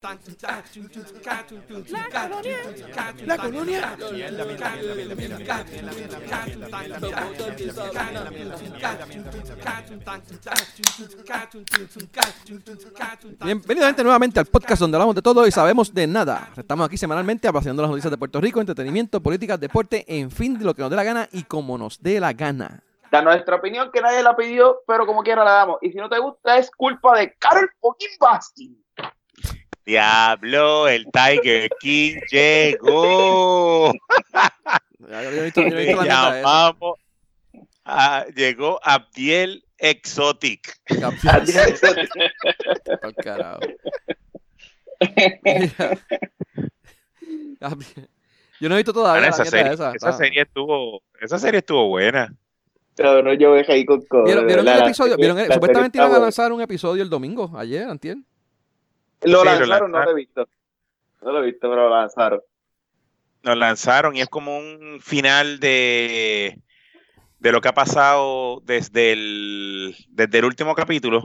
La colonia. Bienvenidos gente nuevamente al podcast donde hablamos de todo y sabemos de nada. Estamos aquí semanalmente apasionando las noticias de Puerto Rico, entretenimiento, política, deporte, en fin, de lo que nos dé la gana y como nos dé la gana. Da nuestra opinión que nadie la pidió, pero como quiera la damos. Y si no te gusta es culpa de Carol fucking. Diablo, el Tiger King llegó. Llamamos a, llegó Abdiel Exotic. Abdiel Exotic. carajo. Yo no he visto todavía esa, serie, esa. esa serie estuvo esa serie estuvo buena. Pero no yo ahí con ¿Vieron, ¿vieron el episodio? ¿Vieron supuestamente iban a lanzar un episodio el domingo, ayer, antier. Lo lanzaron, no lo he visto. No lo he visto, pero lo lanzaron. Lo lanzaron y es como un final de, de lo que ha pasado desde el, desde el último capítulo,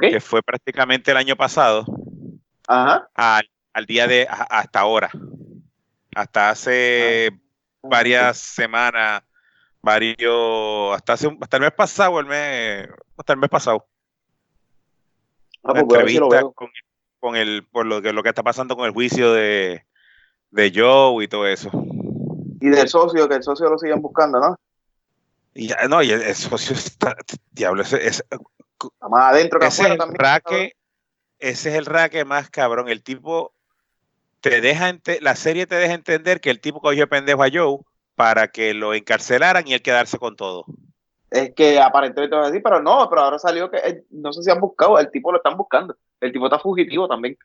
que fue prácticamente el año pasado, Ajá. Al, día de hasta ahora, hasta hace ah. varias semanas, varios, hasta hace hasta el mes pasado, el mes, hasta el mes pasado. Ah, pues entrevista con, el, por lo que, lo que está pasando con el juicio de, de Joe y todo eso. Y del socio, que el socio lo siguen buscando, ¿no? Y, no, y el, socio está, diablo, ese, ese más adentro que ese es el raque, ese es el raque más cabrón. El tipo te deja, la serie te deja entender que el tipo cogió pendejo a Joe para que lo encarcelaran y él quedarse con todo es que aparentemente va a decir, pero no, pero ahora salió que eh, no sé si han buscado, el tipo lo están buscando. El tipo está fugitivo también.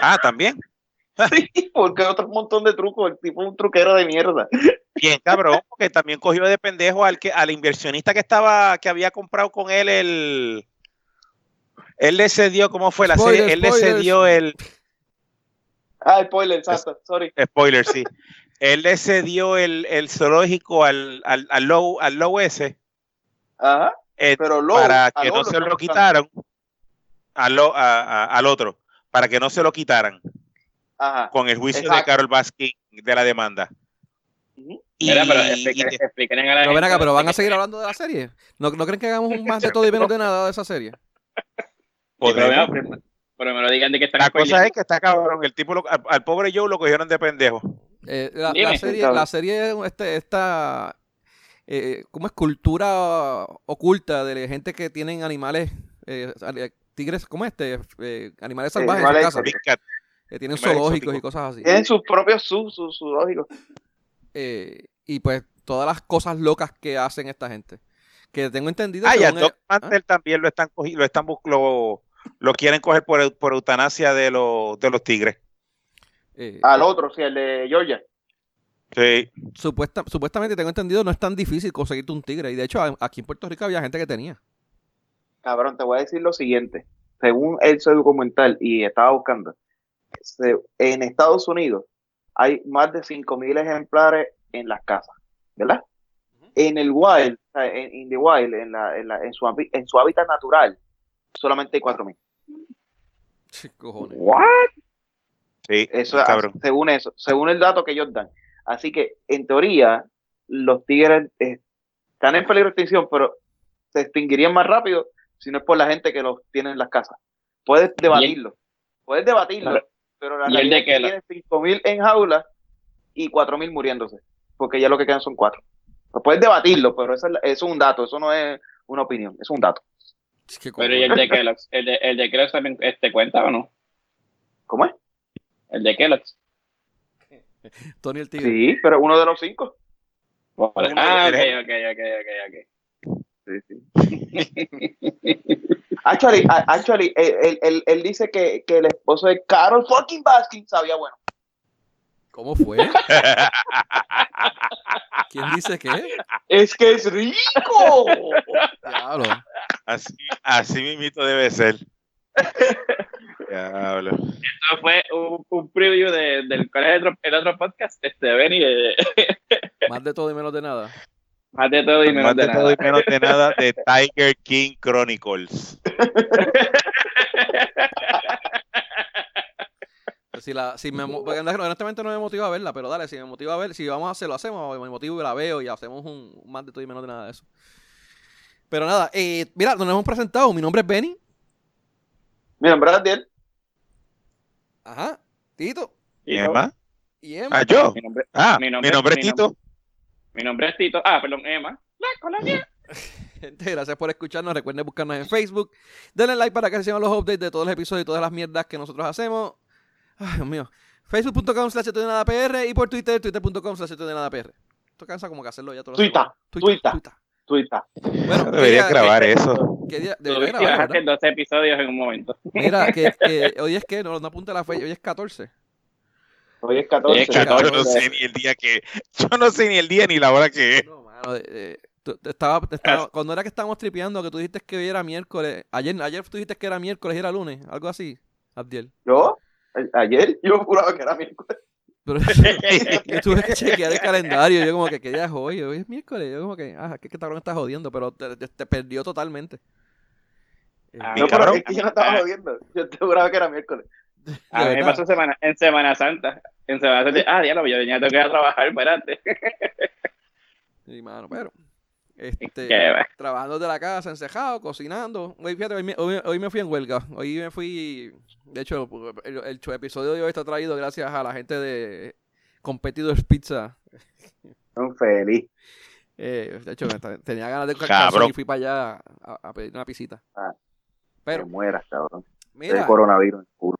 Ah, también. sí, porque otro montón de trucos, el tipo es un truquero de mierda. Bien, cabrón, porque también cogió de pendejo al que al inversionista que estaba que había comprado con él el él le cedió, ¿cómo fue la serie? Él le cedió el Ah, spoiler, exacto, sorry. Spoiler, sí. él le cedió el, el zoológico al, al, al, low, al low ese eh, pero para que no se lo quitaran al, al otro, para que no se lo quitaran con el juicio de Carol Baskin de la demanda. pero pero van a seguir hablando de la serie. ¿No, ¿no creen que hagamos un más de todo y menos de nada de esa serie? pero, me lo digan de que La cosa es que está cabrón. El tipo al, pobre Joe lo cogieron de pendejo. Eh, la, la, serie, la serie este, esta eh, ¿cómo es? Cultura oculta de gente que tienen animales, eh, tigres, ¿cómo este? Eh, animales salvajes en casa. Que tienen zoológicos y cosas así. Tienen sus propios zoológicos. Eh, y pues todas las cosas locas que hacen esta gente. Que tengo entendido. Ah, ya, Doc ¿ah? también lo están lo están lo, lo quieren coger por, por eutanasia de los, de los tigres. Al otro, sí, el de Georgia. Sí. Supuesta, supuestamente tengo entendido, no es tan difícil conseguirte un tigre. Y de hecho, aquí en Puerto Rico había gente que tenía. Cabrón, te voy a decir lo siguiente. Según el documental, y estaba buscando, en Estados Unidos hay más de 5.000 ejemplares en las casas, ¿verdad? En el wild, en, the wild, en, la, en, su, en su hábitat natural, solamente hay 4.000. ¿Qué cojones? ¿What? Sí, eso, según eso, según el dato que ellos dan. Así que, en teoría, los tigres eh, están en peligro de extinción, pero se extinguirían más rápido si no es por la gente que los tiene en las casas. Puedes debatirlo, puedes debatirlo, pero la realidad es que tiene 5.000 en jaula y 4.000 muriéndose, porque ya lo que quedan son 4. puedes debatirlo, pero eso es, un dato, eso no es una opinión, es un dato. pero ¿y el de Kellogg's? ¿El de, el de Kellogg's también este, cuenta o no? ¿Cómo es? El de Kellogg's. Tony el Tigre. Sí, pero uno de los cinco. Ah, ok, ok, ok, ok, ok. Sí, sí. actually, actually él, él, él, dice que, que, el esposo de Carol fucking Baskin sabía bueno. ¿Cómo fue? ¿Quién dice qué? Es que es rico. Diablo. Así, así mismito debe ser. Diablo. Esto fue un, un preview de, del cuál es el otro, podcast, este Benny. Más de todo y menos de nada. Más de todo y menos, de, todo y menos de nada de Tiger King Chronicles. Si la, si me, porque honestamente no me motiva a verla, pero dale, si me motiva a ver, si vamos a hacerlo, hacemos, me motivo y la veo y hacemos un, un más de todo y menos de nada de eso. Pero nada, eh, mira, nos hemos presentado. Mi nombre es Benny. Mi nombre es Adiel. Ajá. Tito. Y ¿Quién yo- más? Y Emma. Ah, yo. Mi nombre, Ah, Mi mi nombre- nombre, mi es Tito. mi nombre es Tito. Ah, perdón, Emma. La colonia. Gente, gracias por escucharnos. Recuerden buscarnos en Facebook. Denle like para que reciban los updates de todos los episodios y todas las mierdas que nosotros hacemos. Ay, Dios mío. Facebook.com slash y por Twitter, twitter.com slash. Esto cansa como que hacerlo ya todos los Tuita, tuita. Tuita. Bueno, ¿qué Debería día- grabar eso. qué día- debería grabar, a hacer ¿verdad? 12 episodios en un momento. Mira, que, que hoy es que, no, no apunta la fecha, hoy es 14. Hoy es 14. Hoy es 14. Yo no sé ni el día que. Yo no sé ni el día ni la hora que es. No, mano, eh, eh, tú- estaba, cuando era que estábamos tripeando, que tú dijiste que hoy era miércoles, ayer, ayer tú dijiste que era miércoles y era lunes, algo así, Abdiel. ¿Yo? Ayer yo juraba que era miércoles. Pero yo tuve que chequear el calendario, yo como que, ¿qué día es hoy? Hoy es miércoles, yo como que, ah, que este cabrón está jodiendo, pero te, te- te perdió totalmente. Ah, No, pero cabrón. es que yo no estaba jodiendo. Yo te juraba que era miércoles. A mí me pasó semana, en Semana Santa. En Semana Santa. Ah, diablo, yo tenía que ir a trabajar, espérate. Sí, mano, pero. Este, trabajando desde la casa, encejado, cocinando. Hoy, fíjate, hoy me, hoy- hoy me fui en huelga. Hoy me fui. De hecho, el, el episodio de hoy está traído gracias a la gente de Competidors Pizza. Un feliz. Eh, de hecho, tenía ganas de Cabrón. y fui para allá a, a pedir una pisita. Ah. Pero, Que mueras, cabrón. mira, El coronavirus. culo.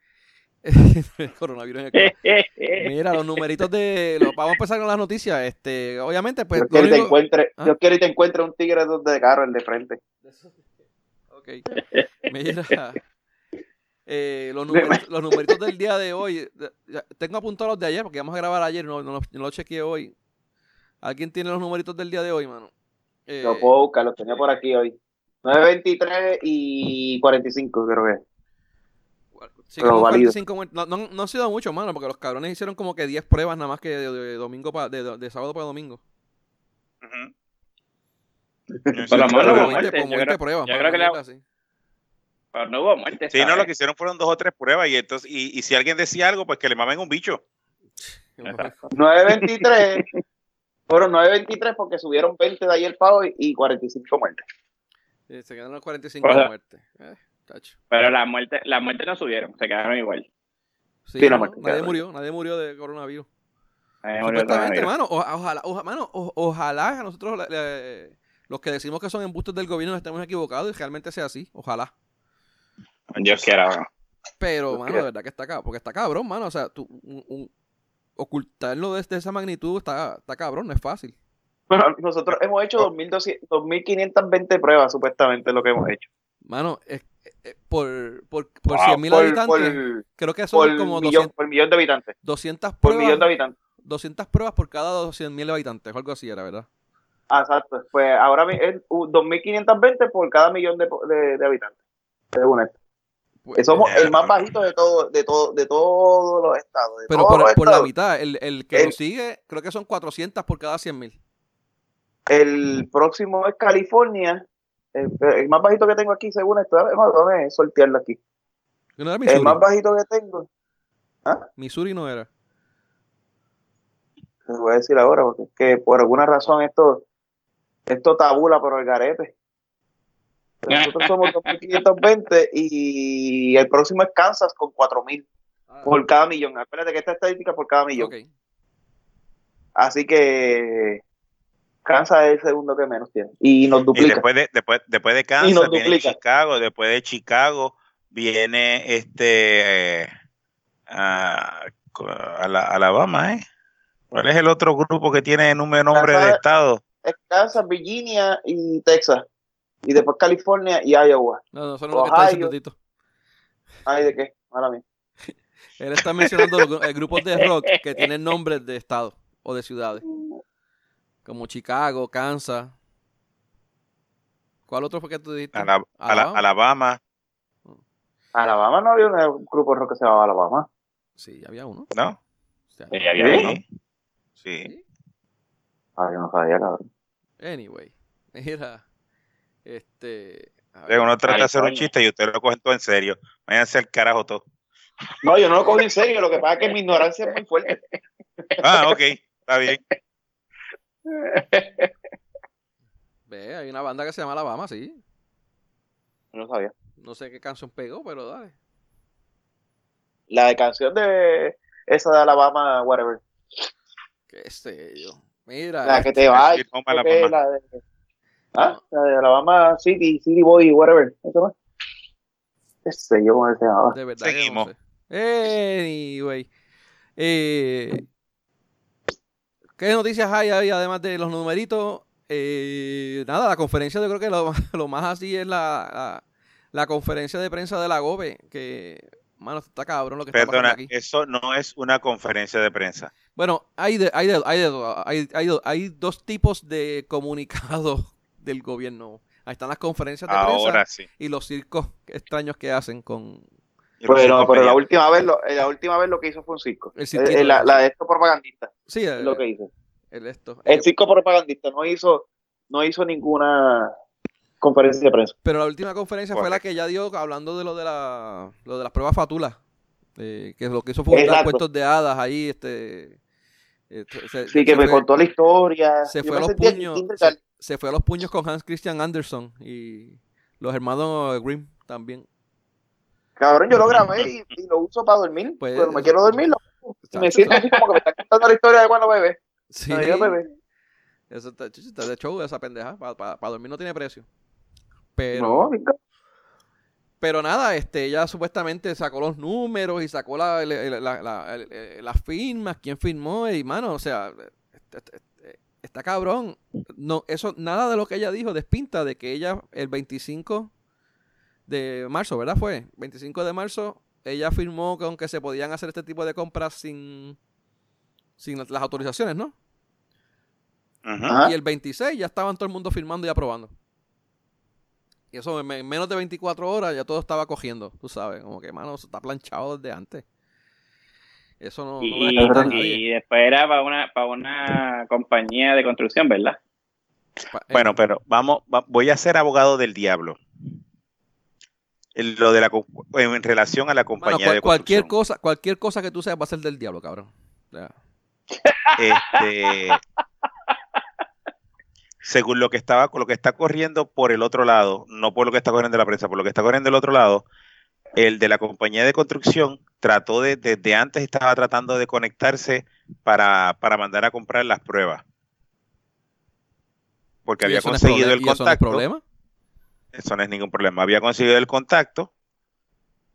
El coronavirus en el culo. Mira, los numeritos de. los- vamos a empezar con las noticias. Este, obviamente, pues. Dios lo quiere y te único- encuentre, ¿Ah? Quiere y te encuentre un tigre de carro, el de frente. Ok. Mira. eh, los, numeritos, los numeritos del día de hoy. Tengo apuntados los de ayer porque vamos a grabar ayer, no, no, los- no los chequeé hoy. ¿Alguien tiene los numeritos del día de hoy, mano? Eh, Lo puedo buscar, los tenía por aquí hoy. 9.23 y 45, creo que. Sí, pero como válido. 45 muertos. no, no, no han sido muchos, mano, porque los cabrones hicieron como que 10 pruebas nada más que de, de domingo pa- de, de sábado para domingo. Ujú. Por lo menos Como no hubo 20, muerte, como yo 20 creo- pruebas. yo creo que la- así. Pero no hubo muerte. Sí, no, lo que hicieron fueron dos o tres pruebas y entonces, y, y si alguien decía algo, pues que le mamen un bicho. 9.23. Fueron 9.23 porque subieron 20 de ayer para hoy y 45 muertes. Sí, se quedaron los 45 O sea- de muerte. Eh, tacho. Pero las muertes, las muertes no subieron, se quedaron igual. Sí, Sí, la no, muerte nadie murió, nadie murió de coronavirus. Murió Supuestamente, vez. hermano, o- ojalá, oja- mano, o- ojalá nosotros le- le- los que decimos que son embustes del gobierno estemos equivocados y realmente sea así, ojalá. Dios quiera. bueno. Pero, mano, creo. de verdad que está cabrón, porque está cabrón, mano, o sea, tú, un- un- ocultarlo desde esa magnitud está, está cabrón, no es fácil. Bueno, nosotros hemos hecho 2.200 2.520 pruebas, supuestamente, lo que hemos hecho. Mano, es- por, por, por Ah, 100 mil habitantes, por- creo que son como millón, 200, por millón de habitantes. 200 Por millón de pruebas, habitantes. 200 pruebas por cada 200 mil habitantes, o algo así era, ¿verdad? Ah, exacto. Pues ahora es uh, 2.520 por cada millón de, de- de habitantes. Según esto. Pues, somos el más bajito de todo, de todo, de todos los estados. de Pero todos por, los por la estados. mitad, el, el que El- nos sigue, creo que son 400 por cada 100 mil. El próximo es California. El, el más bajito que tengo aquí, según esto. Déjame, déjame sortearlo aquí. No era El más bajito que tengo. Missouri no era. Te voy a decir ahora, porque es que por alguna razón esto, esto tabula por el garete. Nosotros somos 2.520 y el próximo es Kansas con 4.000 por cada millón. Acuérdate que esta estadística es por cada millón. Así que Kansas es el segundo que menos tiene. Y nos Y duplica. después de, después, después de Y Kansas nos viene duplica. Chicago, después de Chicago viene este eh, ah, co- Ala- Alabama, ¿eh? ¿Cuál es el otro grupo que tiene número nombre de estado? Es Kansas, Virginia y Texas. Y después California y Iowa. No, no, eso no es lo que está diciendo. Ay, ¿de qué? Ahora mismo. Él está mencionando los eh, grupos de rock que tienen nombres de estados o de ciudades. Como Chicago, Kansas. ¿Cuál otro fue que tú dijiste? Ala- Ala- Alabama. Alabama, Alabama no había un grupo rock que se llamaba Alabama. Sí, había uno. ¿no? O sea, Sí, había ¿Sí? uno. Sí. Ah, yo no sabía, cabrón. Anyway, mira, este, uno trata de hacer un chiste y ustedes lo cogen todo en serio. Váyanse al carajo todo. No, yo no lo cogí en serio, lo que pasa es que mi ignorancia es muy fuerte. Ah, ok, está bien. Ve, hay una banda que se llama Alabama, sí. No sabía. No sé qué canción pegó, pero dale. La de canción de esa de Alabama, whatever. Qué sé yo. Mira. La que te va. Sí, toma la creo que. La de, ah, la de Alabama City, City Boy, whatever. ¿Eso no? Qué sé yo cómo se llamaba. De verdad que Seguimos. no sé. Anyway. Eh, ¿Qué noticias hay ahí además de los numeritos? Eh, nada, la conferencia yo creo que lo, lo más así es la, la, la conferencia de prensa de la GOBE, que, mano, está cabrón lo que está Perdona, pasando aquí. eso no es una conferencia de prensa. Bueno, hay de, hay de, hay de, hay, hay, hay dos tipos de comunicados del gobierno. Ahí están las conferencias de Ahora prensa sí. y los circos extraños que hacen con Pero, pero la última vez lo, eh, la última vez lo que hizo fue un circo. el eh, la, la de estos propagandistas, sí, el, lo que hizo. el esto. El Eh, circo propagandista no hizo, no hizo ninguna conferencia de prensa. Pero la última conferencia fue la que ya dio hablando de lo de la lo de las pruebas fatulas. eh, que lo que hizo fue dar cuentos de hadas ahí, este eh, se, Sí, que me fue, contó la historia. se fue a los puños, se, fue a los puños con Hans Christian Andersen y los hermanos Grimm también. Cabrón, yo lo grabé y, y lo uso para dormir. Pues- Cuando me quiero dormir, lo me siento así como que me está contando la historia de cuando bebé. Sí, Cuando yo bebé. eso está, de show esa pendeja, para dormir no tiene precio. Pero No, nunca. Pero nada, este, ella supuestamente sacó los números y sacó la, la- la- las firmas, quién firmó, y mano, o sea, este- este- este- está cabrón. No, eso, nada de lo que ella dijo despinta de que ella, el 25 de marzo, ¿verdad? Fue, 25 de marzo, ella firmó con que se podían hacer este tipo de compras sin, sin las autorizaciones, ¿no? Ajá. Y el 26 ya estaban todo el mundo firmando y aprobando. Y eso en en menos de 24 horas ya todo estaba cogiendo, tú sabes, como que, mano, eso está planchado desde antes. Eso no, no lo Y, descarta y- después era para una, para una compañía de construcción, ¿verdad? Eh, Bueno, pero vamos, va- voy a ser abogado del diablo. El- lo de la en relación a la compañía cual- de cualquier construcción. cosa, cualquier cosa que tú seas va a ser del diablo, cabrón. Este, según lo que estaba, lo que está corriendo por el otro lado, no por lo que está corriendo la prensa, por lo que está corriendo del otro lado, el de la compañía de construcción trató de, desde antes estaba tratando de conectarse para, para mandar a comprar las pruebas. Porque ¿y había conseguido el eso no es contacto. problema? Eso no es ningún problema. Había conseguido el contacto,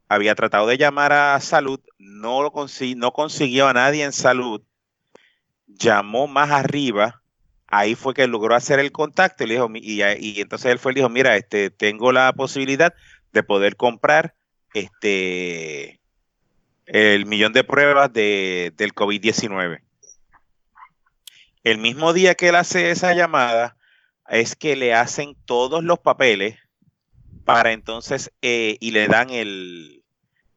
había tratado de llamar a salud, no lo consiguió, no consiguió a nadie en salud, llamó más arriba, ahí fue que logró hacer el contacto y le dijo, y, entonces él fue y dijo, mira, este, tengo la posibilidad de poder comprar este el millón de pruebas de, del COVID-19. El mismo día que él hace esa llamada, es que le hacen todos los papeles para entonces eh, y le dan el,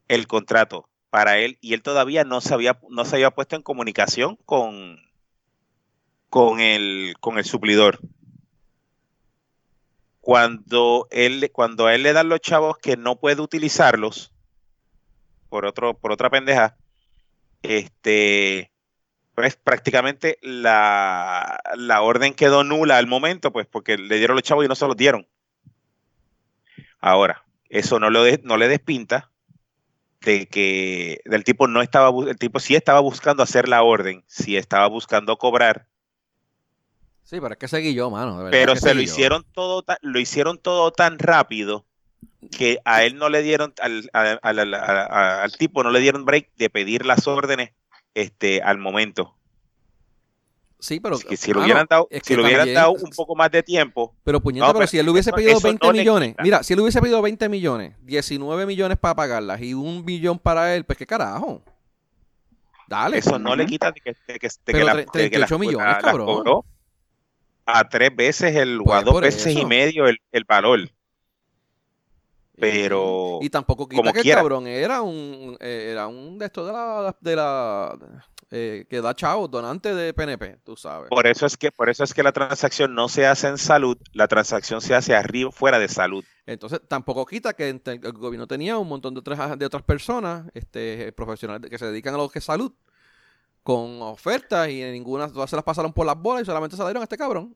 el contrato para él y él todavía no se había no se había puesto en comunicación con con el con el suplidor cuando él cuando a él le dan los chavos que no puede utilizarlos por otro por otra pendeja este pues prácticamente la, la orden quedó nula al momento, pues porque le dieron los chavos y no se los dieron. Ahora, eso no, lo de- no le despinta de que del tipo no estaba, el tipo sí estaba buscando hacer la orden, sí estaba buscando cobrar, Sí, pero es que seguí yo, mano. de pero que se lo yo. hicieron todo, lo hicieron todo tan rápido que a él no le dieron, al- al- al- al tipo no le dieron break de pedir las órdenes este, al momento. Sí, pero. si lo mano, hubieran dado, es si le hubieran también- dado un poco más de tiempo, Pero puñeta, No, pero, pero si él hubiese eso- pedido eso 20 no le millones, mira, si él hubiese pedido 20 millones, 19 millones para pagarlas y un billón para él, pues qué carajo. Dale. eso no le quita de que, de que- de que Pero la- tre- de que 38 las- millones, cabrón. cobró a tres veces el o Pues a dos por veces y medio el, el valor. pero Y tampoco quita como que el cabrón era un, eh, era un de estos de la, de la eh, que da chavos, donante de PNP, tú sabes. por eso es que por eso es que la transacción no se hace en salud, la transacción se hace arriba fuera de salud. Entonces, tampoco quita que el gobierno tenía un montón de otras, de otras personas, este, profesionales que se dedican a lo que es salud, con ofertas y ninguna, todas se las pasaron por las bolas y solamente se la dieron a este cabrón.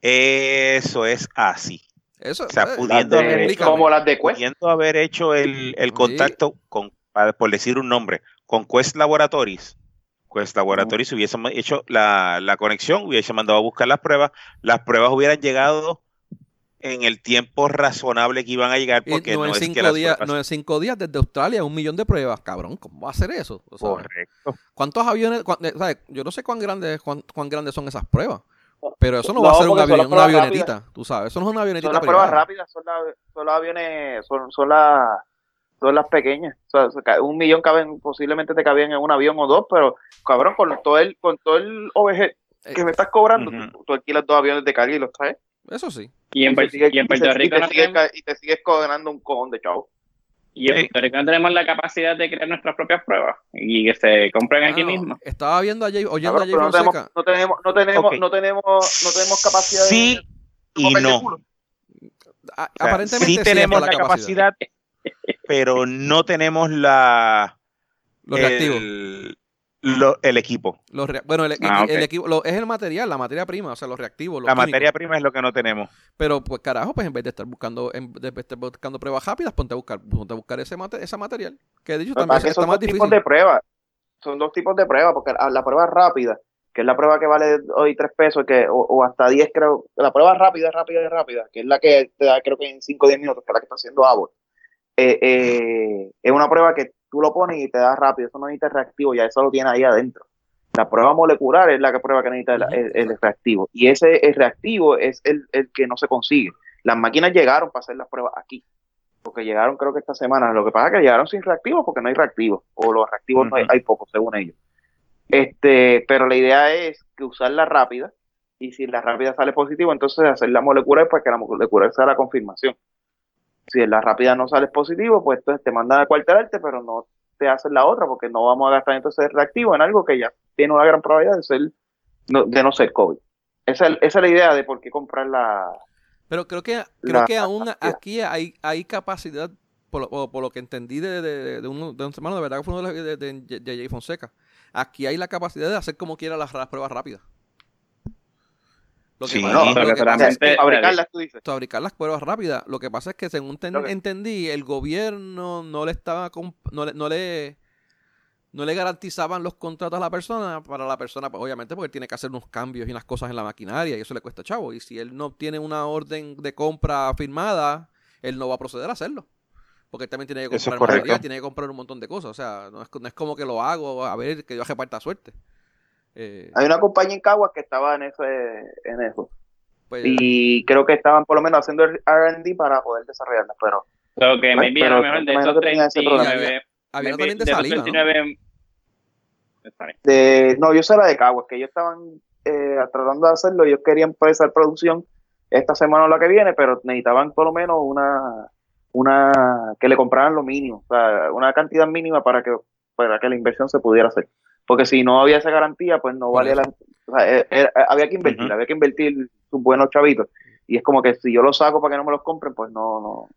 Eso es así. Eso, O sea, eh, pudiendo de- haber como las de Quest. pudiendo haber hecho el, el Sí. contacto con, por decir un nombre, con Quest Laboratories, Quest Laboratories hubiese ma- hecho la, la conexión, hubiese mandado a buscar las pruebas, las pruebas hubieran llegado en el tiempo razonable que iban a llegar, y porque no, no, es que cinco las días, pruebas- no en cinco días desde Australia, un millón de pruebas, cabrón, ¿cómo va a hacer eso? O sea, Correcto. ¿Cuántos aviones? cuán- eh, sabes, Yo no sé cuán grandes, cuán, cuán grandes son esas pruebas, pero eso no, va a ser un avión- una avionetita, tú sabes, eso no es una avionetita Son las pruebas rápidas, son, la- son los aviones, son, son, las son las pequeñas. O sea, un millón caben, posiblemente te cabían en un avión o dos, pero cabrón, con todo el, con todo el OVG que me estás cobrando, tú, tú alquilas dos aviones de carga y los traes. Eso sí. Y en, Y te Puerto- Rico y te sigues cobrando un cojón de chavo. y en. Puerto Rico no tenemos la capacidad de crear nuestras propias pruebas y que se compren aquí no, mismo. Estaba viendo a Jay, oyendo Cabrón, a Jay pero no tenemos, no tenemos, no tenemos, no tenemos, no tenemos capacidad Sí de y no. culo. A- O sea, aparentemente sí tenemos la capacidad, pero no tenemos la Los reactivos. el, lo- el equipo. Los bueno, el, Ah, el equipo lo- es el material, la materia prima, o sea, los reactivos, los La químicos. materia prima es lo que no tenemos. Pero, pues, carajo, pues en vez de estar buscando, en vez de estar buscando pruebas rápidas, ponte a buscar, ponte a buscar ese, mate, ese material. Que de hecho también es que está son más dos tipos de pruebas. Son dos tipos de pruebas, porque la, la prueba rápida, que es la prueba que vale hoy tres pesos, que, o, o hasta 10 creo, la prueba rápida, rápida, rápida, que es la que te da creo que en 5 o 10 minutos, que es la que está haciendo Abbott, eh, eh, es una prueba que tú lo pones y te da rápido, eso no necesita reactivo, ya eso lo tiene ahí adentro. La prueba molecular es la que prueba que necesita el, el- el reactivo, y ese el reactivo es el, el que no se consigue. Las máquinas llegaron para hacer las pruebas aquí porque llegaron creo que esta semana. Lo que pasa es que llegaron sin reactivos porque no hay reactivos, o los reactivos no hay, hay pocos, según ellos. Este, pero la idea es que usar la rápida, y si la rápida sale positivo, entonces hacer la molecular para que la molecular sea la confirmación. Si en la rápida no sale positivo, pues entonces te mandan a cuartelarte, pero no te hacen la otra, porque no vamos a gastar entonces reactivo en algo que ya tiene una gran probabilidad de ser no, de no ser COVID. Esa, es- esa es la idea de por qué comprar la, Pero creo que, creo La que aún aquí hay, hay capacidad, por lo, por- por lo que entendí de, de, de, uno, de un hermano, de verdad que fue uno de, de, de, de- de Jay Fonseca. Aquí hay la capacidad de hacer como quiera las, las pruebas rápidas. Lo que Sí. pasa- No, lo pero que es solamente- fabricarlas, tú dices. fabricar las pruebas rápidas. Lo que pasa es que según ten- entendí, el gobierno no le estaba no le, no le no le garantizaban los contratos a la persona para la persona, pues, obviamente, porque él tiene que hacer unos cambios y unas cosas en la maquinaria y eso le cuesta chavo. Y si él no tiene una orden de compra firmada, él no va a proceder a hacerlo. Porque él también tiene que es comprar material, tiene que comprar un montón de cosas. O sea, no es, no es como que lo hago a ver que yo reparta suerte. Eh, Hay una compañía en Caguas que estaba en ese, en eso. pues, Y creo que estaban por lo menos haciendo el R&D para poder desarrollarlas, pero So que Bueno, maybe a pero lo mejor de me esos imagino que tenía ese programa. 39, había también de de ¿no? 39 Está bien. de, no, yo sé la de Caguas, que ellos estaban eh, tratando de hacerlo, ellos querían empezar producción esta semana o la que viene, pero necesitaban por lo menos una, una, que le compraran lo mínimo, o sea, una cantidad mínima para que, para que la inversión se pudiera hacer. Porque si no había esa garantía, pues no valía la, o sea, eh, eh, había que invertir, había que invertir sus buenos chavitos. Y es como que si yo los saco para que no me los compren, pues no, no,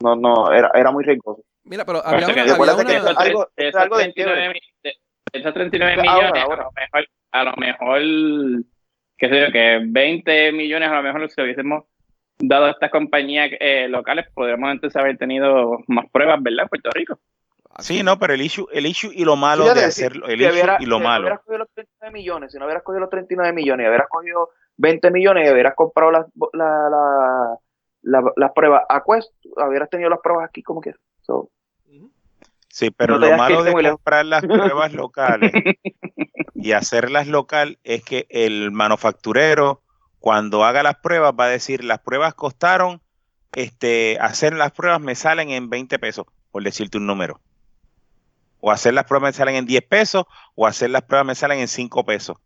no, no, era, era muy riesgoso. Mira, pero había eso una, que- había recuérdate que una- eso- algo- de es esos algo de 39 quiebre. mi- de- de esos 39 Ahora, millones, ahora. a lo mejor, a lo mejor, qué sé yo, que 20 millones a lo mejor si hubiésemos dado a estas compañías eh, locales, podríamos entonces haber tenido más pruebas, ¿verdad? En Puerto Rico. Sí, no, pero el issue, el issue y lo malo Fíjate, de hacerlo, el si issue hubiera- y lo si malo. hubieras cogido los 39 millones, si no hubieras cogido los 39 millones y hubieras cogido 20 millones y hubieras comprado las, la, la- la- las pruebas a Quest, hubieras tenido las pruebas aquí como quieras. So, Sí, pero No lo malo de comprar las pruebas locales y hacerlas local es que el manufacturero, cuando haga las pruebas, va a decir, las pruebas costaron, este, hacer las pruebas me salen en 20 pesos, por decirte un número. O hacer las pruebas me salen en 10 pesos, o hacer las pruebas me salen en 5 pesos.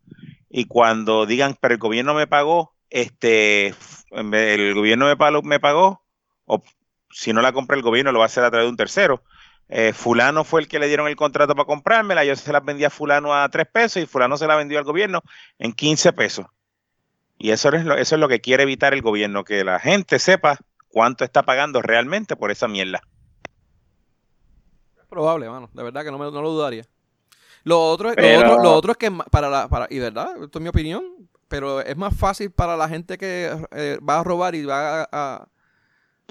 Y cuando digan, pero el gobierno me pagó, este, el gobierno me pagó, me pagó, o si no la compra el gobierno, lo va a hacer a través de un tercero. Eh, fulano fue el que le dieron el contrato para comprármela, yo se la vendía a fulano a 3 pesos y fulano se la vendió al gobierno en 15 pesos. Y eso es, lo, eso es lo que quiere evitar el gobierno, que la gente sepa cuánto está pagando realmente por esa mierda. Es probable, mano. De verdad que no, me, no lo dudaría. Lo otro, lo otro, lo otro es que para la, para, y verdad, esto es mi opinión, pero es más fácil para la gente que eh, va a robar y va a,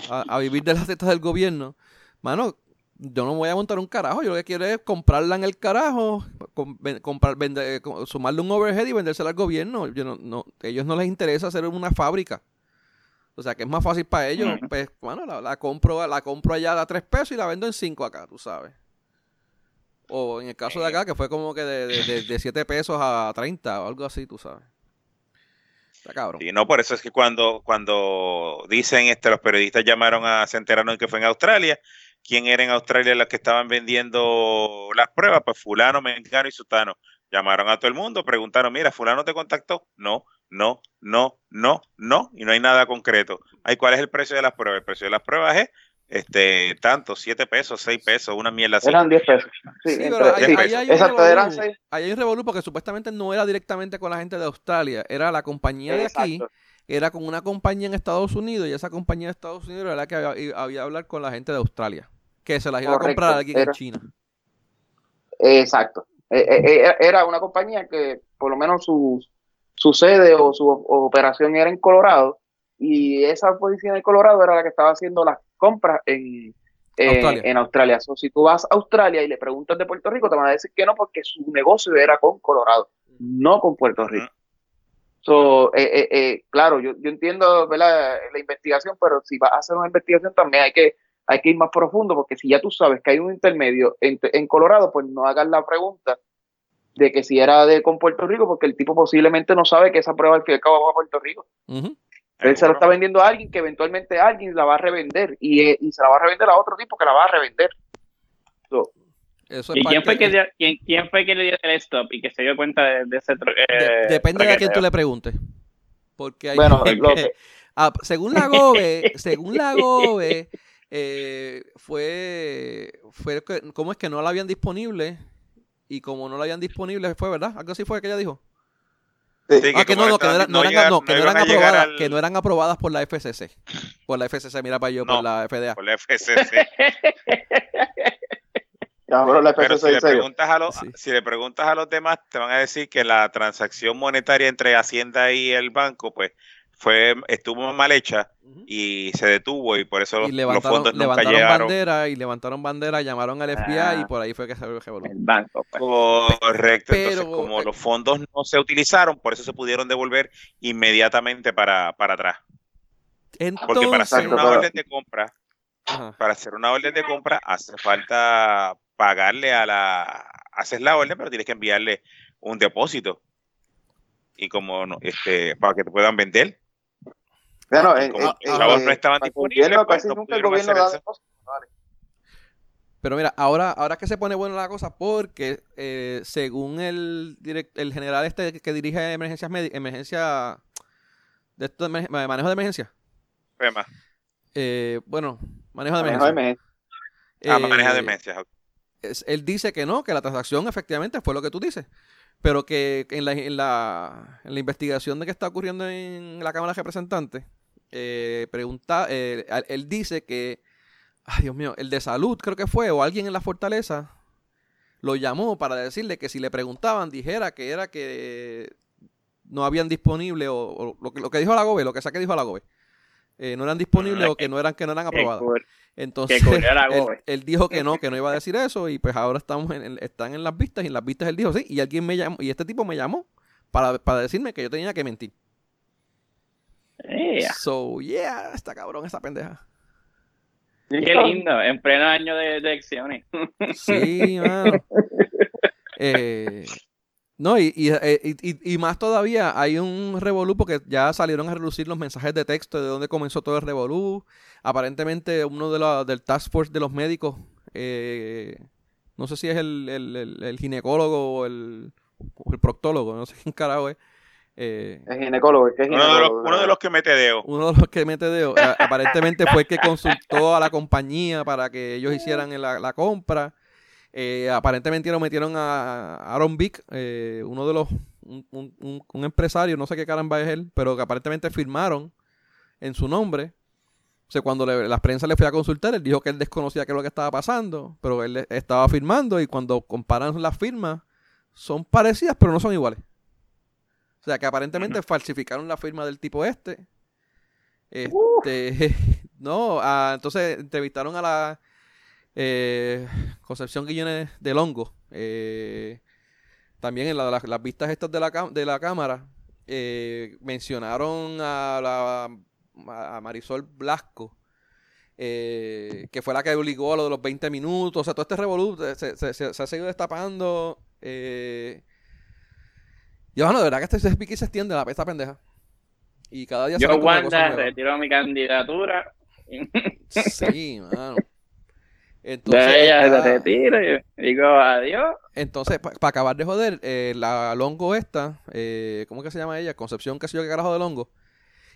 a, vivir de las tetas del gobierno. Mano, yo no voy a montar un carajo, yo lo que quiero es comprarla en el carajo, comprar, vender, sumarle un overhead y vendérsela al gobierno. Yo no, no, ellos no les interesa hacer una fábrica. O sea que es más fácil para ellos. Pues, bueno, la, compro, la compro allá a 3 pesos y la vendo en 5 acá, tú sabes. O en el caso de acá, que fue como que de, de, de 7 pesos a 30 o algo así, tú sabes. Está cabrón. Y no, por eso es que cuando, cuando dicen, este, los periodistas llamaron a, se enteraron que fue en Australia, quién era en Australia los que estaban vendiendo las pruebas, pues fulano, mengano y sutano. Llamaron a todo el mundo, preguntaron, mira, fulano te contactó. No, no, no, no, no, y no hay nada concreto. Ay, ¿cuál es el precio de las pruebas? El precio de las pruebas es este, tanto, 7 pesos, 6 pesos, una mierda así. Eran 10 pesos. Sí, pero ahí, hay Exacto, eran 6. Ahí hay un revolú porque supuestamente no era directamente con la gente de Australia, era la compañía de aquí era con una compañía en Estados Unidos y esa compañía de Estados Unidos era la que había, había hablar con la gente de Australia, que se las iba a comprar a alguien en China. Exacto. E, e, e, era una compañía que por lo menos su, su sede o su operación era en Colorado y esa posición de Colorado era la que estaba haciendo las compras en, Australia. en Australia. si tú vas a Australia y le preguntas de Puerto Rico, te van a decir que no porque su negocio era con Colorado, no con Puerto Rico. So, eh, eh, eh, claro, yo, yo entiendo la investigación, pero si vas a hacer una investigación también hay que, hay que ir más profundo, porque si ya tú sabes que hay un intermedio en, en Colorado, pues no hagas la pregunta de que si era de con Puerto Rico, porque el tipo posiblemente no sabe que esa prueba al fin y al cabo va a Puerto Rico. Él se lo está vendiendo a alguien que eventualmente alguien la va a revender y, y, se la va a revender a otro tipo que la va a revender. ¿Y quién fue, que quién, fue que le dio el stop y que se dio cuenta de, ese eh, Depende de a quién tú le preguntes. Porque hay bueno, ah, según la GOBE, según la GOBE, eh, fue, fue ¿cómo es que no la habían disponible? Y como no la habían disponible, fue verdad, algo así fue que ella dijo. ah, que, no, no, que no, eran, no, eran, aprobadas, que no eran aprobadas por la FCC. Por la FCC, mira para yo, por la FDA. Por la FCC. Pero si le, preguntas a los, si le preguntas a los demás, te van a decir que la transacción monetaria entre Hacienda y el banco, pues, fue estuvo mal hecha y se detuvo y por eso los, fondos nunca levantaron llegaron. bandera y levantaron bandera, llamaron al FBI y ah. por ahí fue que se el El banco. Pues. Correcto. Entonces, como eh, los fondos no se utilizaron, por eso se pudieron devolver inmediatamente para, para atrás. Porque para hacer una orden de compra, para hacer una orden de compra hace falta pagarle a la, haces la orden, pero tienes que enviarle un depósito. Y como no, este, para que te puedan vender. Bueno, eh, como eh, los chavos no estaban disponibles, pues, no el gobierno da Pero mira, ahora, ahora que se pone buena la cosa, porque eh, según el, el general este que dirige emergencias emergencia de esto de manejo de emergencia. Eh, bueno, manejo de emergencia. Manejo de ah, manejo de emergencia él dice que no, que la transacción efectivamente fue lo que tú dices, pero que en la, en la, en la investigación de que está ocurriendo en la Cámara de Representantes, eh, pregunta, eh, él dice que, ay Dios mío, el de salud creo que fue, o alguien en la fortaleza, lo llamó para decirle que si le preguntaban, dijera que era que no habían disponible, o, lo, que, lo que dijo la GOBE, lo que que dijo la GOBE, eh, no eran disponibles o que no eran, que no eran aprobadas. Entonces, él, dijo que no, que no iba a decir eso y pues ahora estamos en, están en las vistas y en las vistas él dijo sí y alguien me llamó y este tipo me llamó para, decirme que yo tenía que mentir. So, yeah, está cabrón esa pendeja. Qué lindo, en pleno año de, elecciones. Sí, mano. Eh, no, y, y, y, más todavía, hay un revolú porque ya salieron a relucir los mensajes de texto de dónde comenzó todo el revolú. Aparentemente, uno de los del Task Force de los médicos, eh, no sé si es el, el, el, ginecólogo o el, el, proctólogo, no sé quién carajo es, Eh, el ginecólogo, es uno, de los, uno, de los, que mete dedo. Uno de los que mete dedo. aparentemente fue el que consultó a la compañía para que ellos hicieran la, compra. Eh, aparentemente lo metieron a Aaron Vick, eh, uno de los, un, un, empresario, no sé qué caramba es él, pero que aparentemente firmaron en su nombre. O sea, cuando la prensa le fue a consultar, él dijo que él desconocía qué es lo que estaba pasando, pero él estaba firmando y cuando comparan las firmas, son parecidas, pero no son iguales. O sea, que aparentemente falsificaron la firma del tipo este. Este, no, ah, entonces entrevistaron a la eh, Concepción Guillones de Longo. Eh, también en la, las vistas estas de la, de la cámara eh, mencionaron a, la, a Marisol Blasco, eh, que fue la que obligó a lo de los 20 minutos. O sea, todo este revoluto se, se, se, ha seguido destapando. Eh, y bueno, de verdad que este se, se extiende la esta pendeja. Y cada día Yo, Wanda, retiro mi candidatura. Sí, mano. Entonces, ella se retira y digo adiós. Entonces, para acabar de joder, eh, la Longo esta, eh, ¿cómo que se llama ella? Concepción, qué sé yo, qué carajo de Longo.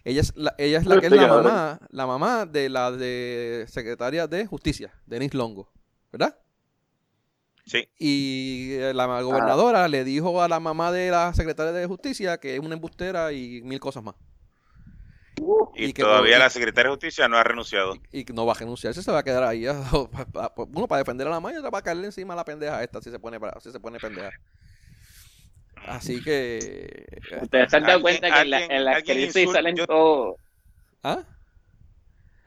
Ella es la, ella es la que es la mamá, la mamá de la de secretaria de Justicia, Denise Longo, ¿verdad? Sí. Y eh, la gobernadora le dijo a la mamá de la secretaria de Justicia que es una embustera y mil cosas más. y, todavía la secretaria de Justicia no ha renunciado. Y, no va a renunciar, se va a quedar ahí. Uno para defender a la mamá y otra para caerle encima a la pendeja esta si se pone, si se pone pendeja. Así que. Ustedes se han dado cuenta que en la, crisis salen todos. ¿Ah?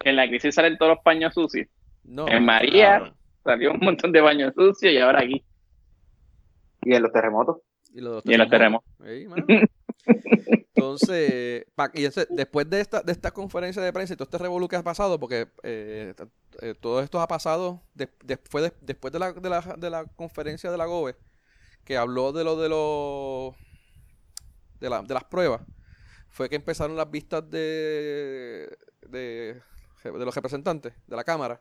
En la crisis salen todos los paños sucios. No. En María, Salió un montón de baños sucios y ahora aquí. ¿Y en los terremotos? Y, en los terremotos. Entonces, después de esta, de esta conferencia de prensa y todo este revolú que ha pasado, porque eh, eh, todo esto ha pasado después, de, después de la, de, la, de la conferencia de la GOBE, que habló de lo de los de, la, de las pruebas, fue que empezaron las vistas de, de, de los representantes de la Cámara.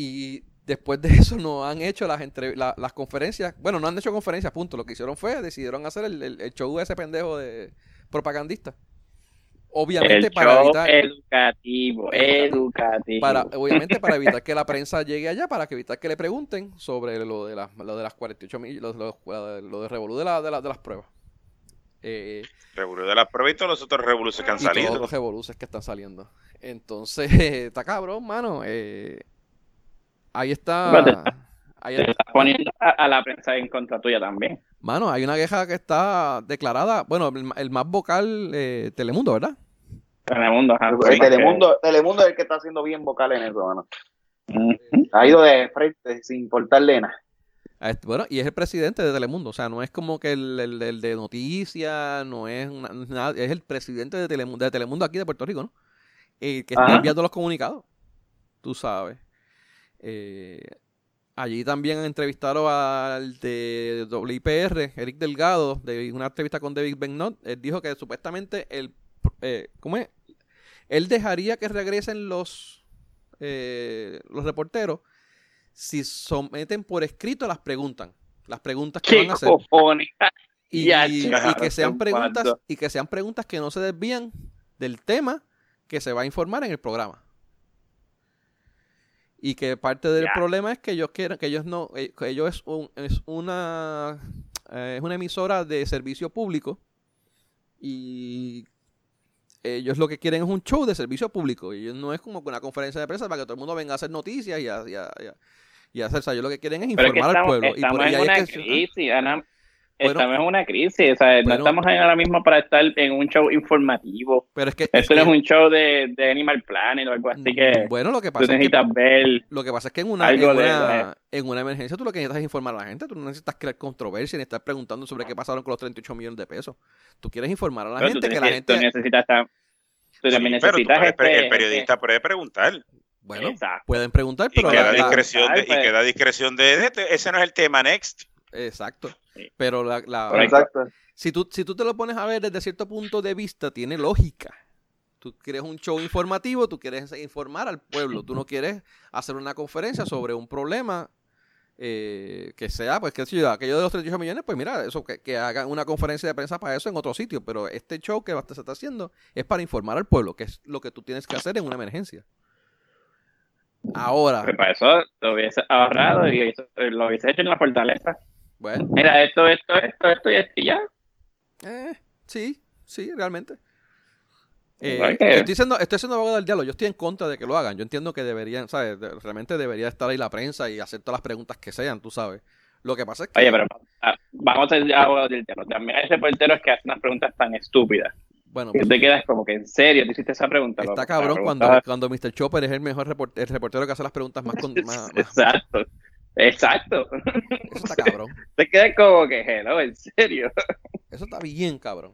Y Después de eso no han hecho las, entre, las conferencias. Bueno, no han hecho conferencias, punto. Lo que hicieron fue, decidieron hacer el, el, show de ese pendejo de propagandista. Obviamente para evitar... Educativo, educativo. Para, obviamente para evitar que la prensa llegue allá, para que evitar que le pregunten sobre lo de, las, lo de las 48 mil, lo, lo, de Revolú de, la, de, de las pruebas. Eh, Revolú de las pruebas y todos los otros revoluciones que han salido. Todos los revoluciones que están saliendo. Entonces, está cabrón, mano. Eh, Ahí está. ahí estás poniendo a, la prensa en contra tuya también. Mano, hay una queja que está declarada. Bueno, el, más vocal, eh, Telemundo, ¿verdad? Telemundo, ajá. Telemundo, Telemundo es el que está haciendo bien vocal en eso, mano. Ha ido de frente sin importarle nada. Bueno, y es el presidente de Telemundo, o sea, no es como que el, el, de noticias, no es nada, es el presidente de Telemundo, de Telemundo aquí de Puerto Rico, ¿no? El que está enviando los comunicados, tú sabes. Eh, allí también entrevistaron al de WIPR, Eric Delgado, de una entrevista con David Bennott. Él dijo que supuestamente el, eh, ¿cómo es? Él dejaría que regresen los, eh, los reporteros si someten por escrito las preguntas. Las preguntas que van a hacer. Y, y, que sean preguntas y que sean preguntas que no se desvían del tema que se va a informar en el programa. Y que parte del problema es que ellos quieren, que ellos no, eh, que ellos es, un, es una eh, es una emisora de servicio público y ellos lo que quieren es un show de servicio público. Y no es como una conferencia de prensa para que todo el mundo venga a hacer noticias y a, y hacer. O sea, ellos lo que quieren es informar al pueblo. y por en una crisis, Ana, estamos en una crisis, o sea, no estamos ahora mismo para estar en un show informativo. Pero es que eso no es un show de, de, Animal Planet o algo así que bueno, lo que pasa es que, ver lo que pasa es que en una, en una, en, una, emergencia tú lo que necesitas es informar a la gente, tú no necesitas crear controversia ni estar preguntando sobre qué pasaron con los 38 millones de pesos. Tú quieres informar a la gente que la gente tú necesitas tú también necesitas el este, periodista este puede preguntar. Bueno, pueden preguntar, pero y queda, discreción, de, y queda discreción de, este, ese no es el tema next. Exacto. Pero la, Exacto. Si, tú, si tú te lo pones a ver desde cierto punto de vista, tiene lógica. Tú quieres un show informativo, tú quieres informar al pueblo, tú no quieres hacer una conferencia sobre un problema eh, que sea, pues que ciudad, aquello de los 38 millones, pues mira, eso que, que, hagan una conferencia de prensa para eso en otro sitio, pero este show que se está haciendo es para informar al pueblo, que es lo que tú tienes que hacer en una emergencia. Ahora. Pues para eso lo hubiese ahorrado y lo hubiese hecho en la fortaleza. Bueno. Mira, esto, esto, esto, esto y esto y ya. Eh, sí, sí, realmente. Eh, estoy, siendo, estoy siendo abogado del diálogo. Yo estoy en contra de que lo hagan. Yo entiendo que deberían, ¿sabes? realmente debería estar ahí la prensa y hacer todas las preguntas que sean, tú sabes. Lo que pasa es que. Oye, pero ah, vamos a ser abogados del diálogo. También hay reporteros que hacen unas preguntas tan estúpidas. Bueno, que pues, te quedas como que en serio te hiciste esa pregunta. Está cabrón cuando, cuando Mr. Chopper es el mejor reportero, el reportero que hace las preguntas más. más, Exacto. Exacto. Eso está cabrón. te quedas como que, hello, en serio. Eso está bien, cabrón.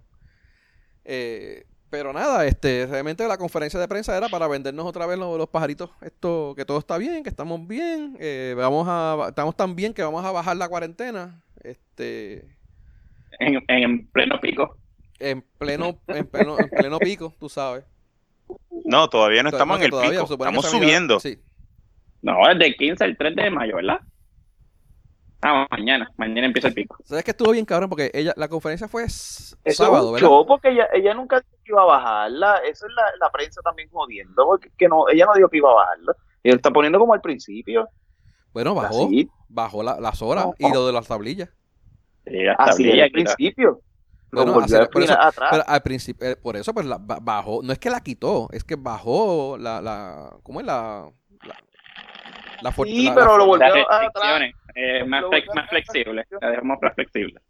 Eh, pero nada, este, realmente la conferencia de prensa era para vendernos otra vez los, pajaritos, esto, que todo está bien, que estamos bien, eh, vamos a, estamos tan bien que vamos a bajar la cuarentena, este, en, en pleno pico, en pleno, en pleno, en pleno pico, tú sabes. No, todavía no estamos en el pico, estamos subiendo. Sí. No, es de 15 al 3 de mayo, ¿verdad? Ah, mañana, mañana empieza el pico. ¿Sabes que estuvo bien cabrón? Porque ella, la conferencia fue sábado, ¿verdad? porque ella, ella nunca dijo que iba a bajarla. Eso es la, la prensa también jodiendo, porque que no, ella no dijo que iba a bajarla. Ella está poniendo como al principio. Bueno, bajó, bajó las horas y lo de las tablillas. Así es al principio. Bueno, por, eso, pero al principio, eh, por eso, pues la, bajó, no es que la quitó, es que bajó la, la ¿cómo es la? La, sí, pero lo volvió a eh, más, más flexible, la dejamos más flexible,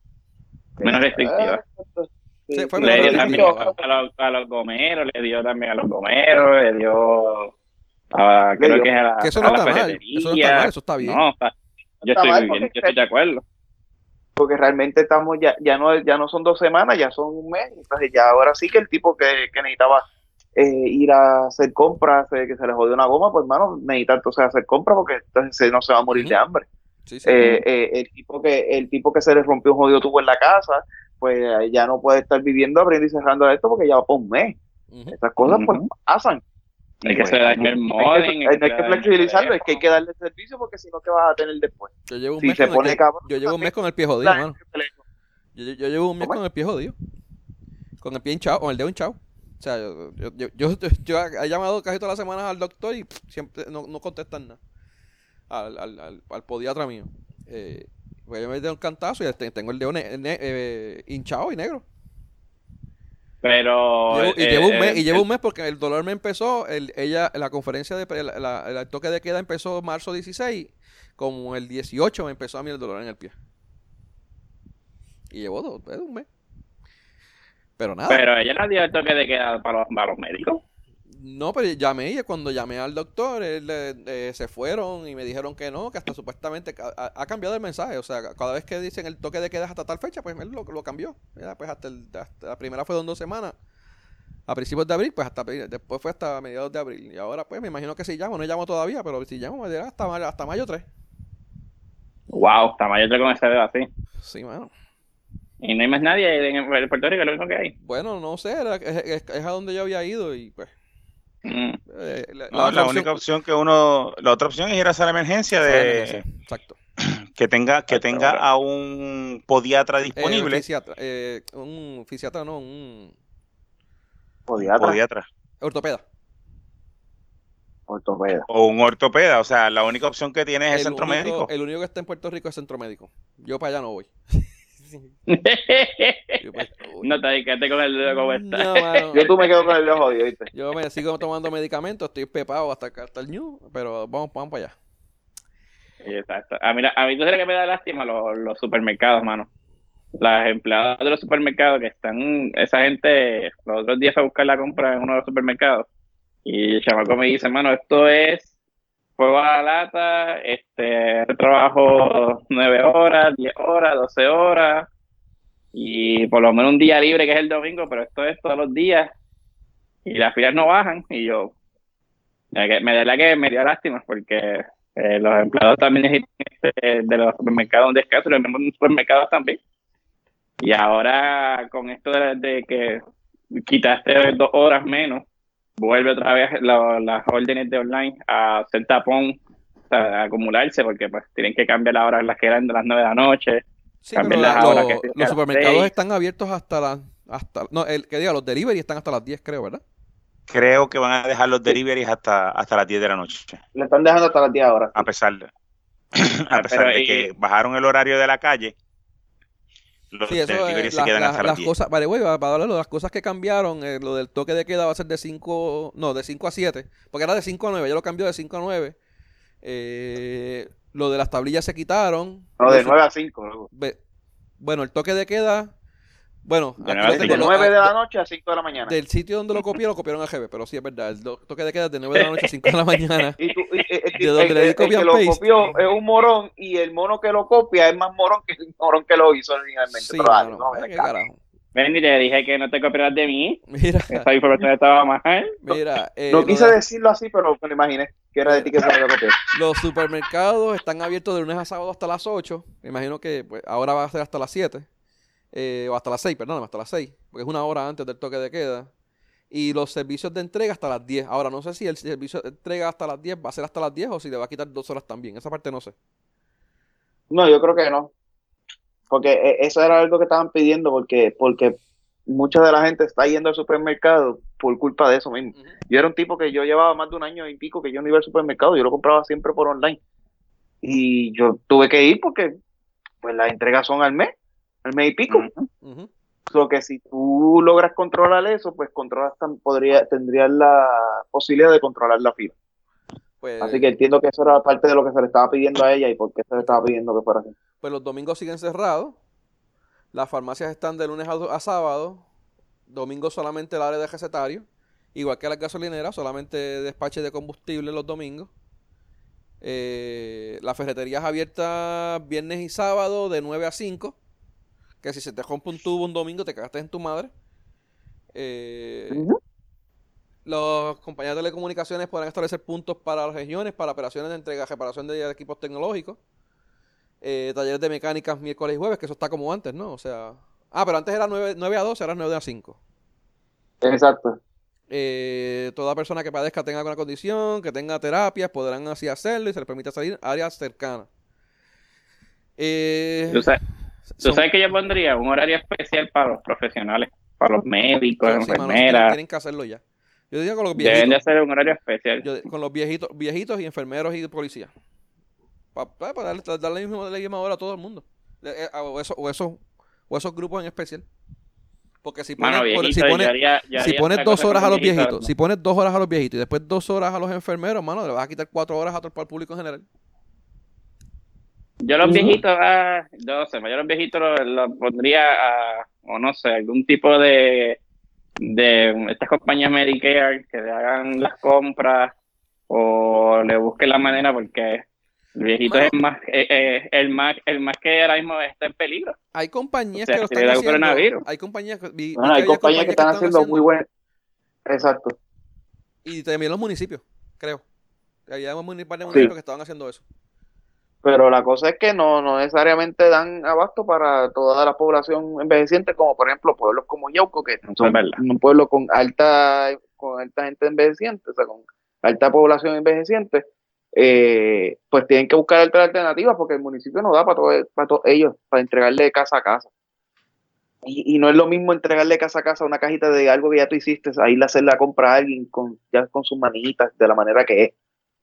menos restrictiva. Sí, fue le dio también a, los, a los gomeros, le dio también a los gomeros, le dio a, creo que, a la, que eso no está mal, eso no está mal, eso está bien. No, yo estoy bien, yo estoy de acuerdo. porque realmente estamos ya ya no ya no son dos semanas ya son un mes. Entonces ya ahora sí que el tipo que, que necesitaba eh, ir a hacer compras eh, que se le jodió una goma pues hermano necesita entonces hacer compras porque entonces no se va a morir de hambre eh, eh, el tipo que el tipo que se le rompió un jodido tubo en la casa pues ya no puede estar viviendo abriendo y cerrando esto porque ya va por un mes estas cosas pues pasan hay que hacer el modem. Hay, que flexibilizarlo, es que hay que darle servicio porque si no, ¿qué vas a tener después? Yo llevo un, mes, con el, yo llevo un mes con el pie jodido, mano. Yo, yo, llevo un mes con el pie jodido. Con el pie hinchado, con el dedo hinchado. O sea, yo, yo, yo, yo, he llamado casi todas las semanas al doctor y siempre no, no contestan nada al, al, al, podiatra mío. Eh, pues yo me doy un cantazo y este, tengo el dedo eh, hinchado y negro. Pero. y, llevo un eh, mes, y llevo un mes porque el dolor me empezó. El, ella, la conferencia de. el toque de queda empezó marzo 16. Como el 18 me empezó a mí el dolor en el pie. Y llevo dos, un mes. Pero nada. Pero ella no dio el toque de queda para los, para los médicos. No, pero llamé y cuando llamé al doctor, él, eh, se fueron y me dijeron que no, que hasta supuestamente ha, cambiado el mensaje. O sea, cada vez que dicen el toque de queda hasta tal fecha, pues él lo, lo cambió. pues hasta, la primera fue de dos semanas. A principios de abril, pues hasta después fue hasta mediados de abril. Y ahora, pues me imagino que si llamo, no llamo todavía, pero si llamo, me dirá hasta, mayo, hasta mayo 3. Wow, hasta mayo 3 con ese dedo así. Sí, bueno. Y no hay más nadie en Puerto Rico, lo único que hay. Bueno, no sé, es a donde yo había ido y pues eh, la, única opción que uno, la otra opción es ir a hacer la emergencia de Exacto. que tenga que tenga a un podiatra eh, disponible. Eh, un fisiatra, no, un podiatra. Ortopeda. Ortopeda. O un ortopeda, o sea, la única opción que tiene es el, centro médico. El único que está en Puerto Rico es centro médico. Yo para allá no voy. Pues, no te dedicaste con el dedo como está. yo tú me quedo con el dedo jodido, Yo me sigo tomando medicamentos, estoy pepado hasta, hasta el new, pero vamos, vamos para allá. Exacto. A mí, a mí tú sabes que me da lástima los, los supermercados, mano. Las empleadas de los supermercados que están, esa gente, los otros días a buscar la compra en uno de los supermercados y el chamaco me dice, mano, esto es fuego a la lata, este, trabajo nueve horas, diez horas, doce horas, y por lo menos un día libre que es el domingo, pero esto es todos los días, y las filas no bajan, y yo, me da la que me dio lástima, porque eh, los empleados también este, de los supermercados un descanso, los supermercados también. Y ahora con esto de que quitaste dos horas menos, vuelve otra vez las órdenes de online a hacer tapón acumularse porque pues tienen que cambiar las horas las que eran de las 9 de la noche. Sí, pero la, los supermercados están abiertos hasta las hasta no, el que diga los delivery están hasta las 10, creo, ¿verdad? Creo que van a dejar los deliveries hasta, hasta las 10 de la noche. Le están dejando hasta las 10 ahora. A pesar de, a pesar de que bajaron el horario de la calle, los sí, eso, deliveries se quedan hasta las, 10. Cosas, vale, para darle las cosas que cambiaron, eh, lo del toque de queda va a ser de 5, no, de 5 a 7, porque era de 5 a 9, ya lo cambió de 5 a 9. Eh, lo de las tablillas se quitaron. No, de 9 a 5. Bueno, el toque de queda bueno, de 9 de la noche a 5 de la mañana. Del sitio donde lo copié, lo copiaron a GB, pero sí es verdad. El toque de queda de 9 de la noche a 5 de la mañana. y tú, de donde el, le el, que lo copió es un morón y el mono que lo copia es más morón que el morón que lo hizo originalmente. Sí, pero, no, no, qué carajo. Ven y te dije que no te copiaras de mí. Mira. Esa información estaba mal. Mira. Eh, no quise decirlo así, pero me lo imaginé que era de ti que se lo copiar. Los supermercados están abiertos de lunes a sábado hasta las 8. Me imagino que pues, ahora va a ser hasta las 7. Eh, o hasta las 6, perdón, hasta las 6, porque es una hora antes del toque de queda. Y los servicios de entrega hasta las 10. Ahora, no sé si el servicio de entrega hasta las 10 va a ser hasta las 10 o si le va a quitar dos horas también. Esa parte no sé. No, yo creo que no. Porque eh, eso era algo que estaban pidiendo porque, porque mucha de la gente está yendo al supermercado por culpa de eso mismo. Yo era un tipo que yo llevaba más de un año y pico que yo no iba al supermercado, yo lo compraba siempre por online. Y yo tuve que ir porque pues las entregas son al mes el mes y pico. Uh que si tú logras controlar eso, pues controlas podría, tendrías la posibilidad de controlar la fila. Pues, así que entiendo que eso era parte de lo que se le estaba pidiendo a ella y por qué se le estaba pidiendo que fuera así. Pues los domingos siguen cerrados. Las farmacias están de lunes a, sábado. Domingo solamente el área de recetario. Igual que las gasolineras, solamente despache de combustible los domingos. Eh, la ferretería es abierta viernes y sábado de 9 a 5 que si se te rompe un tubo un domingo te cagaste en tu madre. Eh, Los compañías de telecomunicaciones podrán establecer puntos para las regiones, para operaciones de entrega, reparación de equipos tecnológicos. Eh, talleres de mecánicas miércoles y jueves, que eso está como antes, ¿no? O sea... Ah, pero antes era 9, 9 a 12, ahora es 9 a 5. Exacto. Eh, toda persona que padezca tenga alguna condición, que tenga terapias, podrán así hacerlo y se les permite salir a áreas cercanas. Eh, Tú sabes que yo pondría un horario especial para los profesionales, para los médicos, enfermeras. tienen que hacerlo ya. Yo diría con los viejitos. Deben de hacer un horario especial. con los viejitos, viejitos y enfermeros y policías. Para, darle, darle la misma, misma hora a todo el mundo. Eh, o, eso, o, esos, o esos grupos en especial. Porque si pones, si pones, si pones dos horas a los viejitos, si pones dos horas a los viejitos y después dos horas a los enfermeros, mano, le vas a quitar cuatro horas a todo el público en general. Yo los viejitos, ah, yo no sé, yo los viejitos los, pondría a, o no sé, algún tipo de, de estas compañías Medicare que le hagan las compras o le busquen la manera porque el viejito es más, eh, eh, el más, el más que ahora mismo está en peligro. Hay compañías que lo están haciendo. Hay compañías, hay compañías que, están, haciendo, muy buen, exacto. Y también los municipios, creo. Había un par de municipios que estaban haciendo eso pero la cosa es que no, no necesariamente dan abasto para toda la población envejeciente, como por ejemplo pueblos como Yauco, que son un pueblo con alta, con alta gente envejeciente, o sea, con alta población envejeciente, eh, pues tienen que buscar alternativas porque el municipio no da para, para todos ellos, para entregarle casa a casa. Y, y, no es lo mismo entregarle casa a casa una cajita de algo que ya tú hiciste, ahí hacer la compra a alguien con, ya con sus manitas, de la manera que es.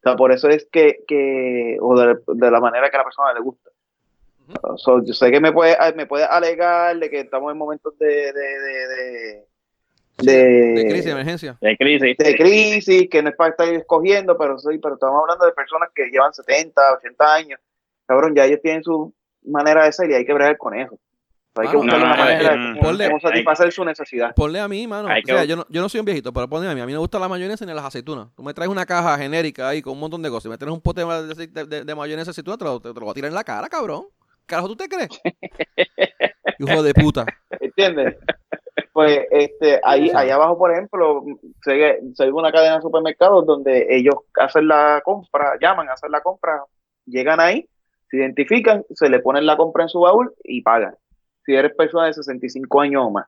O sea, por eso es que, que o de, la manera que a la persona le gusta. yo sé que me puede, me puede alegar de que estamos en momentos de, de, de, crisis, de emergencia. De crisis. De crisis, que no es para estar escogiendo, pero sí, pero estamos hablando de personas que llevan 70, 80 años. Cabrón, ya ellos tienen su manera de ser y hay que bregar con eso. Hay que buscar una manera de cómo satisfacer su necesidad. Ponle a mí, mano. O sea, yo, no, yo no soy un viejito, pero ponle a mí. A mí me gusta la mayonesa ni las aceitunas. Tú me traes una caja genérica ahí con un montón de cosas y me traes un pote de, de, de mayonesa y aceituna, te lo, te, lo voy a tirar en la cara, cabrón. ¿Carajo tú te crees? Hijo de puta. ¿Entiendes? Pues este, ahí, ahí abajo, por ejemplo, se, se ve una cadena de supermercados donde ellos hacen la compra, llaman a hacer la compra, llegan ahí, se identifican, se le ponen la compra en su baúl y pagan si eres persona de 65 años o más.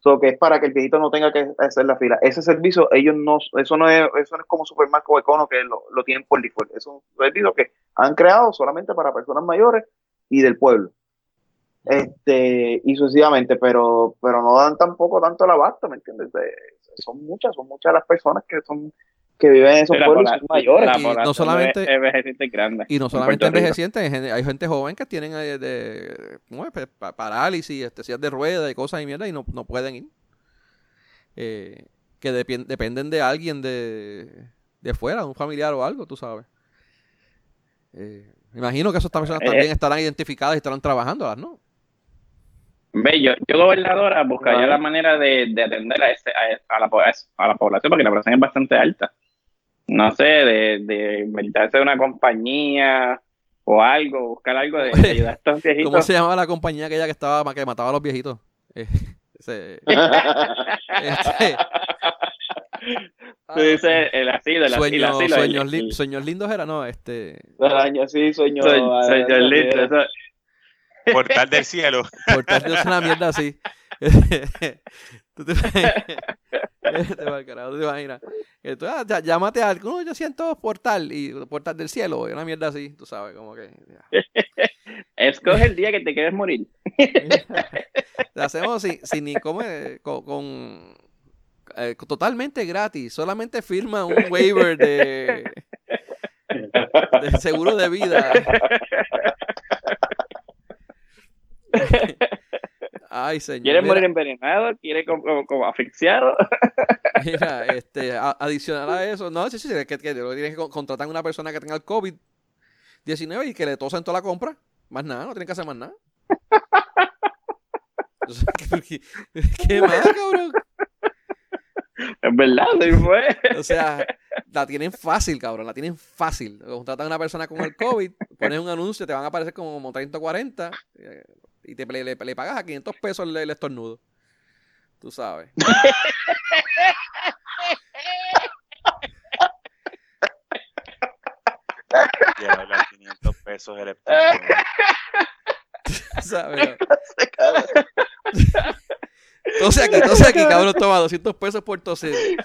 So que es para que el viejito no tenga que hacer la fila. Ese servicio, ellos no, eso no es, eso no es como Supermarket o Econo que lo, tienen por default. Es un servicio que han creado solamente para personas mayores y del pueblo. Este, y sucesivamente, pero, pero no dan tampoco tanto la abasto, ¿me entiendes? son muchas, son muchas las personas que son que viven en esos pueblos mayores. Y no solamente Y no solamente envejecientes, hay gente joven que tienen eh, de, parálisis, este, de ruedas y cosas y mierda y no, no pueden ir. Eh, que dependen de alguien de, de fuera, un familiar o algo, tú sabes. Eh, me imagino que esas personas también estarán identificadas y estarán trabajando, ¿no? Ve, yo, yo gobernadora buscaría la manera de, de atender a, ese, a, la, a la población porque la población es bastante alta no sé, de, de inventarse una compañía o algo, buscar algo de, ayudar a estos viejitos. ¿Cómo se llamaba la compañía aquella que estaba que mataba a los viejitos? Eh, ese, este, Tú dices el asilo, el sueño, asilo, sueños, sueños, lindos era, no, este. sí, sueños, sueños lindos. Portal del cielo. Portal del cielo es una mierda así. ¿Tú te, carajo, ¿tú te imaginas? Tú, ah, llámate a algo, yo siento portal y portal del cielo, una mierda así, tú sabes, como que. Escoge el día que te quieres morir. Lo hacemos sin, sin ni como, con, eh, totalmente gratis, solamente firma un waiver de, de seguro de vida. Ay, señor. ¿Quiere morir envenenado? ¿Quiere como, como, asfixiado? Mira, este, adicional a eso, no, sí, sí, es que, que tienes que contratar a una persona que tenga el COVID-19 y que le tosen toda la compra. Más nada, no tienen que hacer más nada. ¿qué, ¿Qué más, cabrón? Es verdad, sí fue. O sea, la tienen fácil, cabrón, la tienen fácil. Contratan a una persona con el COVID, pones un anuncio, te van a aparecer como 30 o 40 y te, le, le, pagas a 500 pesos el, estornudo. Tú sabes. Lleva 500 pesos el estornudo. ¿Sabes? Entonces aquí, entonces aquí, cabrón, toma 200 pesos por toser.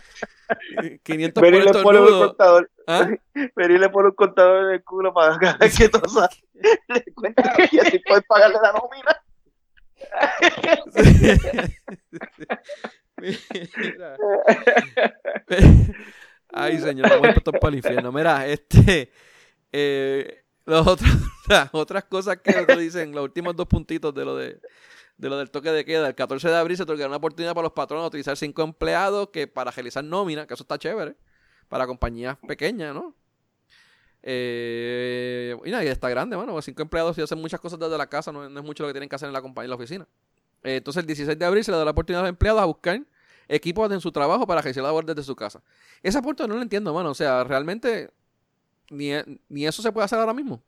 500 por estornudo. ¿Ah? Pero le pone un contador en el culo para cada vez que tosa le cuenta y así puedes pagarle la nómina. Ay, señor, vamos a para el infierno. Mira, este. Eh, los otros, las otras cosas que dicen, los últimos dos puntitos de lo de de lo del toque de queda. El 14 de abril se otorgará una oportunidad para los patronos de utilizar cinco empleados que para realizar nómina, que eso está chévere, para compañías pequeñas, ¿no? Eh, y nada, y está grande, mano. Cinco empleados y hacen muchas cosas desde la casa, no, es mucho lo que tienen que hacer en la compañía, en la oficina. Eh, entonces, el 16 de abril se le da la oportunidad a los empleados a buscar equipos en su trabajo para realizar labor desde su casa. Esa puerta no lo entiendo, mano. O sea, realmente ni, ni eso se puede hacer ahora mismo.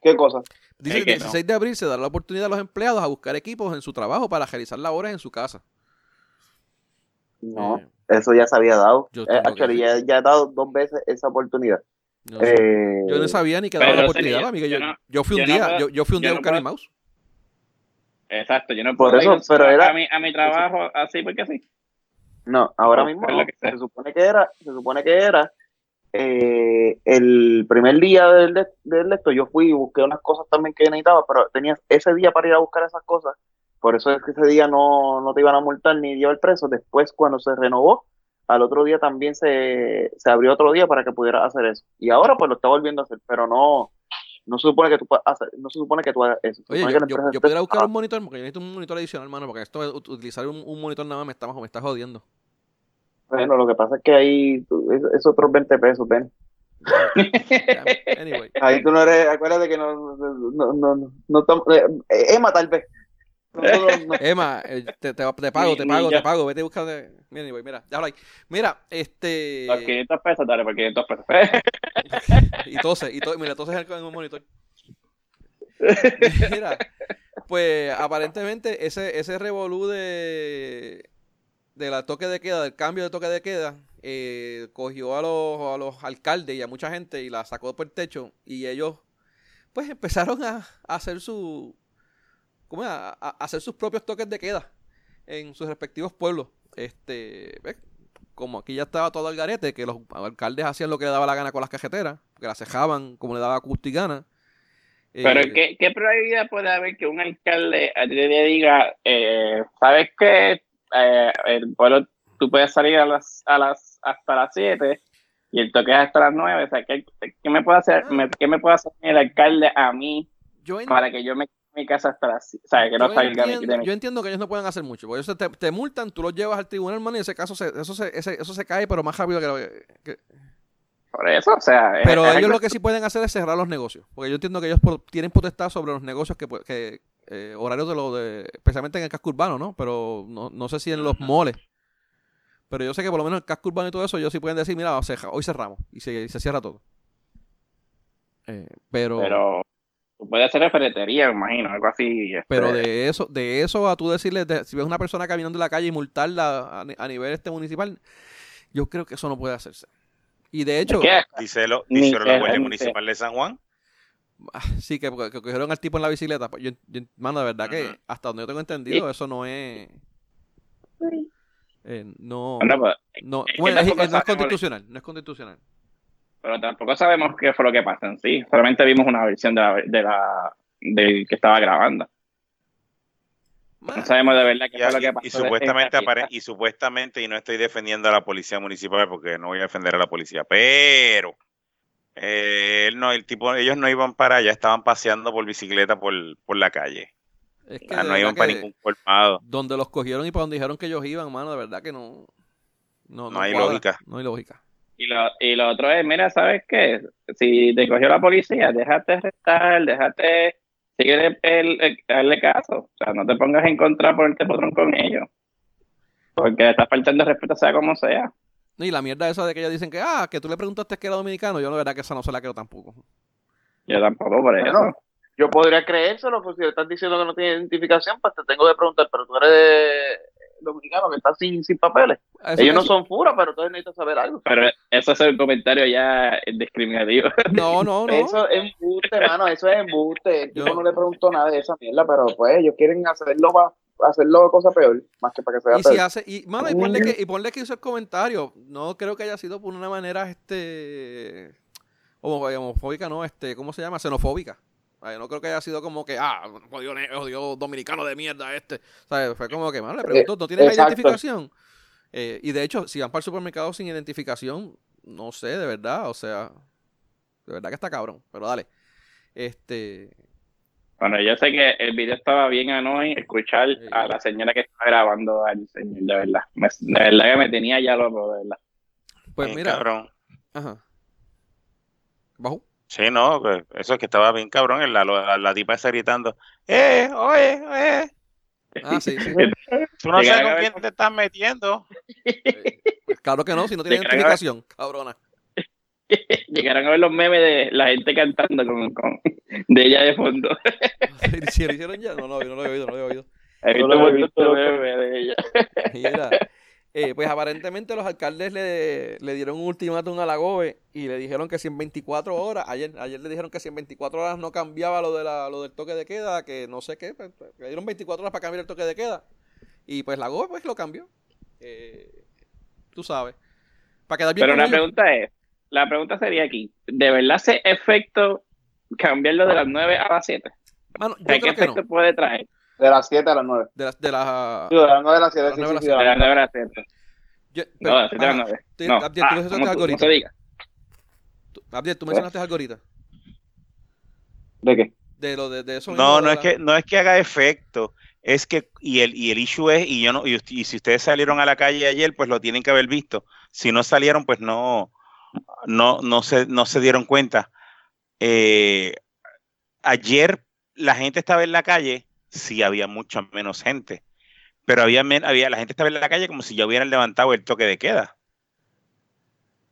¿Qué cosa? Dice que el 16 de abril se dará la oportunidad a los empleados a buscar equipos en su trabajo para realizar labores en su casa. No, eh, eso ya se había dado. Yo eh, ya, he dado dos veces esa oportunidad. Eh, yo no sabía ni que daba la oportunidad, amiga. Yo, fui un día, yo, fui un día a buscar mi mouse. Exacto, yo no puedo Por eso, pero era, a mi, a mi trabajo así porque sí. No, ahora mismo se supone que era, se supone que era eh, el primer día del, del esto yo fui y busqué unas cosas también que necesitaba, pero tenías ese día para ir a buscar esas cosas. Por eso es que ese día no, no te iban a multar ni llevar preso. Después, cuando se renovó, al otro día también se, se abrió otro día para que pudieras hacer eso. Y ahora pues lo está volviendo a hacer, pero no, no se supone que tú hacer, no se supone que tú hagas eso. Oye, yo, yo, podría buscar un monitor, porque yo necesito un monitor adicional, hermano, porque esto utilizar un, un, monitor nada más me está, me está jodiendo. Bueno, lo que pasa es que ahí es, otros 20 pesos, ven. Ahí tú no eres, acuérdate que no, no, no, no, eh, Emma tal vez. Emma, eh, te, te, te, pago, te pago, te pago, vete a buscar de... Mira, anyway, mira, déjalo ahí. Mira, este... Por 500 pesos, dale, por 500 pesos. y tose, y tose, mira, tose en un monitor. Mira, pues aparentemente ese, ese revolú de de la toque de queda, del cambio de toque de queda, eh, cogió a los, a los alcaldes y a mucha gente y la sacó por el techo y ellos pues empezaron a, hacer su ¿cómo A, hacer sus propios toques de queda. en sus respectivos pueblos. Este, como aquí ya estaba todo el garete, que los alcaldes hacían lo que le daba la gana con las cajeteras, que las cejaban como le daba Custigana. Pero eh, ¿qué, probabilidad puede haber que un alcalde le diga, eh, sabes que eh, el pueblo, tú puedes salir a las, a las, hasta las 7 y el toque es hasta las 9? O sea, ¿qué, me puede hacer, qué me puede hacer el alcalde a mí para que yo me mi casa hasta las, o sea, que no yo entiendo, Yo entiendo que ellos no pueden hacer mucho, porque ellos te, te, multan, tú los llevas al tribunal, hermano, y ese caso, se, eso, se, ese, eso se cae, pero más rápido que, lo, que, por eso, o sea. Pero ellos lo que sí pueden hacer es cerrar los negocios. Porque yo entiendo que ellos tienen potestad sobre los negocios que, que eh, horarios de lo de. Especialmente en el casco urbano, ¿no? Pero no, no sé si en los moles. Pero yo sé que por lo menos en el casco urbano y todo eso, ellos sí pueden decir, mira, hoy cerramos. Y se, se cierra todo. Eh, pero. Pero puede hacer ferretería, me imagino, algo así. Este. Pero de eso, de eso a tú decirle, si ves una persona caminando en la calle y multarla a, nivel este municipal, yo creo que eso no puede hacerse. Y de hecho... Díselo, díselo la Guardia Municipal de San Juan. Sí, que, cogieron al tipo en la bicicleta. Pues yo, mano, de verdad que hasta donde yo tengo entendido, eso no es... Eh, no, pues, no, es, constitucional, no es constitucional. Pero tampoco sabemos qué fue lo que pasó en sí. Solamente vimos una versión de la, de la del que estaba grabando. No sabemos de verdad qué fue lo que pasó. Y supuestamente, y supuestamente, y no estoy defendiendo a la policía municipal porque no voy a defender a la policía, pero eh, no, el tipo, ellos no iban para allá, estaban paseando por bicicleta por, por la calle. Es que no iban para ningún colmado. Donde los cogieron y para donde dijeron que ellos iban, mano, de verdad que no. No, no, hay lógica. No hay lógica. Y lo, y lo otro es, mira, ¿sabes qué? Si te cogió la policía, déjate arrestar, déjate sigue el, darle caso. O sea, no te pongas en contra por el potrón con ellos. Porque estás faltando respeto sea como sea. Y la mierda esa de que ellos dicen que, ah, que tú le preguntaste que era dominicano, yo la verdad que esa no se la creo tampoco. Yo tampoco, por eso. yo podría creérselo, pues si le estás diciendo que no tiene identificación, pues te tengo que preguntar, pero tú eres dominicano que está sin, sin papeles. Ellos no son furas, pero entonces necesitas saber algo. Pero eso es el comentario ya discriminativo. No, no, no. Eso es embuste, hermano, eso es embuste. Yo no le pregunto nada de esa mierda, pero pues ellos quieren hacerlo para hacerlo cosa peor, más que para que sea y Si hace, y, mano, y ponle, que, y ponle que hizo el comentario. No creo que haya sido por una manera, este, homofóbica, no, este, ¿cómo se llama? Xenofóbica no creo que haya sido como que, ah, jodido, dominicano de mierda este. ¿Sabes? Fue como que, le preguntó, ¿no tienes la identificación? Eh, y de hecho, si van para el supermercado sin identificación, no sé, de verdad, o sea, de verdad que está cabrón. Pero dale. Este. Bueno, yo sé que el video estaba bien anoy escuchar a la señora que estaba grabando al señor, de verdad. de verdad que me tenía ya loco, de verdad. Pues mira. Cabrón. Ajá. ¿Bajo? Sí, no, pues, eso es que estaba bien cabrón, la, la, tipa está gritando, ¡eh, oye, oye! Ah, sí, sí. Tú no sabes con quién te estás metiendo. Pues claro que no, si no tiene identificación, cabrona. Llegaron a ver los memes de la gente cantando con, con de ella de fondo. ¿Sí, lo hicieron ya? No, no, no lo he oído, no lo he oído. No he visto meme de ella. Mira, eh, pues aparentemente los alcaldes le, le dieron un ultimátum a la GOBE y le dijeron que si en 24 horas, ayer, ayer le dijeron que si en 24 horas no cambiaba lo, de la, lo del toque de queda, que no sé qué, pues, pues, le dieron 24 horas para cambiar el toque de queda. Y pues la GOBE pues lo cambió. Eh, tú sabes. Para quedar bien Pero la pregunta es, la pregunta sería aquí, ¿de verdad hace efecto cambiarlo de las 9 a las 7? ¿Qué efecto puede traer? De las 7 a las 9. De las, de las, sí, de las 9 a las 7. De las 9 a las 7. No, de las 7 a las 9. No, Abdiel, tú mencionaste algo ahorita. Abdiel, tú mencionaste algo ahorita. ¿De qué? De lo de, de eso. No, no es, que, no es que haga efecto. Es que, y el, y el issue es, y yo no, y, y si ustedes salieron a la calle ayer, pues lo tienen que haber visto. Si no salieron, pues no, no, no se, no se dieron cuenta. Eh, ayer la gente estaba en la calle sí había mucha menos gente. Pero había, había la gente estaba en la calle como si ya hubieran levantado el toque de queda.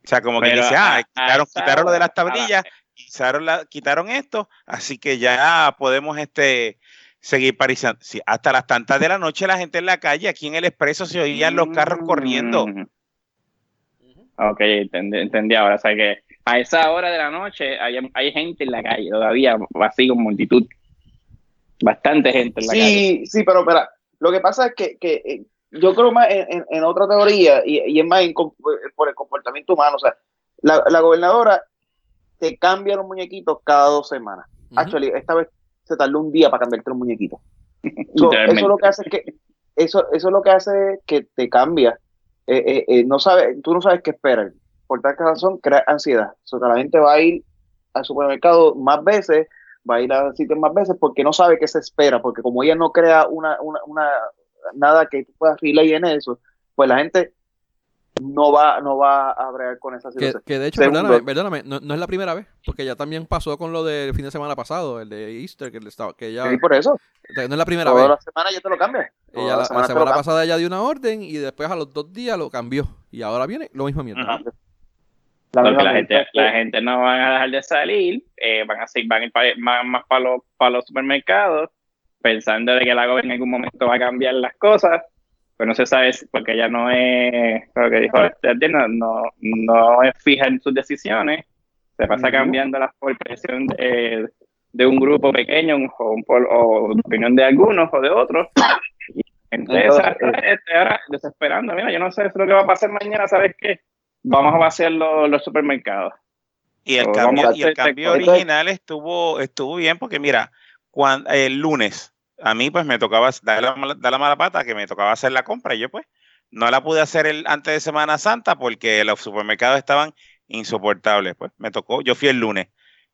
O sea, como que dice, ah, quitaron, quitaron lo de las tablillas, quitaron, la, quitaron esto, así que ya podemos este seguir parizando. Sí, hasta las tantas de la noche la gente en la calle, aquí en el expreso se oían los carros corriendo. Ok, entendí, entendí ahora. O sea que a esa hora de la noche hay, hay gente en la calle todavía, así con multitud. Bastante gente en la sí, Sí, pero, Lo que pasa es que, que eh, yo creo más en, otra teoría y, es más por el comportamiento humano. O sea, la, gobernadora te cambia los muñequitos cada dos semanas. Actually, esta vez se tardó un día para cambiarte los muñequitos. eso lo que hace que eso, eso lo que hace que te cambia. Eh, eh, eh, no sabe, tú no sabes qué esperar. Por tal razón, crea ansiedad. O sea, la gente va a ir al supermercado más veces, va a ir a sitios más veces porque no sabe qué se espera, porque como ella no crea una, una, una nada que tú puedas relay en eso, pues la gente no va, no va a bregar con esa situación. Que, de hecho, perdóname, no, es la primera vez, porque ya también pasó con lo del fin de semana pasado, el de Easter, que, estaba, que ya... Sí, por eso. No es la primera vez. la semana ya te lo cambia. la, semana, pasada ya dio una orden y después a los dos días lo cambió. Y ahora viene lo mismo mierda. Porque la gente, la gente no va a dejar de salir, eh, van a seguir, van a ir más, más para los, para los supermercados, pensando de que la gobierno en algún momento va a cambiar las cosas pues no se sabe porque ella no es, lo que dijo no, no, no es fija en sus decisiones, se pasa cambiando por presión de, de, un grupo pequeño o, un, o opinión de algunos o de otros. Entonces, este, ahora desesperando, mira, yo no sé lo que va a pasar mañana, ¿sabes qué? Vamos a vaciar los, los supermercados. Y el cambio, y el cambio original estuvo, estuvo bien porque mira, cuando, el lunes a mí pues me tocaba dar la, la, mala pata que me tocaba hacer la compra y yo pues no la pude hacer el, antes de Semana Santa porque los supermercados estaban insoportables. Pues me tocó, yo fui el lunes.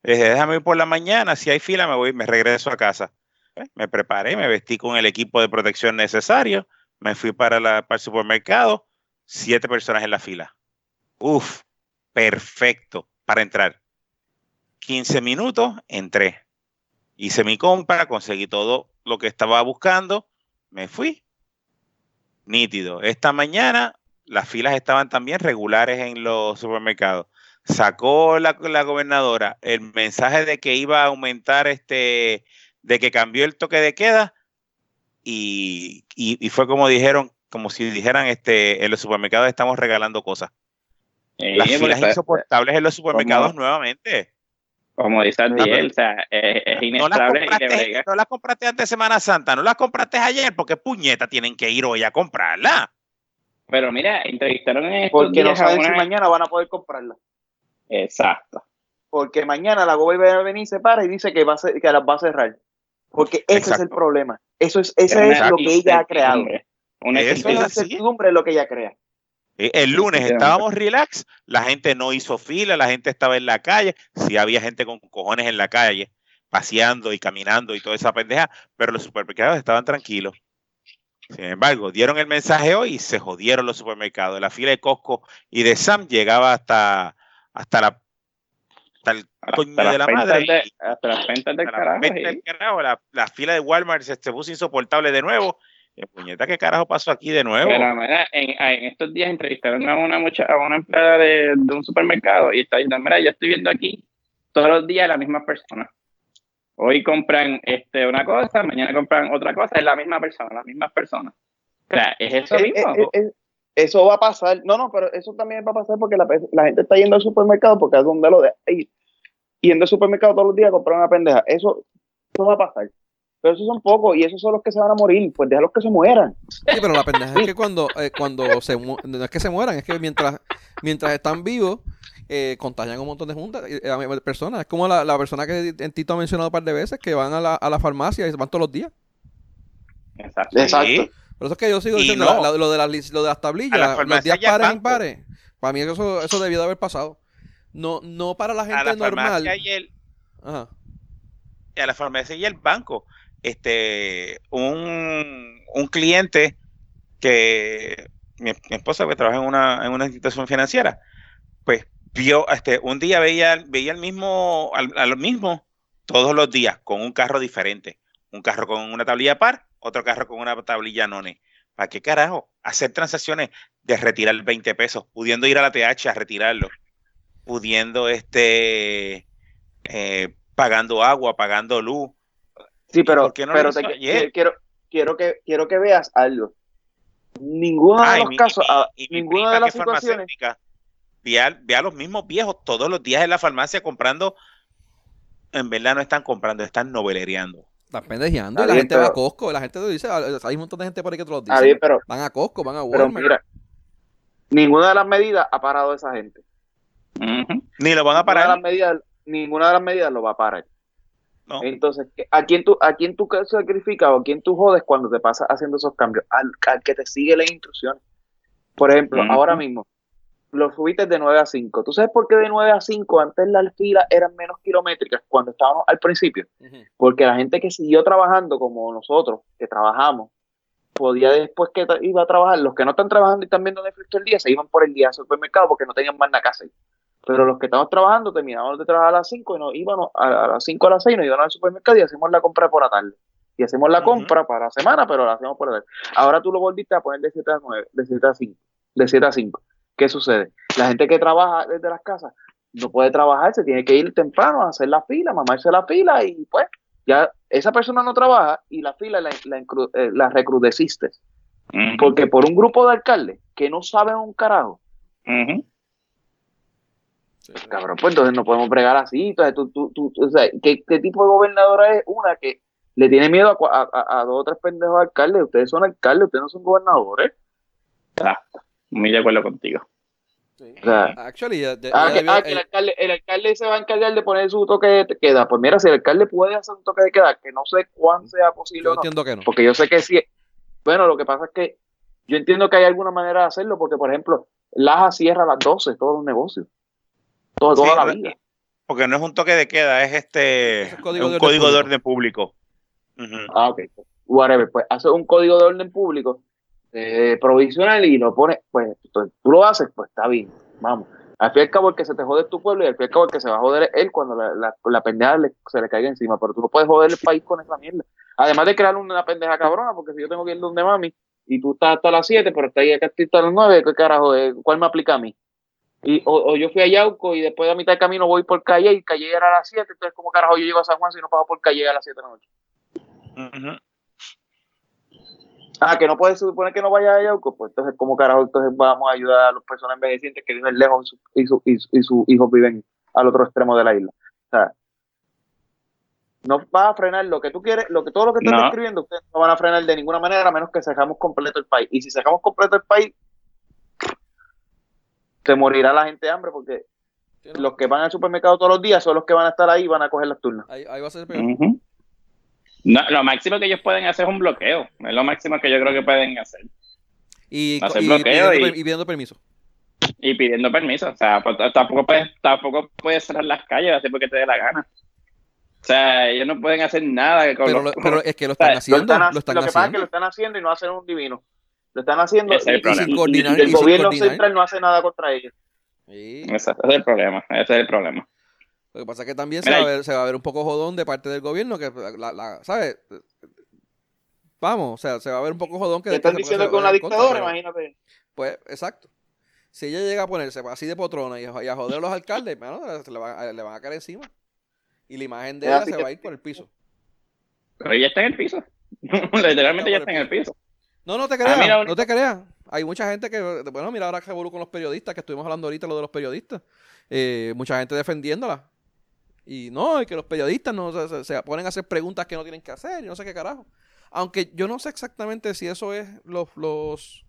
dije, déjame ir por la mañana, si hay fila me voy, me regreso a casa. Pues, me preparé, me vestí con el equipo de protección necesario, me fui para, la, para el supermercado, siete personas en la fila. Uf, perfecto para entrar. 15 minutos, entré. Hice mi compra, conseguí todo lo que estaba buscando, me fui. Nítido. Esta mañana las filas estaban también regulares en los supermercados. Sacó la, gobernadora el mensaje de que iba a aumentar este, de que cambió el toque de queda y, fue como dijeron, como si dijeran, este, en los supermercados estamos regalando cosas. las filas insoportables en los supermercados nuevamente. Como dice Adiel, o sea, es, inestable. No las, no las compraste antes de Semana Santa, no las compraste ayer, porque puñeta tienen que ir hoy a comprarla. Pero mira, entrevistaron en Porque no saben si mañana van a poder comprarla. Exacto. Porque mañana la va a venir, se para y dice que, va a que las va a cerrar. Porque ese es el problema. Eso es, ese es lo que ella ha creado. Una Eso es incertidumbre lo que ella crea. Eh, el lunes estábamos relax, la gente no hizo fila, la gente estaba en la calle, sí había gente con cojones en la calle, paseando y caminando y toda esa pendeja, pero los supermercados estaban tranquilos. Sin embargo, dieron el mensaje hoy y se jodieron los supermercados. La fila de Costco y de Sam llegaba hasta, hasta la hasta el coño de la madre. hasta las ventas del carajo. La, la, fila de Walmart se, se puso insoportable de nuevo ¿Qué puñeta, qué carajo pasó aquí de nuevo? Pero, mira, en, estos días entrevistaron a una mucha, a una empleada de, un supermercado y está diciendo, mira, yo estoy viendo aquí todos los días la misma persona. Hoy compran este, una cosa, mañana compran otra cosa, es la misma persona, las mismas personas. O sea, es eso eh, mismo. Eh, eh, eso va a pasar. No, no, pero eso también va a pasar porque la, la gente está yendo al supermercado porque es donde lo de ir. Yendo al supermercado todos los días a comprar una pendeja. Eso, eso va a pasar. Pero esos son pocos y esos son los que se van a morir. Pues déjalos que se mueran. Sí, pero la pendeja es que cuando, eh, cuando se no es que se mueran, es que mientras, mientras están vivos, eh, contagian un montón de juntas, eh, personas. Es como la, la, persona que en Tito ha mencionado un par de veces, que van a la, a la farmacia y van todos los días. Exacto. Exacto. Por eso es que yo sigo diciendo lo, de las, lo de las tablillas, los días pares impares. Para mí eso, eso debió de haber pasado. No, no para la gente a la normal. Y el, Ajá. a la farmacia y el banco este, un, un cliente que mi, esposa que trabaja en una, en una institución financiera, pues vio, este, un día veía, veía el mismo, al, mismo todos los días con un carro diferente. Un carro con una tablilla par, otro carro con una tablilla none. ¿Para qué carajo? Hacer transacciones de retirar 20 pesos, pudiendo ir a la TH a retirarlo, pudiendo este eh, pagando agua, pagando luz, Sí, pero, pero quiero, quiero, que, quiero que veas algo. Ninguno de los casos, ah, ninguna de las situaciones. Ve a, los mismos viejos todos los días en la farmacia comprando. En verdad no están comprando, están novelereando. Están pendejeando. Y la gente va a Costco. La gente dice, hay un montón de gente por ahí que te lo dice. Bien, pero, van a Costco, van a Walmart. Pero mira, ninguna de las medidas ha parado a esa gente. Ni lo van a parar. Ninguna de las medidas, ninguna de las medidas lo va a parar. Entonces, ¿a quién, tú, ¿a quién tú sacrificas o a quién tú jodes cuando te pasas haciendo esos cambios? Al, que te sigue las instrucciones. Por ejemplo, ahora mismo, los subiste de 9 a 5. ¿Tú sabes por qué de 9 a 5 antes las filas eran menos kilométricas cuando estábamos al principio? Porque la gente que siguió trabajando como nosotros, que trabajamos, podía después que iba a trabajar, los que no están trabajando y están viendo Netflix el día, se iban por el día al supermercado porque no tenían más nada que hacer. Pero los que estamos trabajando, terminábamos de trabajar a las 5 y nos íbamos a, las 5 a las 6, nos íbamos al supermercado y hacemos la compra por la tarde. Y hacemos la compra para la semana, pero la hacemos por la tarde. Ahora tú lo volviste a poner de 7 a 9, de 7 a 5, de 7 a 5. ¿Qué sucede? La gente que trabaja desde las casas no puede trabajar, se tiene que ir temprano a hacer la fila, mamarse la fila y pues ya esa persona no trabaja y la fila la, la, eh, la recrudeciste. Porque por un grupo de alcaldes que no saben un carajo, Cabrón, pues entonces no podemos bregar así. Entonces, tú, tú, tú, o sea, ¿qué, tipo de gobernadora es una que le tiene miedo a, dos o tres pendejos alcaldes? Ustedes son alcaldes, ustedes no son gobernadores. Ah, muy de acuerdo contigo. O sea, Actually, ah, que, ah, el, alcalde, el alcalde se va a encargar de poner su toque de queda. Pues mira, si el alcalde puede hacer un toque de queda, que no sé cuán sea posible. Yo entiendo que no. Porque yo sé que sí. Bueno, lo que pasa es que yo entiendo que hay alguna manera de hacerlo, porque por ejemplo, Laja cierra a las 12 todos los negocios toda la vida. Porque no es un toque de queda, es este un código, de, orden público. Ah, ok. Whatever. Pues hace un código de orden público eh, provisional y lo pone, pues tú lo haces, pues está bien, vamos. Al fin y al cabo, el que se te jode es tu pueblo y al fin y al cabo, el que se va a joder es él cuando la, la, la pendeja se le caiga encima. Pero tú no puedes joder el país con esa mierda. Además de crear una pendeja cabrona, porque si yo tengo que ir donde mami y tú estás hasta las 7, pero está ahí acá hasta las 9, ¿qué carajo? ¿Cuál me aplica a mí? Y, o, yo fui a Yauco y después de mitad del camino voy por Calle y Calle era a las 7, entonces como carajo yo llego a San Juan si no pago por Calle a las 7 de la noche. Ah, que no puede suponer que no vaya a Yauco, pues entonces como carajo entonces vamos a ayudar a las personas envejecientes que viven lejos y, su, y, y sus hijos viven al otro extremo de la isla. O sea, no va a frenar lo que tú quieres, lo que todo lo que estás escribiendo, ustedes no van a frenar de ninguna manera a menos que sacamos completo el país. Y si sacamos completo el país, se morirá la gente de hambre porque los que van al supermercado todos los días son los que van a estar ahí y van a coger las turnas. Ahí, va a ser no, lo máximo que ellos pueden hacer es un bloqueo. Es lo máximo que yo creo que pueden hacer. Y, pidiendo, permiso. Y pidiendo permiso. O sea, pues, tampoco puedes, tampoco puedes cerrar las calles así porque te dé la gana. O sea, ellos no pueden hacer nada. pero, pero es que lo están haciendo. Lo, que pasa es que lo están haciendo y no hacen un divino. Lo están haciendo y, el, gobierno central no hace nada contra ellos. Ese es el problema. Ese es el problema. Lo que pasa es que también se va, a ver, se va a ver un poco jodón de parte del gobierno, que la, la ¿sabes? Vamos, o sea, se va a ver un poco jodón que... están diciendo que una dictadora, imagínate. Pues, exacto. Si ella llega a ponerse así de potrona y a, joder a los alcaldes, bueno, le, van, le van a caer encima. Y la imagen de ella se va a ir por el piso. Pero ella está en el piso. Literalmente ella está en el piso. No, no te creas, ah, no te creas. Hay mucha gente que, bueno, mira ahora que con los periodistas, que estuvimos hablando ahorita lo de los periodistas, eh, mucha gente defendiéndola. Y no, y que los periodistas no se, ponen a hacer preguntas que no tienen que hacer, y no sé qué carajo. Aunque yo no sé exactamente si eso es los, los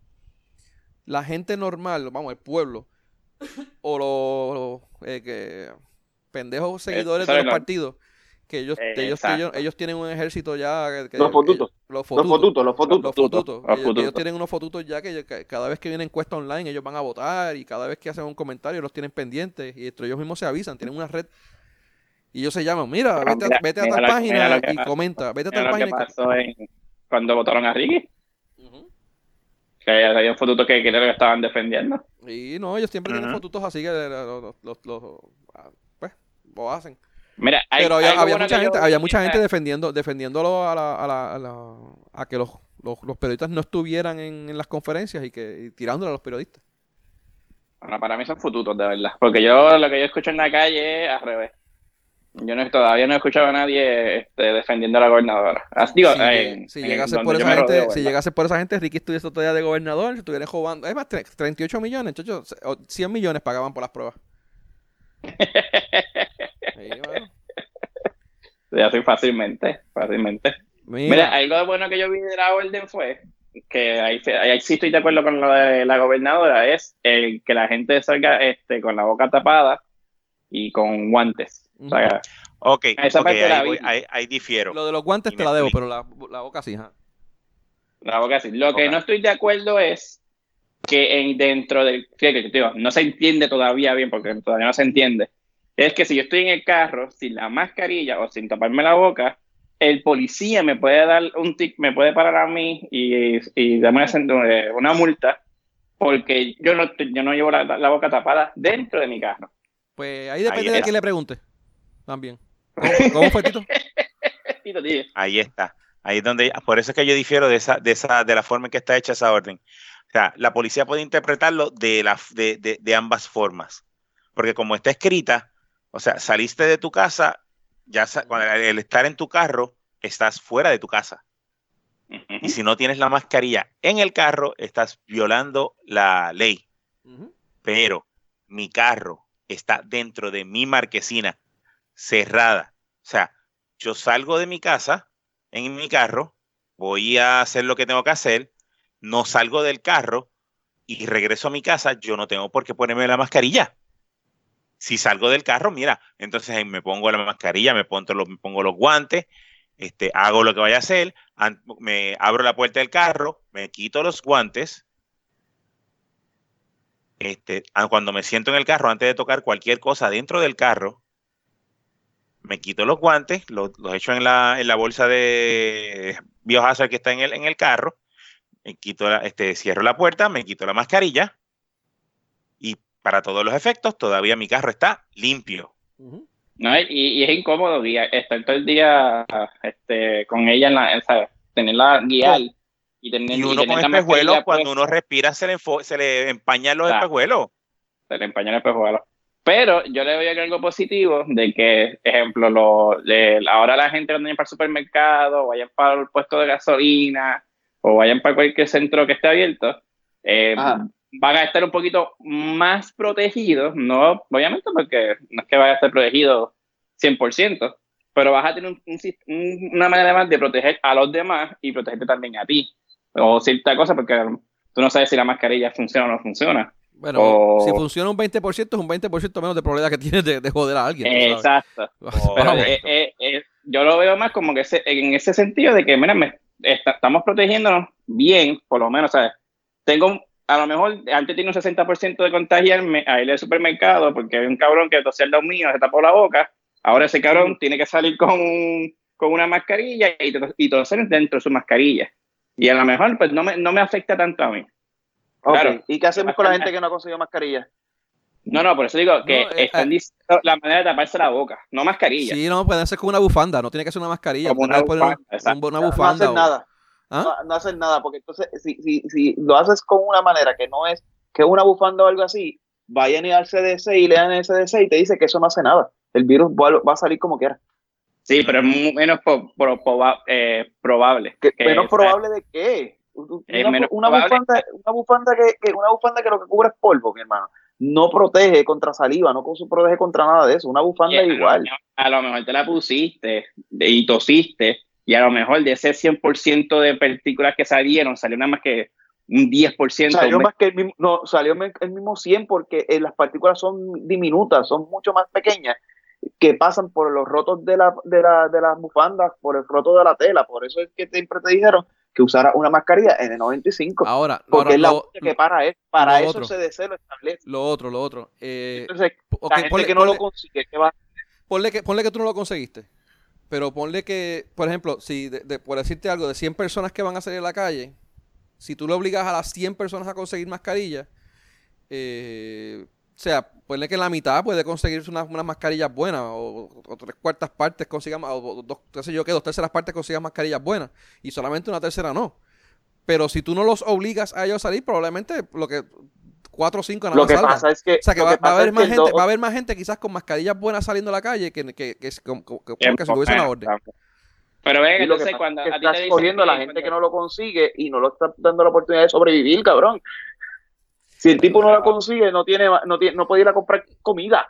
la gente normal, vamos, el pueblo, o los, eh, que, pendejos eh, seguidores de los partidos que ellos, ellos, ellos, tienen un ejército ya. los fotutos. los fotutos. Los fotutos. Los fotutos. Ellos, tienen unos fotutos ya que, cada vez que viene encuesta online ellos van a votar y cada vez que hacen un comentario los tienen pendientes y entre ellos mismos se avisan. Tienen una red y ellos se llaman, mira, vete, a, vete a tal página y comenta. Vete a tal página. pasó cuando votaron a Ricky. Que había fotutos que, que, que estaban defendiendo. Y no, ellos siempre tienen fotutos así que los, los, los, pues, lo hacen. Mira, pero había, mucha gente, había mucha gente defendiendo, defendiéndolo a, la, a, la, a, que los, los, periodistas no estuvieran en, las conferencias y que tirándole a los periodistas. Bueno, para mí son fututos, de verdad. Porque yo lo que yo escucho en la calle es al revés. Yo no, todavía no he escuchado a nadie este, defendiendo a la gobernadora. digo, si, llegase por esa gente, si llegase por esa gente, Ricky estuviese todavía de gobernador, estuviera jugando. Es más, 38 millones, 100 millones pagaban por las pruebas. así fácilmente, fácilmente. Mira. algo bueno que yo vi de la orden fue que ahí, ahí sí estoy de acuerdo con lo de la gobernadora, es el que la gente salga este, con la boca tapada y con guantes. O sea, ok, ahí, difiero. Lo de los guantes te la debo, pero la, boca sí. La boca sí. Lo que no estoy de acuerdo es que en, dentro del... No se entiende todavía bien porque todavía no se entiende. Es que si yo estoy en el carro sin la mascarilla o sin taparme la boca, el policía me puede dar un tic, me puede parar a mí y, y darme una, multa porque yo no, yo no llevo la, boca tapada dentro de mi carro. Pues ahí depende de quién le pregunte. También. ¿Cómo, fue Tito? ahí está. Ahí es donde, por eso es que yo difiero de esa, de esa, de la forma en que está hecha esa orden. O sea, la policía puede interpretarlo de, la, de, de, de ambas formas. Porque como está escrita, o sea, saliste de tu casa ya el estar en tu carro, estás fuera de tu casa. Y si no tienes la mascarilla en el carro, estás violando la ley. Pero mi carro está dentro de mi marquesina, cerrada. O sea, yo salgo de mi casa en mi carro, voy a hacer lo que tengo que hacer, no salgo del carro y regreso a mi casa, yo no tengo por qué ponerme la mascarilla si salgo del carro, mira, entonces me pongo la mascarilla, me pongo los, guantes, este, hago lo que vaya a hacer, me abro la puerta del carro, me quito los guantes. Este, cuando me siento en el carro, antes de tocar cualquier cosa dentro del carro, me quito los guantes, los, echo en la, en la, bolsa de biohazard que está en el, en el carro, me quito este, cierro la puerta, me quito la mascarilla para todos los efectos, todavía mi carro está limpio. No, y, es incómodo estar todo el día este, con ella en la, ¿sabes? tenerla guiar. Y, tener, y uno con espejuelos, cuando pues. uno respira, se le, se le empañan los espejuelos. Se le empañan los espejuelos. Pero yo le veo algo positivo de que, ejemplo, lo, ahora la gente cuando vayan para el supermercado, vayan para el puesto de gasolina o vayan para cualquier centro que esté abierto, eh, van a estar un poquito más protegidos, no, obviamente porque no es que vaya a estar protegido 100%, pero vas a tener una manera más de proteger a los demás y protegerte también a ti, o cierta cosa, porque tú no sabes si la mascarilla funciona o no funciona. Bueno, si funciona un 20% es un 20% menos de probabilidad que tienes de, joder a alguien. Exacto. Pero eh, eh, eh, yo lo veo más como que en ese sentido de que, mira, estamos protegiéndonos bien, por lo menos, ¿sabes? Tengo a lo mejor antes tiene un 60% de contagiarme a ir al supermercado porque hay un cabrón que tosía al lado mío, se tapó la boca. Ahora ese cabrón tiene que salir con, con una mascarilla y, y toser dentro de su mascarilla. Y a lo mejor pues no me, no me afecta tanto a mí. Claro, ¿Y qué hacemos con la gente que no ha conseguido mascarilla? No, no, por eso digo que eh, están eh, diciendo la manera de taparse la boca, no mascarilla. Sí, no, puede ser con una bufanda, no tiene que ser una mascarilla. Como una, bufanda, una, bufanda. No, nada. ¿Ah? no, hacer nada, porque entonces si, si, si lo haces con una manera que no es, que es una bufanda o algo así, vayan al CDC y lean el CDC y te dice que eso no hace nada. El virus va, a salir como quiera. Sí, pero es menos eh, probable. ¿Menos probable de qué? Una, bufanda, una, bufanda que, una bufanda que lo que cubre es polvo, mi hermano. No protege contra saliva, no protege contra nada de eso. Una bufanda igual. A lo mejor te la pusiste y tosiste y a lo mejor de ese 100% de partículas que salieron, salió nada más que un 10%. Salió más que el mismo, no, salió el mismo 100 porque eh, las partículas son diminutas, son mucho más pequeñas que pasan por los rotos de, la, de, la, de las bufandas, por el roto de la tela. Por eso es que siempre te dijeron que usara una mascarilla N95. Ahora, porque es la que para, es, para eso se desea lo establece. Lo otro, lo otro. Eh, Entonces, la gente que no lo consigue, ¿qué va a hacer? Ponle que, ponle que tú no lo conseguiste. Pero ponle que, por ejemplo, si de, por decirte algo, de 100 personas que van a salir a la calle, si tú le obligas a las 100 personas a conseguir mascarillas, eh, o sea, ponle que la mitad puede conseguirse unas, mascarillas buenas, o, tres cuartas partes consigan, o dos, qué sé yo que dos terceras partes consigan mascarillas buenas, y solamente una tercera no. Pero si tú no los obligas a ellos a salir, probablemente lo que 4 o 5 nada Lo que pasa es que. O sea, que, va, a haber más gente, va a haber más gente quizás con mascarillas buenas saliendo a la calle que, que, que, que, si hubiese una orden. Pero ven, entonces cuando. Que estás cogiendo a la gente que no lo consigue y no lo está dando la oportunidad de sobrevivir, cabrón. Si el tipo no la consigue, no tiene, no tiene, no puede ir a comprar comida.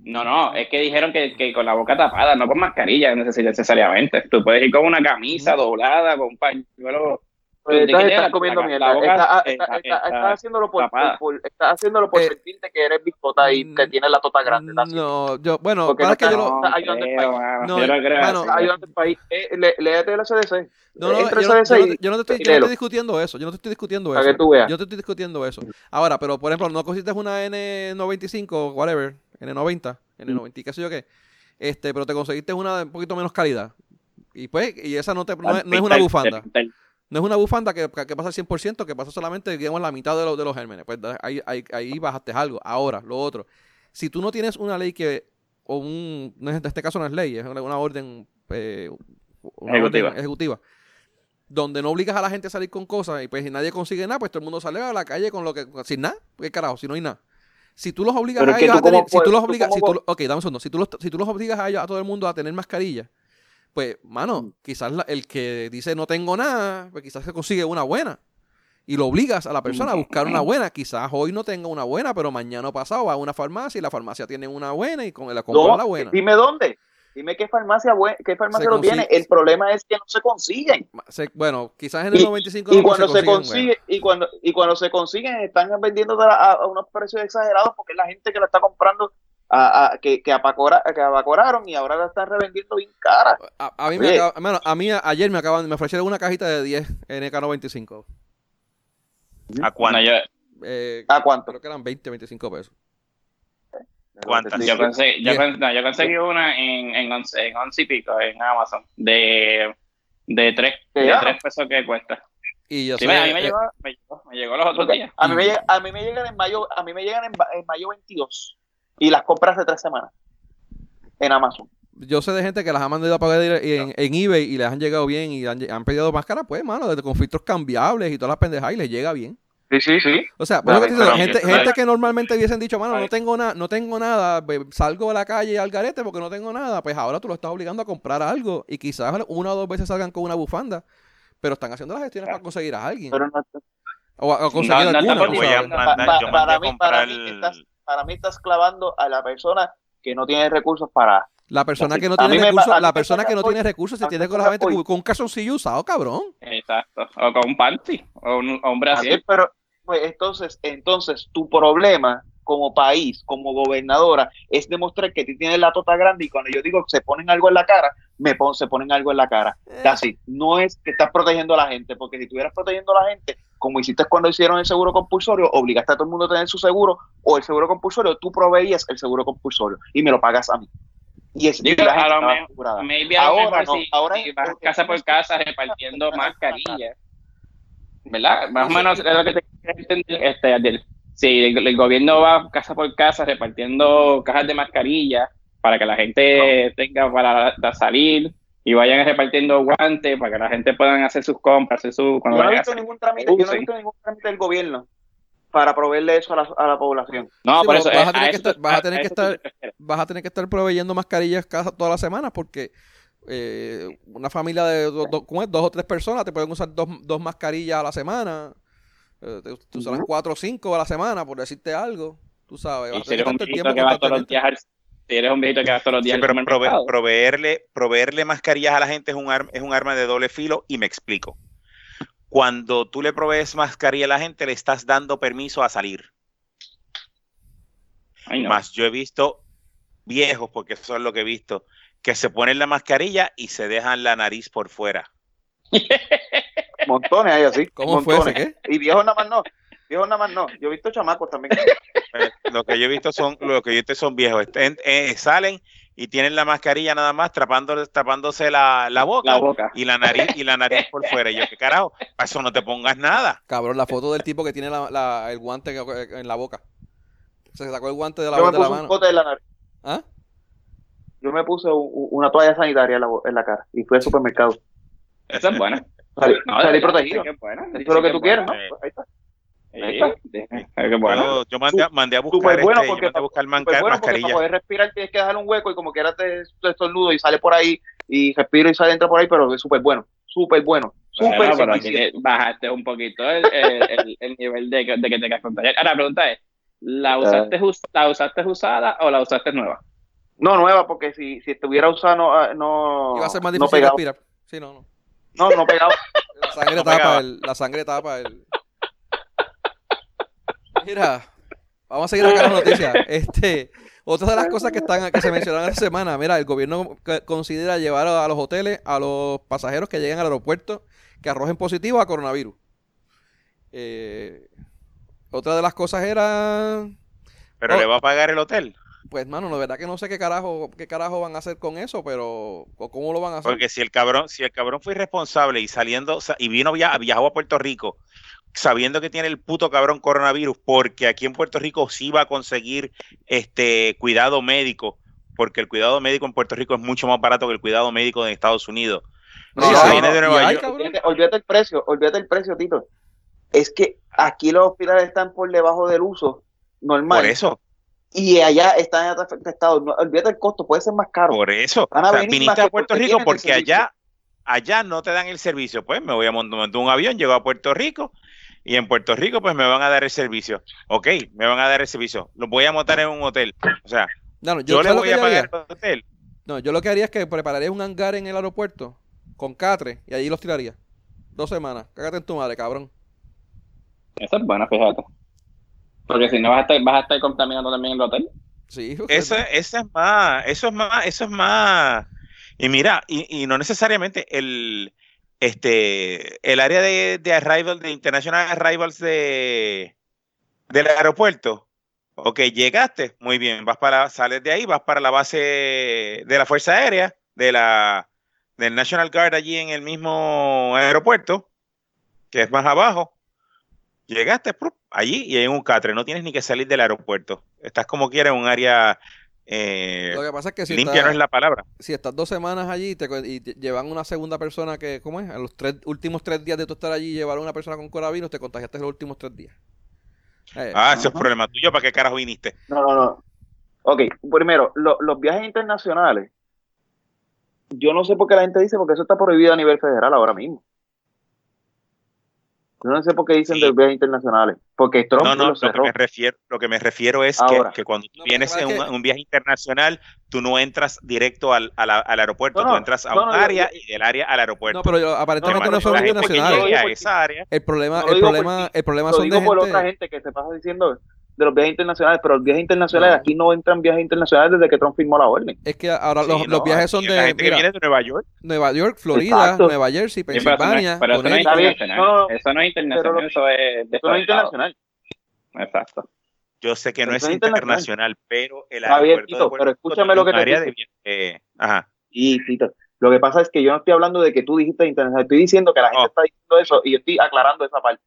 No, no, es que dijeron que, que con la boca tapada, no con mascarilla necesariamente. Tú puedes ir con una camisa doblada, con un pañuelo pues entonces estás comiendo mierda. Estás está, está, haciéndolo por, por, estás haciéndolo por eh, sentirte que eres bispota y que tienes la tota grande. No, yo, bueno, Porque para que yo lo... Estás ayudando al país. No, yo no bueno, ayudando al país. Eh, léete la CDC. No, no, yo, no, yo, no te estoy, yo no estoy discutiendo eso. Yo no te estoy discutiendo eso. que tú veas. Yo te estoy discutiendo eso. Ahora, pero por ejemplo, no cogiste una N95, whatever, N90, N90, qué sé yo qué. Este, pero te conseguiste una de un poquito menos calidad. Y pues, y esa no, te, no, es, no es una bufanda. No es una bufanda que, que pasa al 100%, que pasa solamente, digamos, la mitad de, los de los gérmenes. Pues ahí, ahí, ahí bajaste algo. Ahora, lo otro. Si tú no tienes una ley que, o un, en este caso no es ley, es una, orden, eh, ejecutiva. ejecutiva, donde no obligas a la gente a salir con cosas y pues si nadie consigue nada, pues todo el mundo sale a la calle con lo que, sin nada, ¿qué carajo? Si no hay nada. Si tú los obligas a ellos a tener, si tú los obligas, si tú, dame un segundo, si tú los, si tú los obligas a ellos, a todo el mundo a tener mascarilla, pues, mano, mm. quizás el que dice no tengo nada, pues quizás se consigue una buena. Y lo obligas a la persona a buscar una buena. Quizás hoy no tenga una buena, pero mañana pasado va a una farmacia y la farmacia tiene una buena y con la compra la buena. Dime dónde. Dime qué farmacia, qué farmacia lo tiene. El problema es que no se consiguen. bueno, quizás en el 95 y, cuando se, consigue y cuando y cuando se consiguen están vendiendo a, unos precios exagerados porque es la gente que la está comprando a, que, que, apacoraron y ahora la están revendiendo bien cara. A, mí, me a mí ayer me acaban me ofrecieron una cajita de 10 NK95. ¿A cuánto? Eh, ¿A cuánto? Creo que eran 20, 25 pesos. ¿Cuántas? Yo conseguí, yo, yo conseguí una en, en, 11, en 11 y pico en Amazon de, de 3, de 3 pesos que cuesta. Y yo sí, a mí me, llegó, me, llegó, me llegó los otros días. A mí me, a mí me llegan en mayo, a mí me llegan en, en mayo 22 y las compras de tres semanas en Amazon. Yo sé de gente que las ha mandado a pagar en, en eBay y les han llegado bien y han, han pedido máscaras, pues, mano, desde con filtros cambiables y todas las pendejadas y les llega bien. Sí, sí, sí. O sea, bueno, gente, gente que normalmente hubiesen dicho, mano, no tengo nada, no tengo nada, salgo a la calle al garete porque no tengo nada, pues ahora tú lo estás obligando a comprar algo y quizás una o dos veces salgan con una bufanda, pero están haciendo las gestiones para conseguir a alguien. o a, conseguir alguna. para, mí, para, mí para mí estás clavando a la persona que no tiene recursos para la persona que no tiene recursos, la persona que no tiene recursos se tiene solamente con un calzoncillo usado, cabrón. Exacto. O con un panty. O un hombre así. Pero, pues entonces, entonces, tu problema como país, como gobernadora, es demostrar que tú tienes la tota grande y cuando yo digo se ponen algo en la cara, me se ponen algo en la cara. Eh. Así, no es que estás protegiendo a la gente, porque si estuvieras protegiendo a la gente, como hiciste cuando hicieron el seguro compulsorio, obligaste a todo el mundo a tener su seguro, o el seguro compulsorio, tú proveías el seguro compulsorio y me lo pagas a mí. Y es Digo, a lo ahora no, ahora vas casa por casa repartiendo mascarillas. ¿Verdad? Más o menos es lo que te entender, este, Si el, gobierno va casa por casa repartiendo cajas de mascarillas para que la gente tenga para, salir y vayan repartiendo guantes para que la gente pueda hacer sus compras, hacer su, cuando yo no he visto ningún trámite, yo no he visto ningún trámite del gobierno para proveerle eso a la, a la población. No, por eso vas a tener que estar, vas a tener que estar, vas a tener que estar proveyendo mascarillas cada, todas las semanas porque eh, una familia de dos o tres personas te pueden usar dos, dos mascarillas a la semana. Eh, te, usarás cuatro o cinco a la semana, por decirte algo. Tú sabes. Y si eres un viejito que va todos los días si eres un viejito que va todos los días pero proveerle, proveerle mascarillas a la gente es un, es un arma de doble filo y me explico cuando tú le provees mascarilla a la gente, le estás dando permiso a salir. Más yo he visto viejos, porque eso es lo que he visto, que se ponen la mascarilla y se dejan la nariz por fuera. Montones hay así. ¿Cómo fue qué? Y viejos nada más no. Viejos nada más no. Yo he visto chamacos también. Eh, lo que yo he visto son, lo que yo he visto son viejos. Eh, salen y tienen la mascarilla nada más tapando, tapándose la, la, boca, y la nariz y la nariz por fuera. Y yo, ¿qué carajo? Para eso no te pongas nada. Cabrón, la foto del tipo que tiene la, el guante en la boca. Se sacó el guante de la, boca de la mano. ¿Ah? Yo me puse una toalla sanitaria en la, en la cara y fui al supermercado. Esa es buena. Salí, salí protegido. Eso es lo que tú quieres, ¿no? Pues ahí está. Bueno, yo mandé, mandé, a buscar bueno este, porque, a buscar bueno mascarilla. para poder respirar tienes que dejar un hueco y como quiera te, te estornudo y sale por ahí y respiro y sale entra por ahí, pero es súper bueno, súper bueno. Super bueno, bajaste un poquito el, el, el nivel de, de, que te quedas contagiar. Ahora la pregunta es, ¿la usaste, ¿la usaste usada o la usaste nueva? No, nueva, porque si, si estuviera usada no, ah, no. Iba a ser más no difícil pegaba. respirar. Sí, no, no. No, no pegaba. La sangre No tapa pegaba. el, la sangre tapa el. Mira, vamos a seguir acá las noticias. Este, otra de las cosas que están que se mencionaron esta semana, mira, el gobierno considera llevar a los hoteles a los pasajeros que lleguen al aeropuerto que arrojen positivo a coronavirus. Eh, otra de las cosas era, Pero Oh. le va a pagar el hotel. Pues, mano, la verdad que no sé qué carajo, qué carajo van a hacer con eso, pero o cómo lo van a hacer. Porque si el cabrón, si el cabrón fue irresponsable y saliendo, sa- y vino via- viajó a Puerto Rico, sabiendo que tiene el puto cabrón coronavirus, porque aquí en Puerto Rico sí va a conseguir este cuidado médico, porque el cuidado médico en Puerto Rico es mucho más barato que el cuadado médico en Estados Unidos. No, Si no, se no, viene no, de y Nueva hay, York, cabrón. Olvídate, olvídate el precio, olvídate el precio, Tito. Es que aquí los hospitales están por debajo del uso normal. por eso, Y allá están en afectados. No, olvídate el costo, puede ser más caro. por eso. Van a O sea, venir viniste a Puerto Rico porque allá, allá no te dan el servicio. Pues me voy a montar un avión, llego a Puerto Rico y en Puerto Rico pues me van a dar el servicio. Ok, me van a dar el servicio. Lo voy a montar en un hotel. O sea, No, no, yo, yo, le ¿sabes lo voy que a pagar el hotel. No, yo lo que haría es que prepararía un hangar en el aeropuerto con catre y allí los tiraría. Dos semanas. Cágate en tu madre, cabrón. Eso es bueno, fíjate. Porque si no vas a estar, vas a estar contaminando también el hotel. Sí, Eso, eso es más, eso es más, eso es más. Y mira, y, y no necesariamente el este el área de, de arrival, de international arrivals de del aeropuerto. Ok, llegaste, muy bien, vas para, sales de ahí, vas para la base de la Fuerza Aérea, de la del National Guard allí en el mismo aeropuerto, que es más abajo. Llegaste ¡prup! Allí y hay un catre, no tienes ni que salir del aeropuerto. Estás como quieras en un área eh, Lo que pasa es que si, limpia, estás, no es la palabra. si estás dos semanas allí y te, y te llevan una segunda persona que, ¿cómo es? A los tres últimos tres días de tú estar allí, llevar a una persona con coronavirus, te contagiaste los últimos tres días. Eh, Ah, ese es problema tuyo, ¿para qué carajo viniste? No, no, no. Ok, primero, lo- los viajes internacionales. Yo no sé por qué la gente dice, porque eso está prohibido a nivel federal ahora mismo. Yo no sé por qué dicen Sí. de los viajes internacionales. Porque Trump No, no, lo lo que cerró. me refiero, lo que me refiero es que, Ahora. que cuando tú No, vienes en un, que- un viaje internacional, tú no entras directo al, a la- al aeropuerto, No, tú entras a no, un yo- área yo- y del área al aeropuerto. no, pero yo- aparentemente no, no, son por- esa área, El problema, el por problema, el problema Lo son digo de por gente. otra gente que se pasa diciendo de los viajes internacionales, pero los viajes internacionales, No. aquí no entran viajes internacionales desde que Trump firmó la orden. Es que ahora Sí, los, viajes son la de gente que viene de Nueva York. Nueva York, Florida, Exacto. Nueva Jersey, Sí, pero eso no es- Pensilvania, pero eso no es internacional. Eso no es internacional, pero eso es de Eso no es Estado. internacional. Exacto. Yo sé que no es internacional. internacional, pero el aeropuerto Tito, de Puerto pero escúchame lo que te digo. eh, ajá. Y Tito, lo que pasa es que yo no estoy hablando de que tú dijiste internacional, estoy diciendo que la gente Oh. está diciendo eso y yo estoy aclarando esa parte.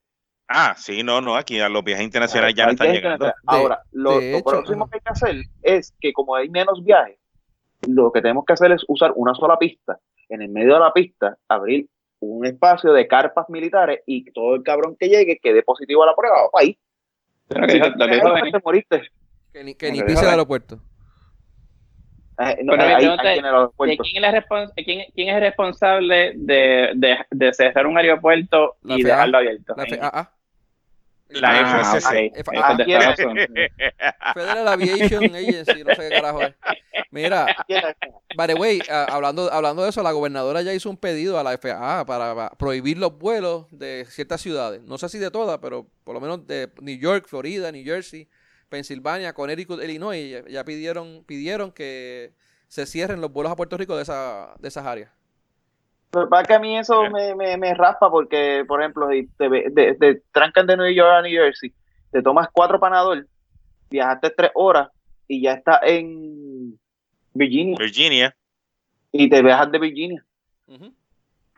Ah, sí, no, no, aquí a los viajes internacionales ya no están llegando. Ahora, lo, de lo hecho, próximo que hay que hacer es que como hay menos viajes, lo que tenemos que hacer es usar una sola pista. En el medio de la pista, abrir un espacio de carpas militares y todo el cabrón que llegue quede positivo a la prueba. va ahí. Pero que Si te moriste. que ni, que ni pise el aeropuerto. Eh, no, Pero hay, yo hay no te- quien en los ¿De aeropuertos. quién, es la respons- quién, quién es el responsable de, de, de cerrar un aeropuerto La y FAA. dejarlo abierto? La FAA. La Ah, FCC. F- Unidos. Federal Aviation Agency, no sé qué carajo es. Mira, by the way, a- hablando, hablando de eso, la gobernadora ya hizo un pedido a la FAA para, para prohibir los vuelos de ciertas ciudades. No sé si de todas, pero por lo menos de New York, Florida, New Jersey, Pensilvania, Connecticut, Illinois. Ya, ya pidieron, pidieron que se cierren los vuelos a Puerto Rico de, esa, de esas áreas. Para que a mí eso me, me, me raspa porque, por ejemplo, si te, de, de- trancan de New York a New Jersey, te tomas cuatro panadol, viajaste tres horas y ya estás en Virginia Virginia. y te viajas de Virginia.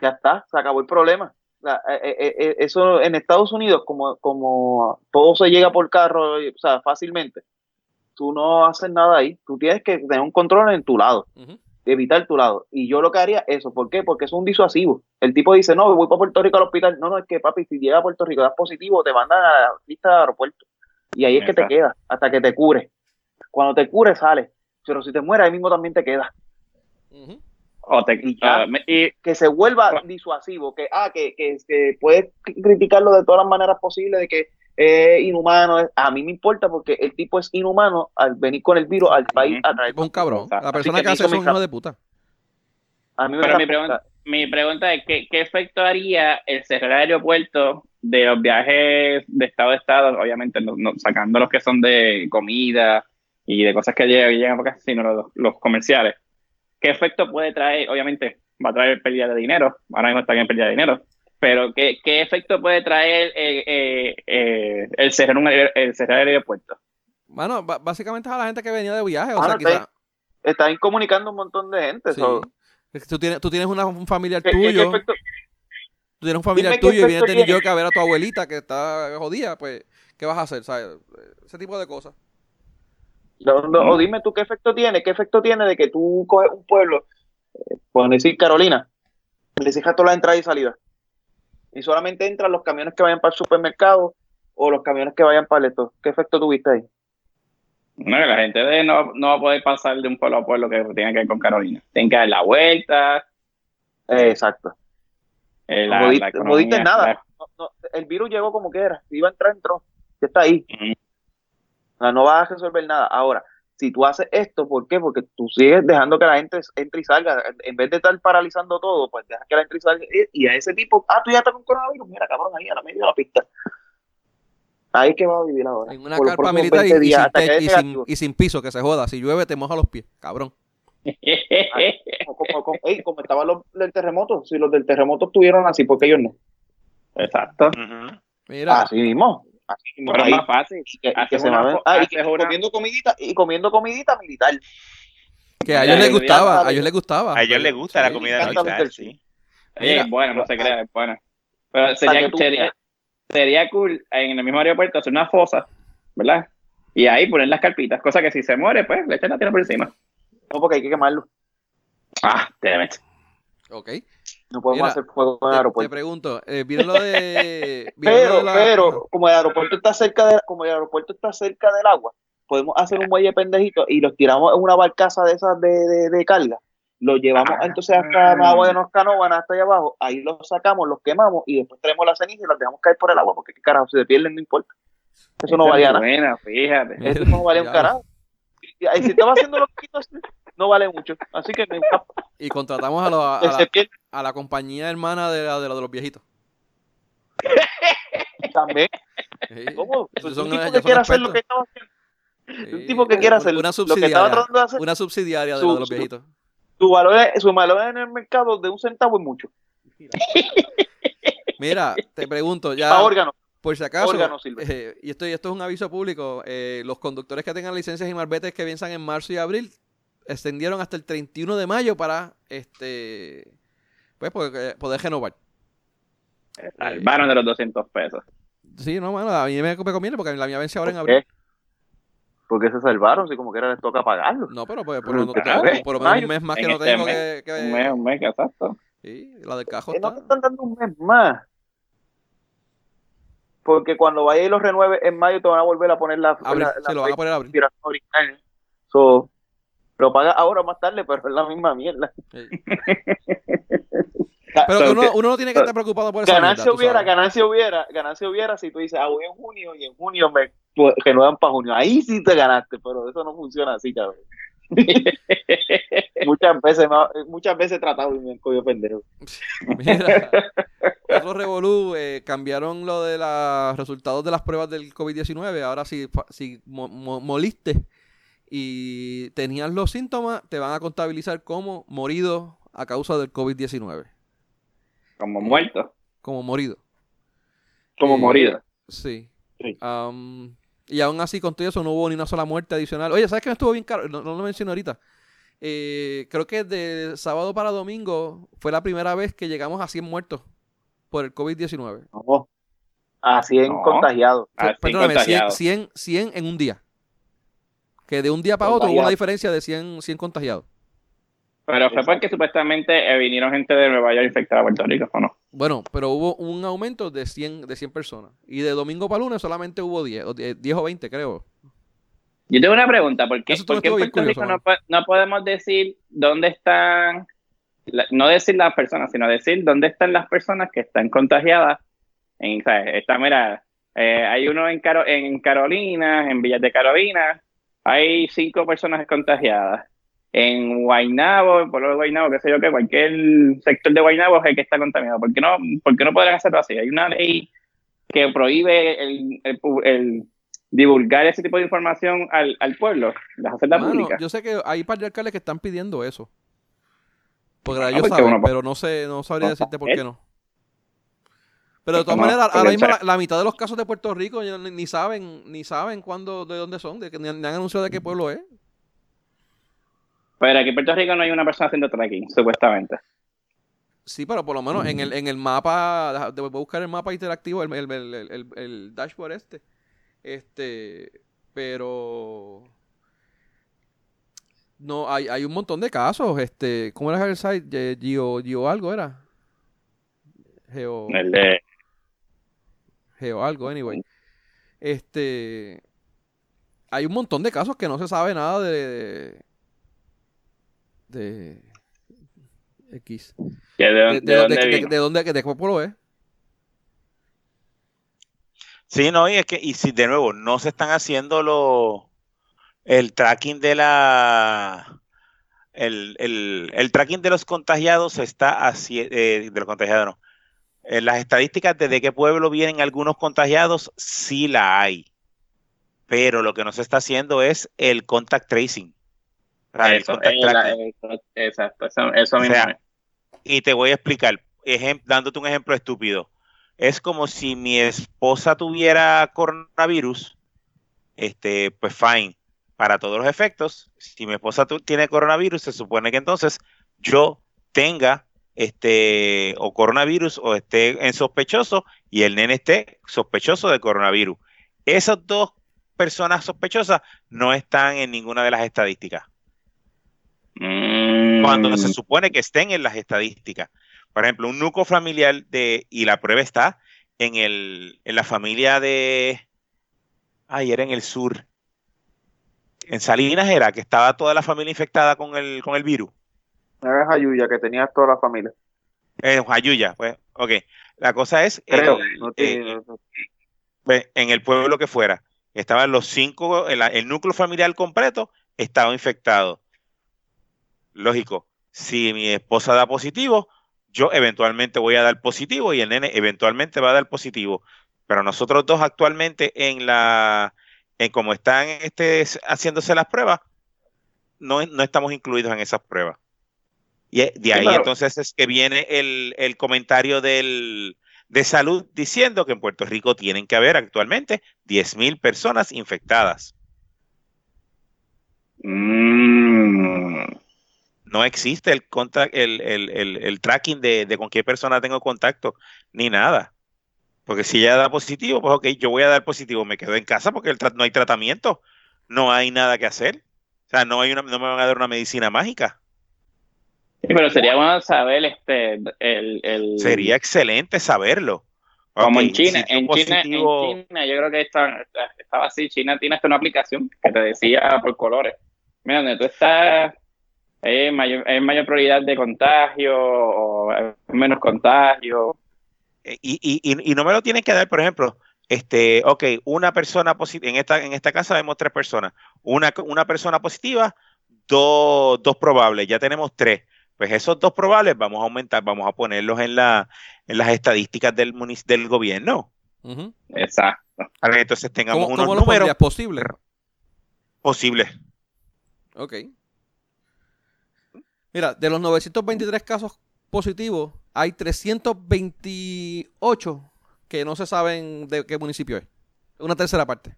Ya está, se acabó el problema. O sea, eh, eh, eh, eso en Estados Unidos, como, como todo se llega por carro, o sea, fácilmente, tú no haces nada ahí. Tú tienes que tener un control en tu lado. Ujú. Evitar tu lado. Y yo lo que haría eso, ¿por qué? Porque es un disuasivo. El tipo dice, no, voy para Puerto Rico al hospital. No, no, es que papi, si llega a Puerto Rico, das positivo, te mandan a la lista de aeropuerto. Y ahí es que te quedas, hasta que te cures. Cuando te cures, sales. Pero si te mueres, ahí mismo también te quedas. O te- Y ya. ah, y Que se vuelva disuasivo, que, ah, que, que, que puedes criticarlo de todas las maneras posibles, de que, es inhumano. A mí me importa porque el tipo es inhumano al venir con el virus al país a traer. Un cabrón. La persona Así que, a hace eso es un hijo de puta. A mí me Pero mi pregunta, mi pregunta es, ¿qué, ¿qué efecto haría el cerrar el aeropuerto de los viajes de estado a estado? Obviamente, no- no- sacando los que son de comida y de cosas que llegan, llegan por acá, sino los, los comerciales. ¿Qué efecto puede traer? Obviamente, va a traer pérdida de dinero. Ahora mismo están en pérdida de dinero. Pero, ¿qué, qué efecto puede traer eh, eh, eh, el, cerrar un, el cerrar el aeropuerto? Bueno, básicamente es a la gente que venía de viaje. O Ah, sea, no, quizá, Están comunicando un montón de gente. sí. so, Es que Tú tienes, tú tienes una- un familiar ¿qué- qué- qué tuyo. efecto- Tú tienes un familiar Dime qué tuyo y vienes de New. York a ver a tu abuelita que está jodida, pues, ¿qué vas a hacer? ¿Sabes? Ese tipo de cosas. No, no, O dime tú qué efecto tiene, qué efecto tiene de que tú coges un pueblo, eh, pueden decir Carolina, le cierras todas las entradas y salidas. Y solamente entran los camiones que vayan para el supermercado o los camiones que vayan para esto. ¿Qué efecto tuviste ahí? No, que la gente de no, no va a poder pasar de un pueblo a pueblo que tenga que ver con Carolina. Tienen que dar la vuelta. Eh, exacto. eh, No la, no nada. la- No, no, el virus llegó como quiera. Si iba a entrar, entró. Ya está ahí. O sea, no vas a resolver nada. Ahora, si tú haces esto, ¿por qué? Porque tú sigues dejando que la gente entre y salga. En vez de estar paralizando todo, pues deja que la gente y salga. Y- a ese tipo, ah, tú ya estás con coronavirus. Mira, cabrón, ahí a la media de la pista. Ahí es que va a vivir ahora. En una por carpa militar y, 20 y días, sin dé y, sin, negativo. y sin piso, que se joda. Si llueve, te moja los pies. Cabrón. Como, como- como- ey, como estaban los del terremoto. Si los del terremoto estuvieron así, ¿por qué ellos no? Exacto. Mira, Así mismo. Así. Pero es ahí. más fácil. Y que- y que haces se una ah, y que una- comiendo comidita y comiendo comidita militar. que a ellos les gustaba. A ellos les gustaba. A ellos les gusta la comida militar, sí. Oye, Mira. es bueno, no se crea, es bueno. Pero Para sería, sería, sería cool en el mismo aeropuerto hacer una fosa, ¿verdad? Y ahí poner las carpitas, cosa que si se muere, pues le echan la tierra por encima. No, porque hay que quemarlo. Ah, it. Ok. No podemos Mira, hacer fuego en el Te, te aeropuerto. pregunto, eh, ¿vieron lo de. vieron lo Pero, de la- pero, como el aeropuerto está cerca de, como el aeropuerto está cerca del agua, podemos hacer un muelle pendejito y los tiramos en una barcaza de esas de, de, de carga. Los llevamos Ah. entonces hasta Magua de Noscanoban, hasta allá abajo. Ahí los sacamos, los quemamos y después traemos la ceniza y las dejamos caer por el agua porque, ¿qué carajo, si se pierden, no importa. Eso no Esa valía nada. Buena, fíjate. Eso no valía un carajo. Y, y si estaba haciendo lo que quiso hacer, no vale mucho. Así que me. Y contratamos a, la, a la compañía hermana de, la, de, lo de los viejitos. también. Sí. ¿Cómo? Pues un tipo que quiera hacer lo que estaba haciendo. Sí. Un tipo que quiera hacer Una lo que estaba de hacer. Una subsidiaria de Su- de los viejitos. Su valor, su valor en el mercado de un centavo es mucho. Mira, te pregunto, ya Para órganos. por si acaso, órgano eh, y esto, y esto es un aviso público, eh, los conductores que tengan licencias y malbetes que piensan en marzo y abril, extendieron hasta el 31 de mayo para este pues poder, poder renovar. Salvaron de los 200 pesos. Sí, no, mano, a mí me, me conviene porque la mía vence ahora en ¿Por abril. qué? Porque se salvaron, si como quiera les toca pagarlo. No, pero pues, por, lo- por lo menos mayo. un mes más que En no este tengo mes, que, que- Un mes, un mes, exacto. Sí, la del cajo Que no te está. están dando un mes más. Porque cuando vaya y los renueve en mayo te van a volver a poner la, Abril, la, sí, lo van a poner abril. inspiración original. So, lo pagas ahora o más tarde, pero es la misma mierda. Sí. Pero que uno, uno no tiene que estar preocupado por esa Ganancia mierda, hubiera, ganancia hubiera, ganancia hubiera si tú dices, ah, voy en junio y en junio me renuevan para junio. Ahí sí te ganaste, pero eso no funciona así, cabrón. muchas veces, muchas veces he tratado y me cogido pendejo. Mira, otro revolú, eh, cambiaron lo de los resultados de las pruebas del COVID-19. Ahora si, si mo- mo- moliste y tenías los síntomas, te van a contabilizar como morido a causa del COVID-19. Como muerto. Como morido. Como Eh, morido. Sí. Sí. Am, y aún así, con todo eso, no hubo ni una sola muerte adicional. Oye, ¿sabes qué me estuvo bien caro? No, no lo mencioné ahorita. Eh, creo que de sábado para domingo fue la primera vez que llegamos a 100 muertos por el COVID-19. No. A 100 No. contagiados. Perdóname, 100, contagiado. 100, 100 en un día. Que de un día para otro hubo una diferencia de 100, 100 contagiados. Pero fue porque supuestamente eh, vinieron gente de Nueva York infectada a Puerto Rico, ¿o no? Bueno, pero hubo un aumento de 100, de 100 personas. Y de domingo para lunes solamente hubo 10, o 10, 10 o 20 creo. Yo tengo una pregunta, ¿por qué, por en Puerto curioso, Rico no, no podemos decir dónde están, la- no decir las personas, sino decir dónde están las personas que están contagiadas? En. Está, mira, Eh, hay uno en, Caro en Carolina, en Villas de Carolina, hay cinco personas contagiadas. En Guaynabo, en pueblo de Guaynabo, qué sé yo, que cualquier sector de Guaynabo es el que está contaminado. ¿Por qué no, por qué no podrían hacerlo así? Hay una ley que prohíbe el, el, divulgar ese tipo de información al, al pueblo, las hacerla pública. Yo sé que hay par de alcaldes que están pidiendo eso. Porque ah, ellos saben, pero no sé, no sabría decirte por qué no. Pero de todas maneras, ahora mismo la, mitad de los casos de Puerto Rico ni, saben, ni saben cuándo, de dónde son, de que ni, han anunciado de qué pueblo es. Pero aquí en Puerto Rico no hay una persona haciendo tracking, supuestamente. Sí, pero por lo menos en el, en el mapa, voy a buscar el mapa interactivo, el, el, el, dashboard este. Este, pero no, hay, hay un montón de casos. Este, ¿cómo era el site? Geo, Geo algo era. Geo. El de Geo algo, anyway. Este. Hay un montón de casos que no se sabe nada de. De. X. ¿De, de, de, dónde, de, dónde, de, qué pueblo es? Sí, no, y es que, y si de nuevo no se están haciendo los el tracking de la el, el, el, tracking de los contagiados está así, eh, de los contagiados no, en las estadísticas de, de qué pueblo vienen algunos contagiados, sí la hay. Pero lo que no se está haciendo es el contact tracing. Eso, exacto, eso, mismo. y te voy a explicar, dándote un ejemplo estúpido. Es como si mi esposa tuviera coronavirus, este, pues fine, para todos los efectos. Si mi esposa tiene coronavirus, se supone que entonces yo tenga este, o coronavirus o esté en sospechoso y el nene esté sospechoso de coronavirus. Esas dos personas sospechosas no están en ninguna de las estadísticas. Cuando se mm. supone que estén en las estadísticas. Por ejemplo, un núcleo familiar de, y la prueba está en, el, en la familia de, ay, era en el sur, en Salinas era que estaba toda la familia infectada con el, con el virus. Era Jayuya, que tenía toda la familia. Jayuya, pues, ok. La cosa es, Creo, eh, pues, en el pueblo que fuera, estaban los cinco, el, núcleo familiar completo estaba infectado. Lógico, si mi esposa da positivo, yo eventualmente voy a dar positivo y el nene eventualmente va a dar positivo. Pero nosotros dos actualmente en la, en como están este, haciéndose las pruebas, no, no estamos incluidos en esas pruebas. Y de ahí entonces es que viene el, comentario del, de salud diciendo que en Puerto Rico tienen que haber actualmente 10.000 personas infectadas. Mm. No existe el, el, tracking de, de, con qué persona tengo contacto, ni nada. Porque si ella da positivo, pues ok, yo voy a dar positivo, me quedo en casa porque el no hay tratamiento, no hay nada que hacer. O sea, no, hay una, no me van a dar una medicina mágica. Sí, pero sería bueno saber este el, el... Sería excelente saberlo. Como en China, en China, en China, yo creo que estaba, estaba así, China tiene hasta una aplicación que te decía por colores. Mira, donde tú estás, es mayor, es mayor probabilidad de contagio o menos contagio. Eh, y, y, y, no me lo tienen que dar, por ejemplo, este, ok, una persona positiva, en esta, en esta casa vemos tres personas, una, una persona positiva, dos, dos probables, ya tenemos tres pues esos dos probables vamos a aumentar, vamos a ponerlos en, la, en las estadísticas del, del gobierno. Exacto. Para que entonces tengamos unos ¿cómo números posibles. Posibles. Ok. Mira, de los 923 casos positivos, hay 328 que no se saben de qué municipio es. Una tercera parte.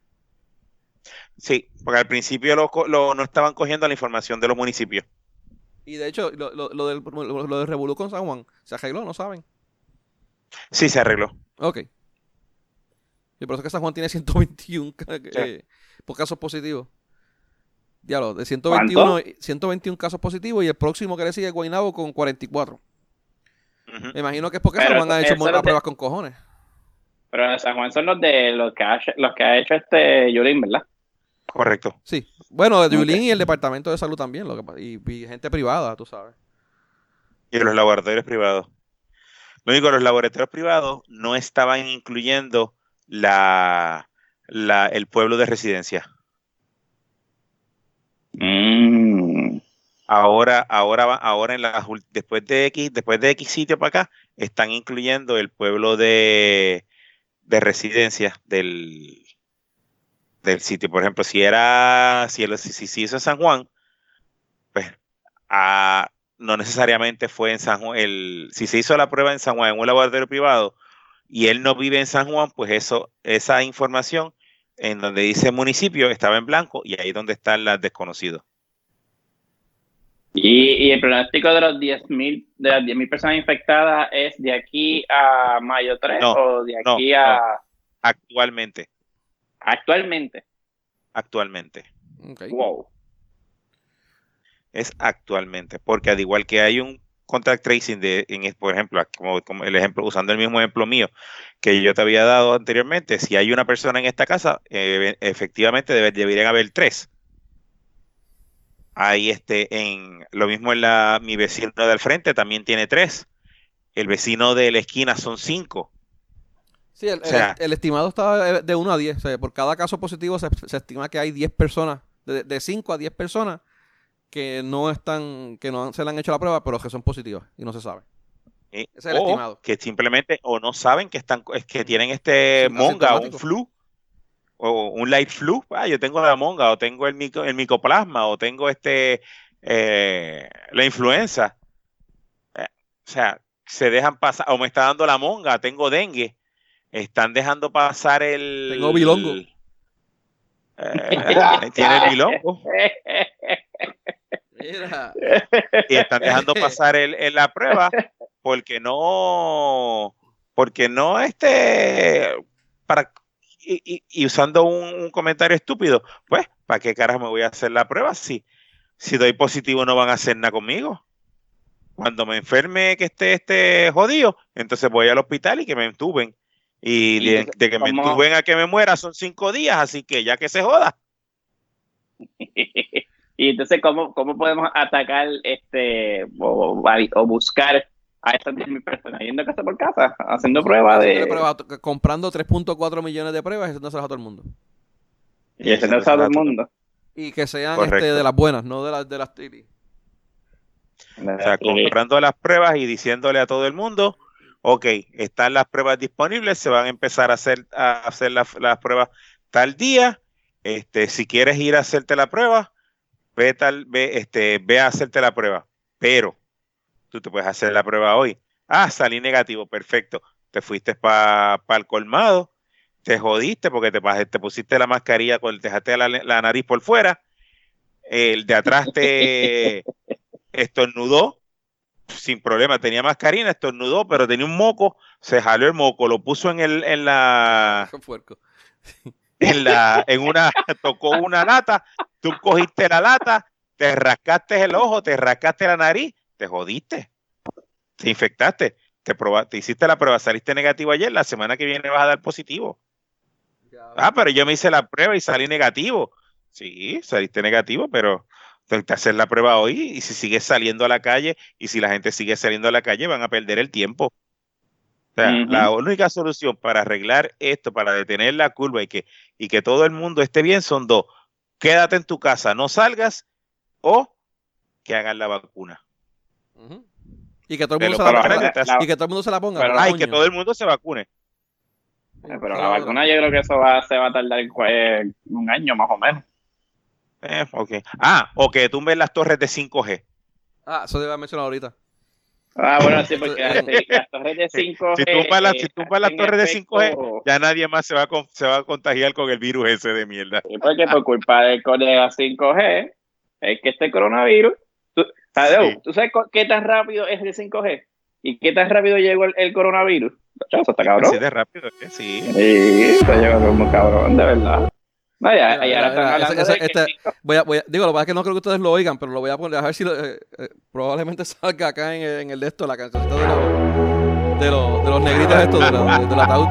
Sí, porque al principio no estaban cogiendo la información de los municipios. Y de hecho, lo, lo, lo del, lo, del Revolú con San Juan, ¿se arregló? ¿No saben? Sí, se arregló. Ok. Y por eso que San Juan tiene 121 eh, por casos positivos. Diablo, de 121, 121 casos positivos y el próximo que le sigue es Guaynabo con 44. Me imagino que es porque San Juan ha hecho muchas pruebas con cojones. Pero San Juan son los de los que ha, los que ha hecho este Yulín, ¿verdad? Correcto. Sí. Bueno, de Yulín y el Departamento de Salud también, lo que, y, gente privada, tú sabes. Y los laboratorios privados. Lo único, los laboratorios privados no estaban incluyendo la, la, el pueblo de residencia. Mm. Ahora, ahora, ahora en la, después de X, después de X sitio para acá, están incluyendo el pueblo de, de residencia del, del sitio. Por ejemplo, si era, si, si, si hizo San Juan, pues a, no necesariamente fue en San Juan. El, si se hizo la prueba en San Juan, en un laboratorio privado, y él no vive en San Juan, pues eso, esa información en donde dice municipio estaba en blanco y ahí es donde están las desconocidos. Y, y, el pronóstico de los 10.000 de las 10.000 personas infectadas es de aquí a mayo 3 o de aquí a no. actualmente. Actualmente. Actualmente. Okay. Wow es actualmente, porque al igual que hay un contact tracing de, en, por ejemplo, como, como, el ejemplo, usando el mismo ejemplo mío que yo te había dado anteriormente, si hay una persona en esta casa, eh, efectivamente debe, deberían haber tres. Ahí este, en lo mismo en la, mi vecino del frente también tiene tres. El vecino de la esquina son cinco. Sí, el, o sea, el, el estimado está de 1 a 10. O sea, por cada caso positivo se, se estima que hay 10 personas, de 5 a 10 personas que no están, que no se le han hecho la prueba, pero que son positivas y no se sabe. Eh, es el o estimado. Que simplemente o no saben que están, es que tienen este sí, monga o un flu o un light flu. Ah, yo tengo la monga o tengo el, mico, el micoplasma o tengo este eh, la influenza. Eh, o sea, se dejan pasar, o me está dando la monga, tengo dengue. Están dejando pasar el. Tengo bilongo. El, eh, tiene el bilongo. Mira. Y están dejando pasar el, el, la prueba porque no, porque no este, para, y, y usando un, un, comentario estúpido, pues, ¿para qué caras me voy a hacer la prueba si, si doy positivo no van a hacer nada conmigo? Cuando me enferme que esté este jodido, entonces voy al hospital y que me entuben. Y, y de, de, que me entuben a que me muera son cinco días, así que ya que se joda. Y entonces, ¿cómo, cómo podemos atacar este o, o buscar a estas 10.000 personas? Yendo casa por casa, haciendo pruebas de... Prueba, comprando 3.4 millones de pruebas y haciéndoselas a todo el mundo. Y haciéndoselas a todo el mundo. Y que sean este, de las buenas, no de las de las tiri. O sea, comprando las pruebas y diciéndole a todo el mundo, ok, están las pruebas disponibles, se van a empezar a hacer, a hacer las, las pruebas tal día. Este, si quieres ir a hacerte la prueba, ve, tal, ve, este, ve a hacerte la prueba, pero tú te puedes hacer la prueba hoy. Ah, salí negativo, perfecto. Te fuiste para pa el colmado, te jodiste porque te, te pusiste la mascarilla, te dejaste la, la nariz por fuera, el de atrás te estornudó, sin problema, tenía mascarina, estornudó, pero tenía un moco, se jaló el moco, lo puso en el, en la en la, en una, tocó una lata, tú cogiste la lata, te rascaste el ojo, te rascaste la nariz, te jodiste, te infectaste, te probaste, hiciste la prueba, saliste negativo ayer, la semana que viene vas a dar positivo. Ah, pero yo me hice la prueba y salí negativo. Sí, saliste negativo, pero tengo que hacer la prueba hoy y si sigues saliendo a la calle y si la gente sigue saliendo a la calle van a perder el tiempo. O sea, uh -huh. la única solución para arreglar esto, para detener la curva y que, y que todo el mundo esté bien son dos. Quédate en tu casa, no salgas o que hagan la vacuna. Uh -huh. Y que todo el mundo, se la, la, y que todo el mundo se la ponga. Pero, ay, que todo el mundo se vacune. Pero la vacuna yo creo que eso va, se va a tardar eh, un año más o menos. Eh, okay. Ah, o que tumben las torres de 5G. Ah, eso debe haber mencionado ahorita. Ah, bueno, sí, porque las torres de 5G. Si tumban las, si tumba las torres efecto, de 5G, ya nadie más se va, a, se va a contagiar con el virus ese de mierda. Sí, porque por culpa de, de la 5G es que este coronavirus. ¿tú, sabes, sí. ¿Tú sabes qué tan rápido es el 5G? ¿Y qué tan rápido llegó el, el coronavirus? Eso está cabrón. Sí, de rápido, sí. Sí, está llegando como cabrón, de verdad. No, ya, están hablando esa, esa, esta, voy a, voy a, digo, lo que pasa es que no creo que ustedes lo oigan, pero lo voy a poner, a ver si lo, eh, eh, probablemente salga acá en, en, el de esto, la canción de, lo, de, lo, de los negritos estos, de, lo, de, del ataúd.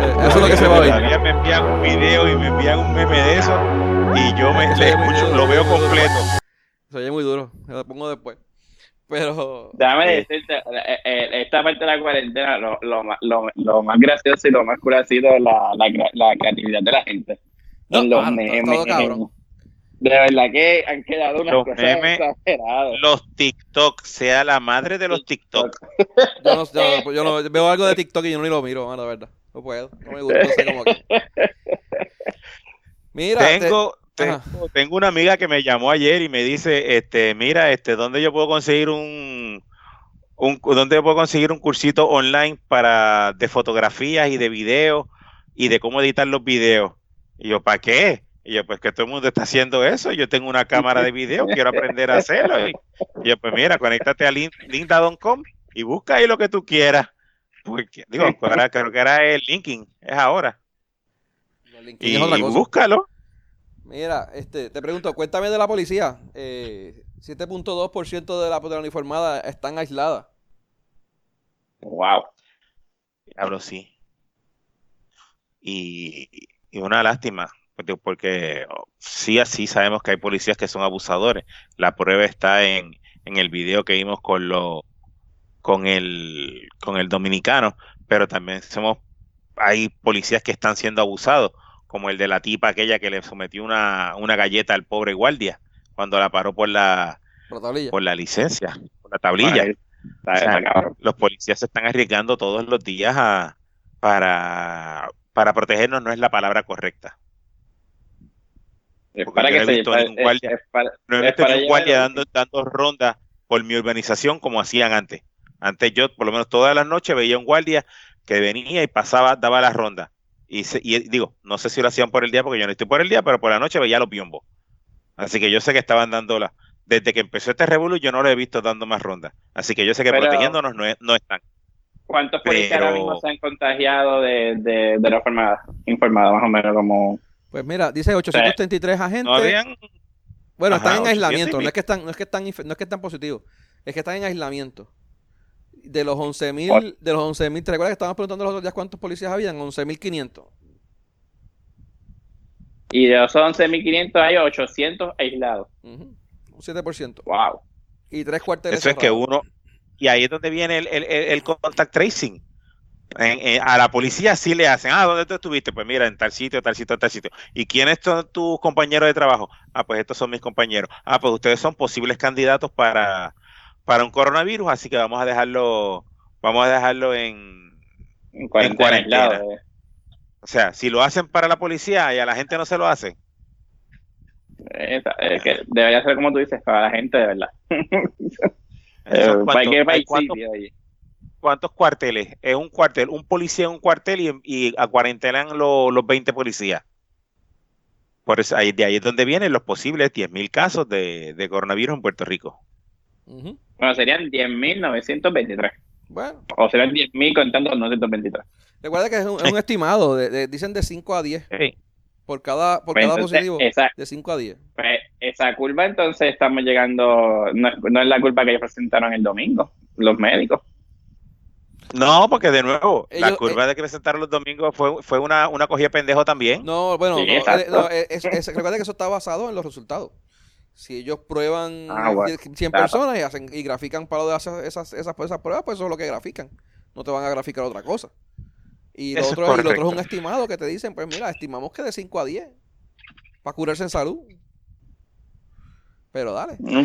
eh, eso es lo que se va a oír. Todavía me envían un video y me envían un meme de eso y yo me le escucho, lo veo completo. Se oye muy duro, lo pongo después. Pero. Déjame decirte, eh, eh, esta parte de la cuarentena, lo, lo, lo, lo más gracioso y lo más cool ha sido la, la, la creatividad de la gente. No, los claro, memes. todo. De verdad que han quedado unas Los cosas memes, exageradas. Los TikTok, sea la madre de los TikTok. Yo no, yo no- yo no- veo algo de TikTok y yo no ni lo miro, mano, la verdad. No puedo. No me gusta. No sé cómo que. Mira, te- Tengo. Tengo, tengo una amiga que me llamó ayer y me dice, este, mira, este, ¿dónde yo puedo conseguir un, un dónde yo puedo conseguir un cursito online para de fotografías y de videos y de cómo editar los videos? Y yo, ¿para qué? Y yo, pues que todo el mundo está haciendo eso. Yo tengo una cámara de video, quiero aprender a hacerlo. Y, y yo, pues mira, conéctate a lin- linda.com y busca ahí lo que tú quieras. Porque, digo, ahora creo que era el linking, es ahora. LinkedIn Y, es otra y cosa. búscalo. Mira, este, te pregunto, cuéntame de la policía. Eh, 7.2% de la, de la uniformada están aisladas. Wow. Diablo, sí. Y, y una lástima, porque- porque oh, sí, así sabemos que hay policías que son abusadores. La prueba está en, en el video que vimos con lo, con el, con el dominicano, pero también somos, hay policías que están siendo abusados, como el de la tipa aquella que le sometió una, una galleta al pobre guardia cuando la paró por la, Por la tablilla. por la licencia, por la tablilla. O sea, los policías se están arriesgando todos los días a- para, para protegernos, no es la palabra correcta. Es porque para yo que no he visto ningún guardia. es para- No he Es visto para ni un llegar guardia dando, dando rondas por mi urbanización como hacían antes. Antes yo, por lo menos todas las noches, veía un guardia que venía y pasaba, daba las rondas. Y, se- y digo, no sé si lo hacían por el día, porque yo no estoy por el día, pero por la noche veía los biombos. Así que yo sé que estaban dando la... Desde que empezó este revuelo, yo no lo he visto dando más rondas. Así que yo sé que Pero- protegiéndonos no, es- no están. ¿Cuántos policías ahora mismo se han contagiado de, de, de la formada? Informada, más o menos como... Pues mira, dice 833 agentes. No Bueno, Ajá, están en 800 y aislamiento, no es que están, no es que están, no es que están positivos, es que están en aislamiento. De los 11.000, de los 11.000, ¿te recuerdas que estábamos preguntando los otros días cuántos policías habían? 11.500. Y de los 11.500 hay 800 aislados. Ujú, Un 7%. Wow. Y tres cuarteles Eso es que uno, y ahí es donde viene el, el, el- el contact tracing. En- en- a la policía sí le hacen, ah, ¿dónde tú estuviste? Pues mira, en tal sitio, tal sitio, tal sitio. ¿Y quiénes son tus compañeros de trabajo? Ah, pues estos son mis compañeros. Ah, pues ustedes son posibles candidatos para, para un coronavirus, así que vamos a dejarlo, vamos a dejarlo en, En cuarentena, eh. o sea, si lo hacen para la policía y a la gente no se lo hacen, Esa- es que debería ser como tú dices, para la gente de verdad. Eh, ¿son ¿Para cuántos- qué hay país cuántos- sitio ahí? ¿Cuántos cuarteles? Es un cuartel, un policía en un cuartel y, y a cuarentenan lo- los 20 policías. Por eso, ahí, de ahí es donde vienen los posibles 10.000 casos de, de coronavirus en Puerto Rico. Ujú. Bueno, serían 10.923. Bueno, O serán 10.000 contando los 923. recuerda que es un, es un estimado, de, de- dicen de 5 a 10 Hey, por cada, por Pues cada entonces, positivo. esa, De 5 a 10. pues, esa curva entonces estamos llegando, no es, no es la culpa que ellos presentaron el domingo, los médicos. No, porque de nuevo, la curva de que presentaron los domingos fue, fue una, una cogida de pendejo también. No, bueno, Sí, no, eh, exacto. no, eh, es- es- recuerda que eso está basado en los resultados. Si ellos prueban Ah, bueno, 100 claro. personas y hacen y grafican para lo de hacer esas, esas, esas pruebas, pues eso es lo que grafican. No te van a graficar otra cosa. Y lo, Eso es otro, y lo otro es un estimado que te dicen, pues mira, estimamos que de 5 a 10 para curarse en salud. Pero dale. Mm.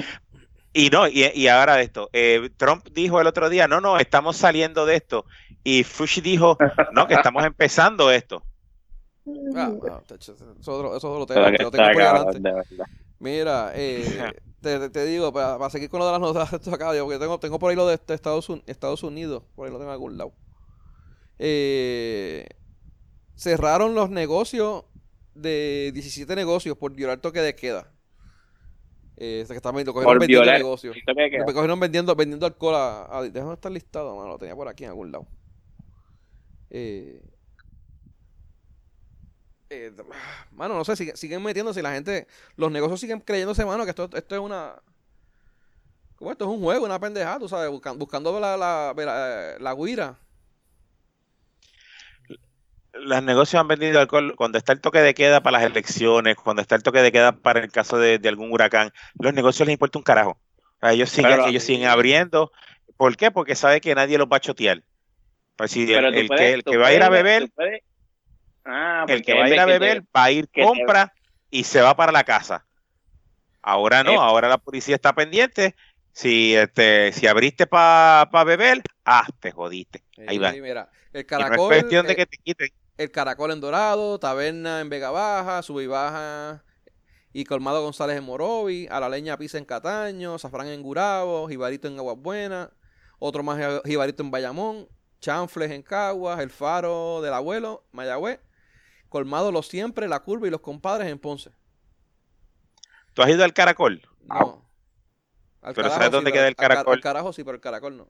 Y no, y, y ahora esto, eh, Trump dijo el otro día, no, no, estamos saliendo de esto. Y Fushi dijo, no, que estamos empezando esto. Ah, ah, tacho, eso, es otro- eso tengo, que por ahí Mira, eh, te, te digo, para, para seguir con lo de las notas, esto acá, yo, porque tengo, tengo por ahí lo de este Estados, Un- Estados Unidos, por ahí lo tengo en algún lado. Eh, cerraron los negocios de 17 negocios por violar toque de queda. Eh, lo cogieron Por vendiendo violar. negocios. Cogieron vendiendo, vendiendo alcohol a, a- Déjame estar listado, mano, lo tenía por aquí en algún lado. Eh, eh, mano, no sé, sigue- siguen metiéndose y la gente, los negocios siguen creyéndose, mano, que esto, esto es una, ¿cómo esto es un juego, una pendejada, tú sabes, buscan- buscando la, la, la, la guira. Los negocios han vendido alcohol cuando está el toque de queda para las elecciones, cuando está el toque de queda para el caso de, de algún huracán. Los negocios les importa un carajo. Ellos siguen, ellos siguen abriendo. ¿Por qué? Porque sabe que nadie los va a chotear. Pues si el, Pero tú el puedes- que, el tú que va a ir a beber, tú puedes- Ah, el que va a ir a te- beber va a ir, te- compra y se va para la casa. Ahora no, Eh. ahora la policía está pendiente. Si este, si abriste para beber, ah, te jodiste. Ahí va. Sí, mira, el no es caracol, cuestión de eh, que te quiten. el caracol en Dorado, Taberna en Vega Baja, Sub y Baja y Colmado González en Morovi, A la Leña Pisa en Cataño, Zafrán en Gurabo, Jibarito en Aguas Buenas, otro más Jibarito en Bayamón, Chanfles en Caguas, El Faro del Abuelo, Mayagüez, Colmado Los Siempre, La Curva y Los Compadres en Ponce. ¿Tú has ido al caracol? No. Al Pero carajo ¿sabes dónde sí, queda el caracol? Al carajo sí, pero el caracol no.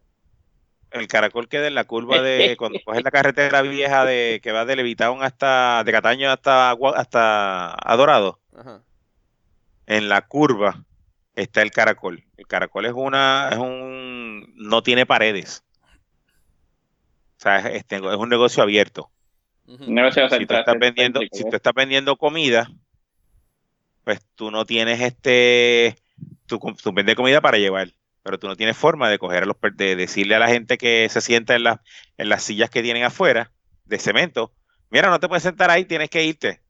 El caracol queda en la curva de cuando coges la carretera vieja de que va de Levitown hasta de Cataño hasta hasta Adorado. Ajá. En la curva está el caracol. El caracol es una es un no tiene paredes. O sea, es, es- es un negocio abierto. Negocio Si tú central- estás vendiendo, si tú estás vendiendo comida, pues tú no tienes este, tú, tú vendes comida para llevar, pero tú no tienes forma de coger a los, de decirle a la gente que se sienta en las, en las sillas que tienen afuera de cemento, mira, no te puedes sentar ahí, tienes que irte,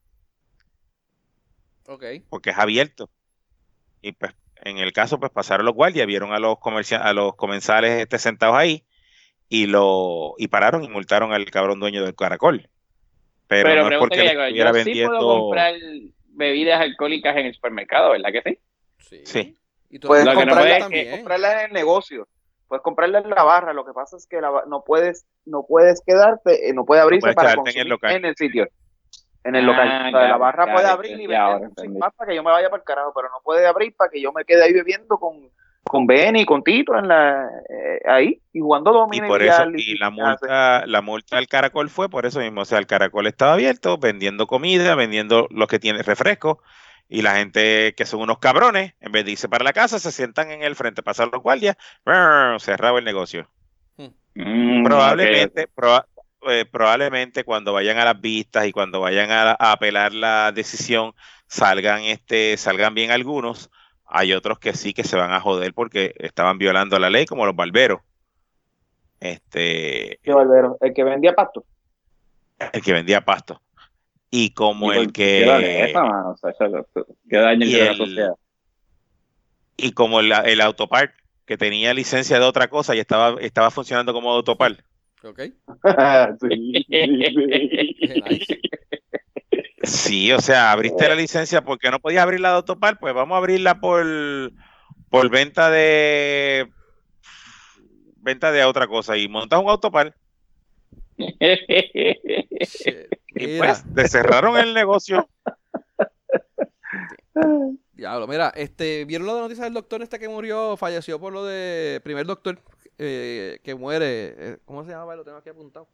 Ok. porque es abierto. Y pues, en el caso, pues pasaron los guardias, vieron a los comercia- a los comensales este, sentados ahí y lo, y pararon y multaron al cabrón dueño del caracol. Pero, Pero no es porque que le hago, estuviera yo sí vendiendo. puedo comprar bebidas alcohólicas en el supermercado, ¿verdad que sí? Sí. Sí. Y tú Puedes que no es comprarla en el negocio. Puedes comprarla en la barra. Lo que pasa es que la no puedes no puedes quedarte, eh, no puede abrirse puedes para quedarte en el consumir local. en el sitio. En el Ah, local. O sea, ya, la barra ya, puede ya abrir y vender sin más para que yo me vaya para el carajo, pero no puede abrir para que yo me quede ahí bebiendo con, con Benny, con Tito en la, eh, ahí y jugando Y domino por eso, y la multa, la multa al caracol fue por eso mismo. O sea, el caracol estaba abierto, vendiendo comida, vendiendo lo que tiene refresco, y la gente que son unos cabrones, en vez de irse para la casa, se sientan en el frente, pasan los guardias, cerraba el negocio. Mm, Probablemente, proba- eh, probablemente cuando vayan a las vistas y cuando vayan a, a apelar la decisión, salgan este, salgan bien algunos. Hay otros que sí que se van a joder porque estaban violando la ley, como los barberos. Este, Qué barbero. El que vendía pasto. el que vendía pasto. Y como ok. el ¿Qué daño es que y y como el, el autopart que tenía licencia de otra cosa y estaba, estaba funcionando como autopart. Ok. Sí, sí, sí. Nice. Sí, o sea, abriste la licencia porque no podías abrirla de autopart, pues vamos a abrirla por, por venta de venta de otra cosa y montas un autopart Shit. y pues te cerraron el negocio. diablo, mira, este, ¿vieron la noticia del doctor este que murió, falleció por lo de primer doctor eh, que muere, eh, ¿cómo se llama? Lo tengo aquí apuntado.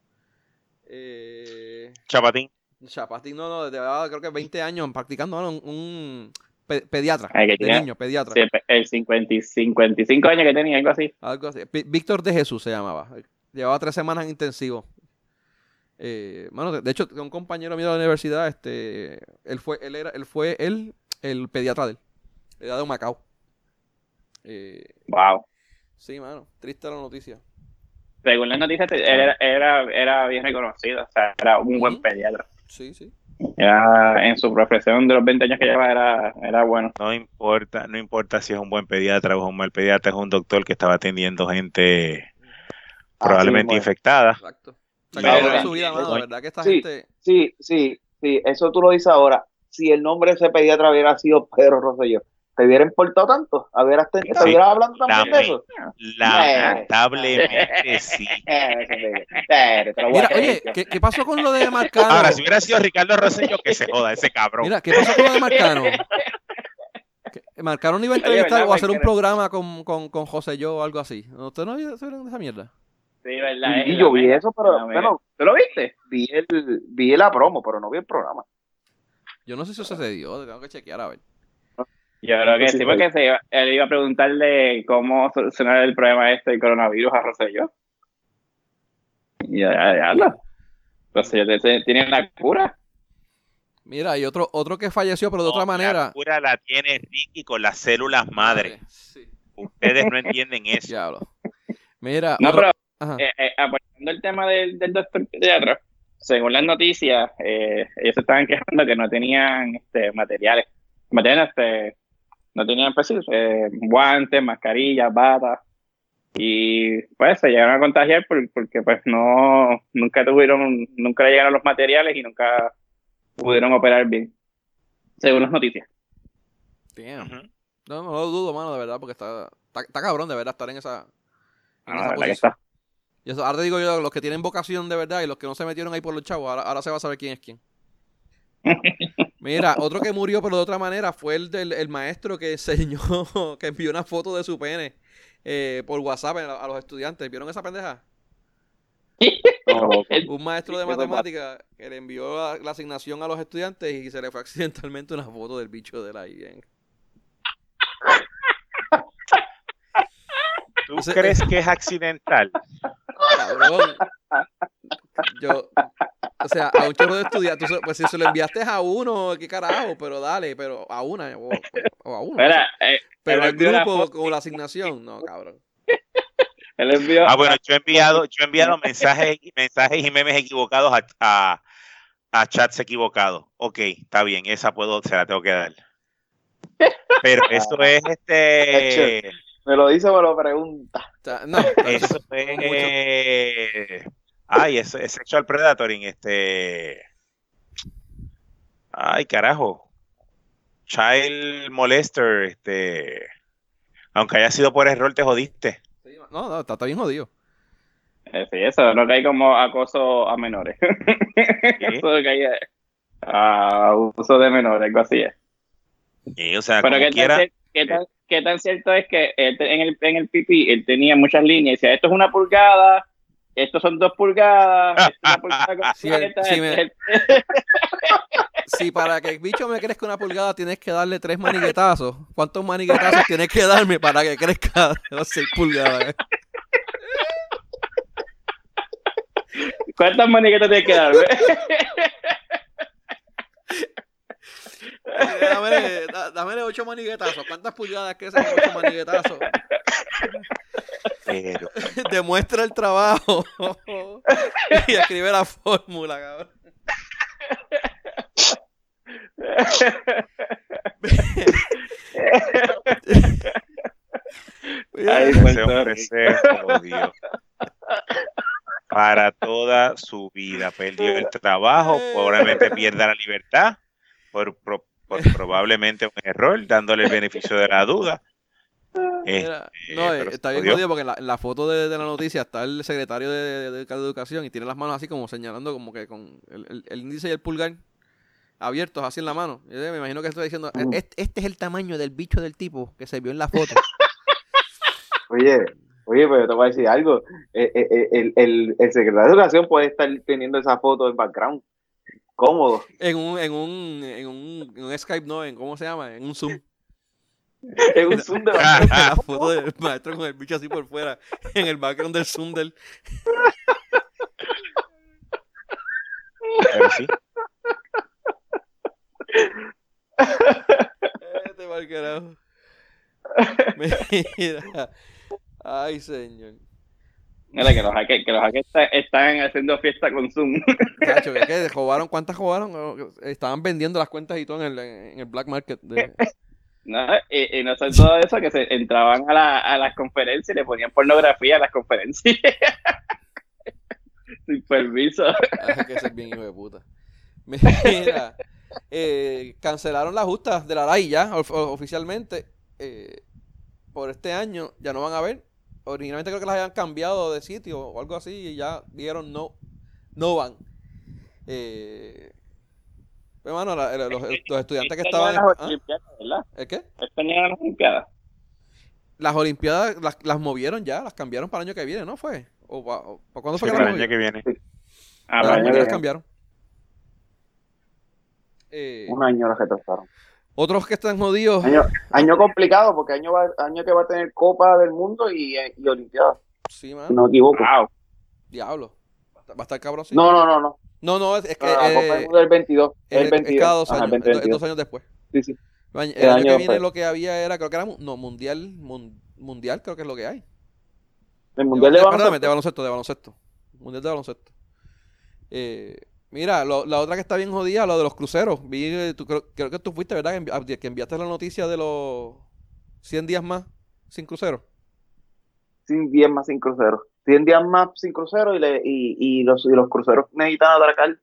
Eh, Chapatín. Chapatín, no, no, desde ah, creo que 20 años practicando, ¿no? un, un pe- pediatra, Ay, que de tenía- niño, pediatra, Sí, el 50 y 55 años que tenía, algo así. algo así. Ví- Víctor de Jesús se llamaba, llevaba tres semanas en intensivo. Eh, bueno, de, hecho, un compañero mío de la universidad, este, él fue, él era, él fue él, el pediatra de él, era de Macao. Eh, Wow. sí, mano, triste la noticia. Según las noticias, él era, era, era bien reconocido. O sea, era un buen pediatra. Sí, sí. Era, en su profesión de los 20 años que llevaba era, era bueno. No importa, no importa si es un buen pediatra o un mal pediatra, es un doctor que estaba atendiendo gente probablemente mismo es. infectada. Exacto. Mira, Sacando de mira, su vida, mano, mira. ¿verdad? Que esta Sí. gente. Sí, sí, sí, eso tú lo dices ahora. Si el nombre de ese pediatra hubiera sido Pedro Rosselló, ¿te hubiera importado tanto? ¿Hubieras tenido, Sí. ¿Estuvieras hablando también de eso? Lamentablemente sí. Eh, te voy a Mira, oye, ¿qué, qué pasó con lo de Marcano? Ahora, si hubiera sido Ricardo Rosselló, que se joda ese cabrón. Mira, ¿qué pasó con lo de Marcano? Marcano no iba a entrevistar ¿verdad, o a hacer un programa con, con, con José Yo o algo así. ¿Usted no vio de esa mierda? Sí, verdad. Y es yo vi eso, pero bueno, ¿Tú lo viste? vi el, vi la promo, pero no vi el programa. Yo no sé si eso se dio, tengo que chequear a ver. Yo creo que Sí, porque se iba- él iba a preguntarle cómo solucionar el problema este del coronavirus a Rosselló. Y ya, ya, ya. Rosselló tiene la cura. Mira, y otro, otro que falleció, pero de No, otra manera. La cura la tiene Ricky con las células madre. Sí. Ustedes no entienden eso. Diablo. Mira, No, otro- pero Ajá. eh, eh, apoyando el tema del, del doctor pediatra, según las noticias, eh, ellos se estaban quejando que no tenían este, materiales. Materiales, este, no tenían pues, sí, eh, guantes, mascarillas, batas. Y pues se llegaron a contagiar por- porque pues no, nunca tuvieron, nunca le llegaron los materiales y nunca pudieron operar bien. Según las noticias. Damn. No, no lo dudo, mano, de verdad, porque está, está, está cabrón de verdad estar en esa, en Ah, esa posición. está. Y eso, ahora te digo yo, los que tienen vocación de verdad y los que no se metieron ahí por los chavos, ahora, ahora se va a saber quién es quién. Mira, otro que murió, pero de otra manera, fue el del el maestro que enseñó, que envió una foto de su pene eh, por WhatsApp a, a los estudiantes. ¿Vieron esa pendeja? Un maestro de matemáticas que le envió la, la asignación a los estudiantes y se le fue accidentalmente una foto del bicho de él ahí. en- ¿Tú crees que es accidental? Cabrón. Yo, o sea, a un chorro de estudiantes, pues si se lo enviaste a uno, qué carajo, pero dale, pero a una o, o a uno. Eh, pero el grupo con la asignación, no, cabrón. él envió Ah, bueno, yo he enviado, yo he enviado mensajes, mensajes y memes equivocados a, a, a chats equivocados. Ok, está bien, esa puedo, se la tengo que dar. Pero eso es este, me lo dice o me lo pregunta. No, eso es, ay, es, es sexual predatoring, este, ay, carajo, child molester, este, aunque haya sido por error, te jodiste. sí, no, no, está, está bien jodido. Eh, sí, eso es lo que hay como acoso a menores. eso es lo que hay eh, a uso de menores, algo así es. Y, o sea, Pero qué tan, quiera, qué tan- qué tan cierto es que él te- en el, en el pipí él tenía muchas líneas y decía, esto es una pulgada, estos son dos pulgadas, una pulgada me- Si para que el bicho me crezca una pulgada tienes que darle tres maniguetazos, ¿cuántos maniguetazos tienes que darme para que crezca las seis pulgadas? ¿Cuántas maniquetas tienes que darme? Eh, Dámele, da- dámele ocho maniguetazos. ¿Cuántas pulgadas que son ocho maniguetazos? pero, Demuestra el trabajo. y escribe la fórmula, cabrón. Ay, ese Puerto hombre Rico. se jodió. Para toda su vida. Perdió el trabajo, probablemente pierda la libertad, por, pro- por probablemente un error, dándole el beneficio de la duda. Mira, Este, no, eh, está bien jodido porque en la, en la foto de, de la noticia está el secretario de, de- de Educación y tiene las manos así como señalando como que con el, el- el índice y el pulgar abiertos así en la mano. Yo me imagino que estoy diciendo, Mm. este, este es el tamaño del bicho del tipo que se vio en la foto. Oye, oye, pero te voy a decir algo. Eh, eh, eh, El, el, el secretario de Educación puede estar teniendo esa foto en background. Cómodo. en un, en un, en un, en un Skype, no, en cómo se llama, en un Zoom. Es un zoom de la foto del maestro con el bicho así por fuera, en el background del Zoom del. Pero sí. Este mal carajo. Mira. Ay, señor. Mira, que los hackers, que los hackers está- están haciendo fiesta con Zoom. Cacho, ¿qué, qué? ¿Robaron? ¿Cuántas robaron? Estaban vendiendo las cuentas y todo en el, en el black market. de- ¿no? Y, y no son todo eso, que se entraban a, la, a las conferencias y le ponían pornografía a las conferencias. Sin permiso. Ay, que ese es bien hijo de puta. Mira, eh, cancelaron las justas de la LAI ya, of- oficialmente. eh, por este año ya no van a ver. Originalmente creo que las habían cambiado de sitio o algo así y ya dijeron no, no van. Eh, pues, mano, la- la- los, los estudiantes que estaban... Las ¿ah? Olimpiadas, ¿verdad? ¿El qué? Tenían las Olimpiadas. Las Olimpiadas las, las movieron ya, las cambiaron para el año que viene, ¿no fue? ¿O, o- para cuándo fue Sí, que para las el año movieron? que viene. Ah, Las para el año que las viene. cambiaron. Eh, Un año los retrasaron. Otros que están jodidos. Año, año complicado porque año va, año que va a tener Copa del Mundo y, y Olimpiada. Sí, man. No me equivoco. Wow. Diablo. Va a estar cabrón. No, no, no, no. no, no, es, es que No, la Copa del eh, Mundo es el 22. es, el es 22. cada dos Ajá, años, es 22. dos años después. Sí, sí. El año, El año año que viene después. lo que había era, creo que era, no, mundial, mun- mundial creo que es lo que hay. El mundial de, baloncesto. de baloncesto, de baloncesto. Mundial de baloncesto. Eh, mira, la otra que está bien jodida, lo de los cruceros. Vi, eh, creo, que tú fuiste, ¿verdad? Que, enviaste la noticia de los 100 días más sin crucero. 100 días más sin crucero. 100 días más sin crucero y, le, y, y, los, y los cruceros necesitan atracar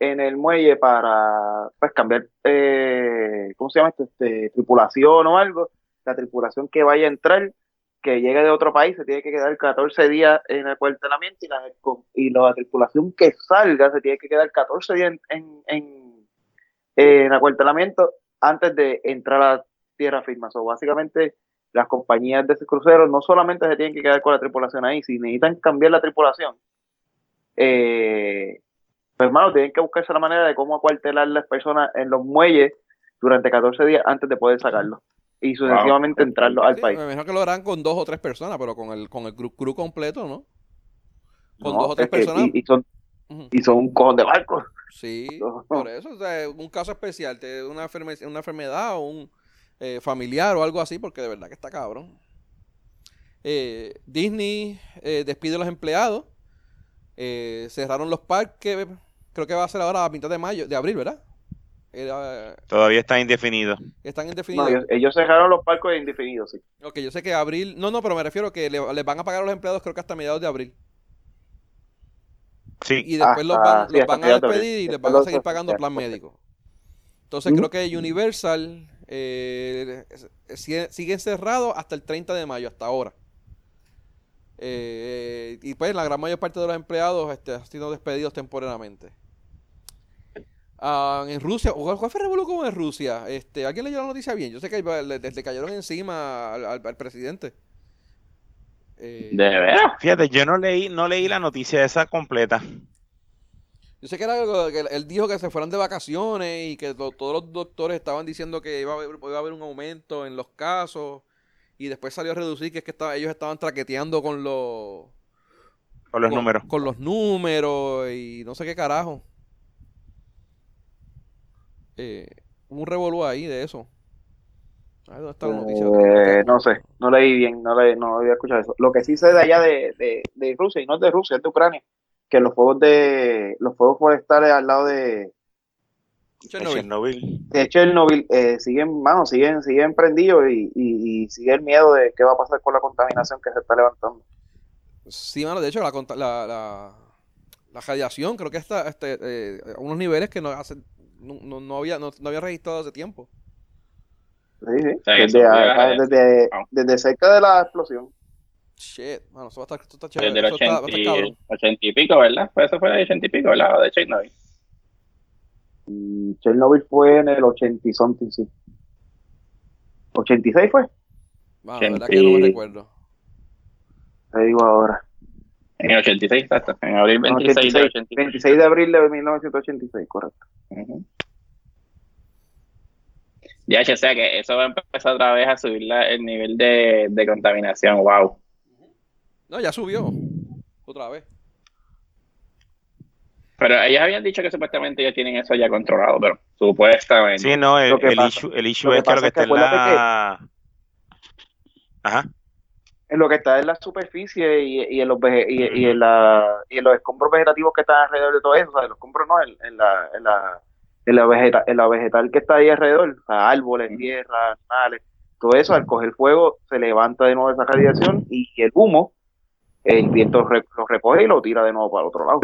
en el muelle para pues, cambiar, eh, ¿cómo se llama esto? Este, tripulación o algo. La tripulación que vaya a entrar que llegue de otro país se tiene que quedar 14 días en el cuartelamiento y la, y la tripulación que salga se tiene que quedar 14 días en, en, en, acuartelamiento antes de entrar a tierra firme. O básicamente las compañías de ese crucero no solamente se tienen que quedar con la tripulación ahí, si necesitan cambiar la tripulación, eh, pues hermano, tienen que buscarse la manera de cómo acuartelar las personas en los muelles durante 14 días antes de poder sacarlo y sucesivamente entrarlo al país. Me imagino que lo harán con dos o tres personas, pero con el, con el crew, completo, ¿no? Con dos o tres personas. Y, son, y son un cojón de barcos. Sí, por eso, o sea, un caso especial, una, una enfermedad o un eh, familiar o algo así, porque de verdad que está cabrón. Eh, Disney eh, despide a los empleados, cerraron los parques, creo que va a ser ahora a mitad de mayo, de abril, ¿verdad? Todavía está indefinido. Están indefinidos. ellos, cerraron los parques indefinidos, sí. Ok, yo sé que abril. No, no, pero me refiero que le, les van a pagar a los empleados, creo que hasta mediados de abril. Sí. Y después los van, los van a despedir y les van a seguir pagando plan médico. Entonces creo que Universal eh, sigue, encerrado hasta el 30 de mayo, hasta ahora. Eh, y pues la gran mayor parte de los empleados este, han sido despedidos temporalmente. Ah, en Rusia, ¿cuál fue el en Rusia? Este, ¿Alguien leyó la noticia bien? Yo sé que le, cayeron encima al, presidente. Eh, ¿De verdad? Fíjate, yo no leí, no leí la noticia esa completa. Yo sé que, era, que él dijo que se fueran de vacaciones y que todos los doctores estaban diciendo que iba a, haber, iba a haber un aumento en los casos y después salió a reducir que es que estaba, ellos estaban traqueteando con los con los números con los números y no sé qué carajo eh, un revolú ahí de eso. Eh, no sé, no leí bien, no, le, no había escuchado eso. Lo que sí sé de allá de, de, Rusia, y no es de Rusia, es de Ucrania, que los fuegos de los fuegos forestales al lado de Chernobyl, de Chernobyl eh, siguen, mano, siguen, siguen prendidos y, y, sigue el miedo de qué va a pasar con la contaminación que se está levantando. Sí, mano, de hecho la, la, la, la radiación creo que está este, eh, a unos niveles que no hacen no, no, había, no, había registrado hace tiempo. Sí, sí. desde, desde, cerca de la explosión. Shit, bueno, eso va a estar, está chévere. Desde el 80, y pico, ¿verdad? Pues eso fue el 80 y pico, ¿verdad? De Chernobyl. Mm, Chernobyl fue en el 80 y something, sí. ¿86 fue? Bueno, la verdad que no me recuerdo. Te digo ahora. En el 86, exacto. En abril 26 86, de 86. 26 de abril de 1986, correcto. Ya, o sea que eso va a empezar otra vez a subir el nivel de, de contaminación. Wow. No, ya subió. Otra vez. Pero ellos habían dicho que supuestamente ellos tienen eso ya controlado, pero supuestamente. Sí, no, el, el issue, el issue es que lo que está en la. Ajá en lo que está en la superficie y, y en los y, en la, y en los escombros vegetativos que están alrededor de todo eso, o sea, los escombros no, en, en la, en la, en la, vegeta, en la vegetal que está ahí alrededor, o sea, árboles, tierra, animales, todo eso al coger fuego se levanta de nuevo esa radiación y el humo, el viento lo recoge y lo tira de nuevo para el otro lado.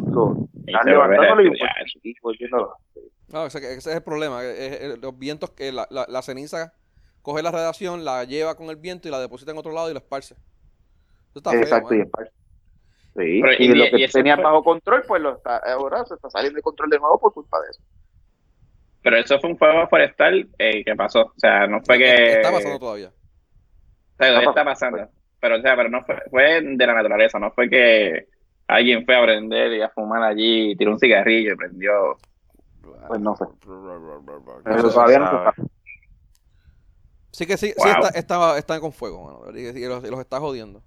No, ese, es el problema, los vientos que la, la, la ceniza coge la radiación, la lleva con el viento y la deposita en otro lado y la esparce. Exacto, y esparce. Sí, y, lo que tenía bajo control, pues lo está, ahora se está saliendo de control de nuevo por culpa de eso. Pero eso fue un fuego forestal eh, que pasó, o sea, no fue que... Está pasando todavía. Todavía está pasando, pero o sea, pero no fue, fue de la naturaleza, no fue que alguien fue a prender y a fumar allí, tiró un cigarrillo y prendió. Pues no sé. Pero todavía no se Sí que sí, sí está, está, está, con fuego, y, los, está jodiendo.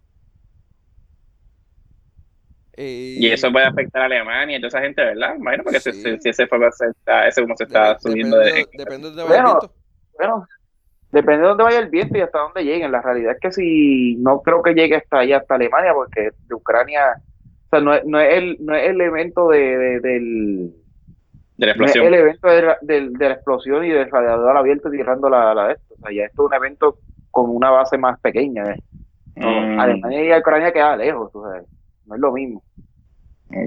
Y eso puede afectar a Alemania y toda esa gente, ¿verdad? Imagino, porque si, ese fuego se está, ese como se está subiendo de... Depende de bueno, bueno, Depende de dónde vaya el viento y hasta dónde lleguen. La realidad es que si no creo que llegue hasta allá, hasta Alemania, porque de Ucrania, o sea, no es, no es, el, no es el evento de, del... De la explosión. No es el evento de, la- del- de la explosión y del radiador abierto tirando la, la de esto. O sea, ya esto es un evento con una base más pequeña. ¿eh? Mm, Alemania y Ucrania queda lejos, o sea, no es lo mismo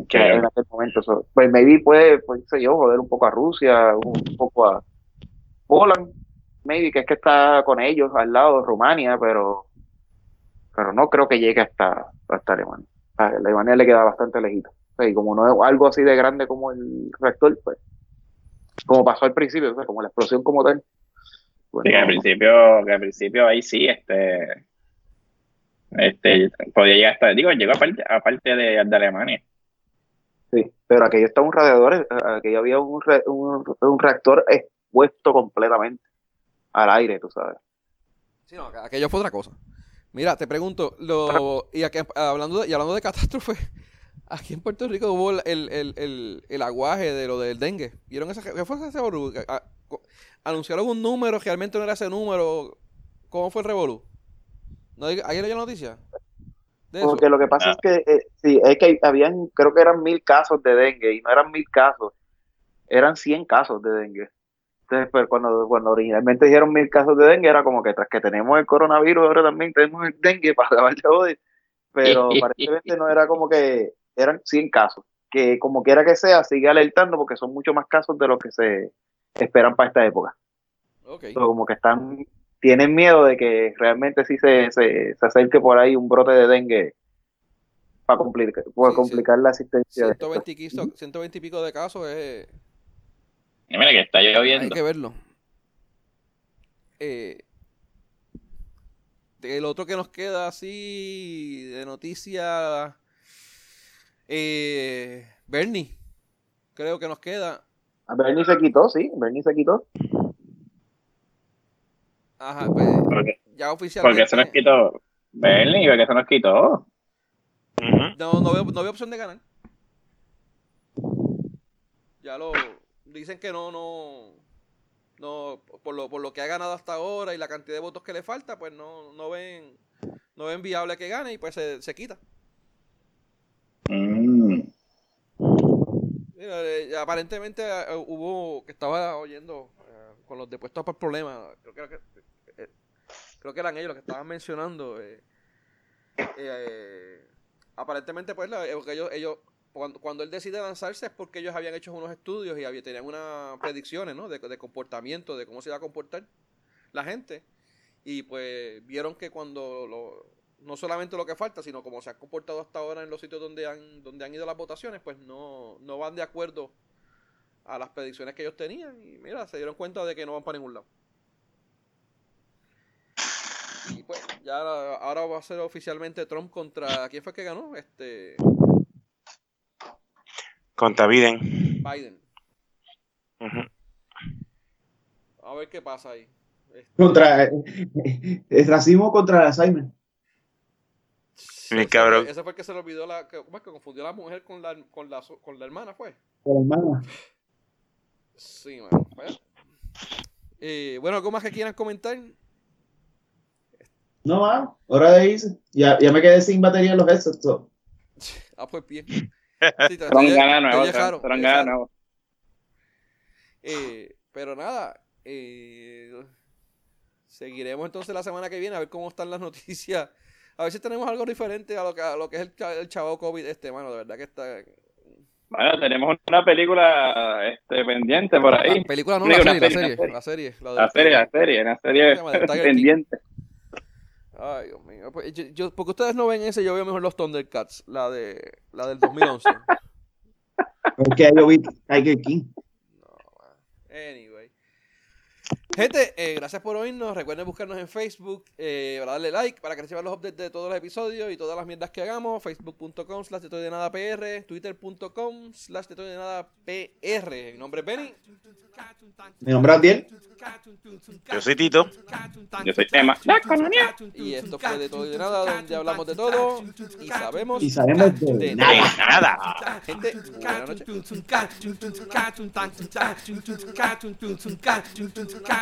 que en aquel momento. So, pues maybe puede, pues, sé yo, joder un poco a Rusia, un poco a Poland, maybe que es que está con ellos al lado, Rumania, pero pero no creo que llegue hasta, hasta Alemania. A Alemania le queda bastante lejito. O sea, y como no es algo así de grande como el reactor, pues, como pasó al principio, o sea, como la explosión como tal. pues, Sí, que al principio, que al principio ahí sí, este, este, podía llegar hasta, digo, llegó aparte, aparte de, de Alemania. Sí, pero aquello está un radiador, aquello había un, re- un, un reactor expuesto completamente al aire, tú sabes. Sí, no, aqu- aquello fue otra cosa. Mira, te pregunto, lo, y aquí, hablando de, y hablando de catástrofe, aquí en Puerto Rico hubo el, el, el, el- el aguaje de lo del dengue. ¿Vieron esa, qué fue ese revolú? Ah, Anunciaron un número, realmente no era ese número. ¿Cómo fue el revolú? ¿No, diga- ¿Ayer la noticia? De eso. Porque lo que pasa Ah. es que, eh, sí, es que habían, creo que eran mil casos de dengue, y no eran mil casos, eran 100 casos de dengue. Entonces, pues cuando, cuando originalmente dijeron mil casos de dengue, era como que tras que tenemos el coronavirus, ahora también tenemos el dengue para acabar de joder. Pero aparentemente no era como que eran 100 casos, que como quiera que sea, sigue alertando porque son mucho más casos de los que se esperan para esta época. Ok. So, como que están, tienen miedo de que realmente sí se, se, se acerque por ahí un brote de dengue para complicar, para Sí, sí. complicar la asistencia de esto. 120 y, quiso- 120 y pico de casos es... Y mira que está Hay lloviendo. que verlo. Eh, el otro que nos queda así de noticia, eh, Bernie, creo que nos queda. A Bernie se quitó, sí, Bernie se quitó. Ajá, pues Porque, ya oficialmente. porque se nos quitó Bernie, porque se nos quitó. No, no veo, no veo opción de ganar. Ya lo dicen que no, no, no, por lo, por lo que ha ganado hasta ahora y la cantidad de votos que le falta, pues no, no ven, no ven viable que gane y pues se, se quita. Mm. Mira, eh, aparentemente eh, hubo, que estaba oyendo con los depuestos por problemas, creo que, eh, creo que eran ellos los que estaban mencionando. eh, eh, aparentemente, pues, la- ellos, ellos cuando, cuando él decide lanzarse es porque ellos habían hecho unos estudios y había, tenían unas predicciones, ¿no? De, de comportamiento, de cómo se iba a comportar la gente. Y pues vieron que cuando lo, no solamente lo que falta, sino como se han comportado hasta ahora en los sitios donde han, donde han ido las votaciones, pues no, no van de acuerdo a las predicciones que ellos tenían. Y mira, se dieron cuenta de que no van para ningún lado. Y pues, ya ahora va a ser oficialmente Trump contra. ¿Quién fue el que ganó? Este. Contra Biden. Biden. Ujú. A ver qué pasa ahí. Este, Contra el racismo contra el Alzheimer. Bien, ese, cabrón. fue, ese fue el que se le olvidó la. que- ¿Cómo es que confundió a la mujer con la, con la, con la hermana? ¿Fue? Por hermana. Sí, mano. Bueno. Eh, bueno, ¿algo más que quieran comentar? No va, hora de irse. Ya, ya me quedé sin batería en los headsets. so. Ah, pues bien. Sí, te- Tron te- gana te nuevo, dejaron, Tron te gana dejaron. nuevo. Eh, pero nada, eh, seguiremos entonces la semana que viene a ver cómo están las noticias. A ver si tenemos algo diferente a lo que, a lo que es el, el chavo COVID este, mano. De verdad que está... Bueno, tenemos una película este, pendiente por ahí. La película no, la una serie, la una serie, la serie. La, La serie, la serie, King. pendiente. Ay, Dios mío. Pues, yo- yo- porque ustedes no ven ese, yo veo mejor los Thundercats, la de la del 2011. Porque yo vi Tiger King. Anyway. Gente, eh, gracias por oírnos. Recuerden buscarnos en Facebook, eh, para darle like, para que reciban los updates de todos los episodios y todas las mierdas que hagamos. Facebook.com slash de todo de nada PR, Twitter.com slash de de nada PR. Mi nombre es Benny. Mi nombre es Adiel. Yo soy Tito. Yo soy colonia. Y esto fue de todo y de nada, donde hablamos de todo y sabemos Y sabemos de de nada. Nada. Gente, buenas noches.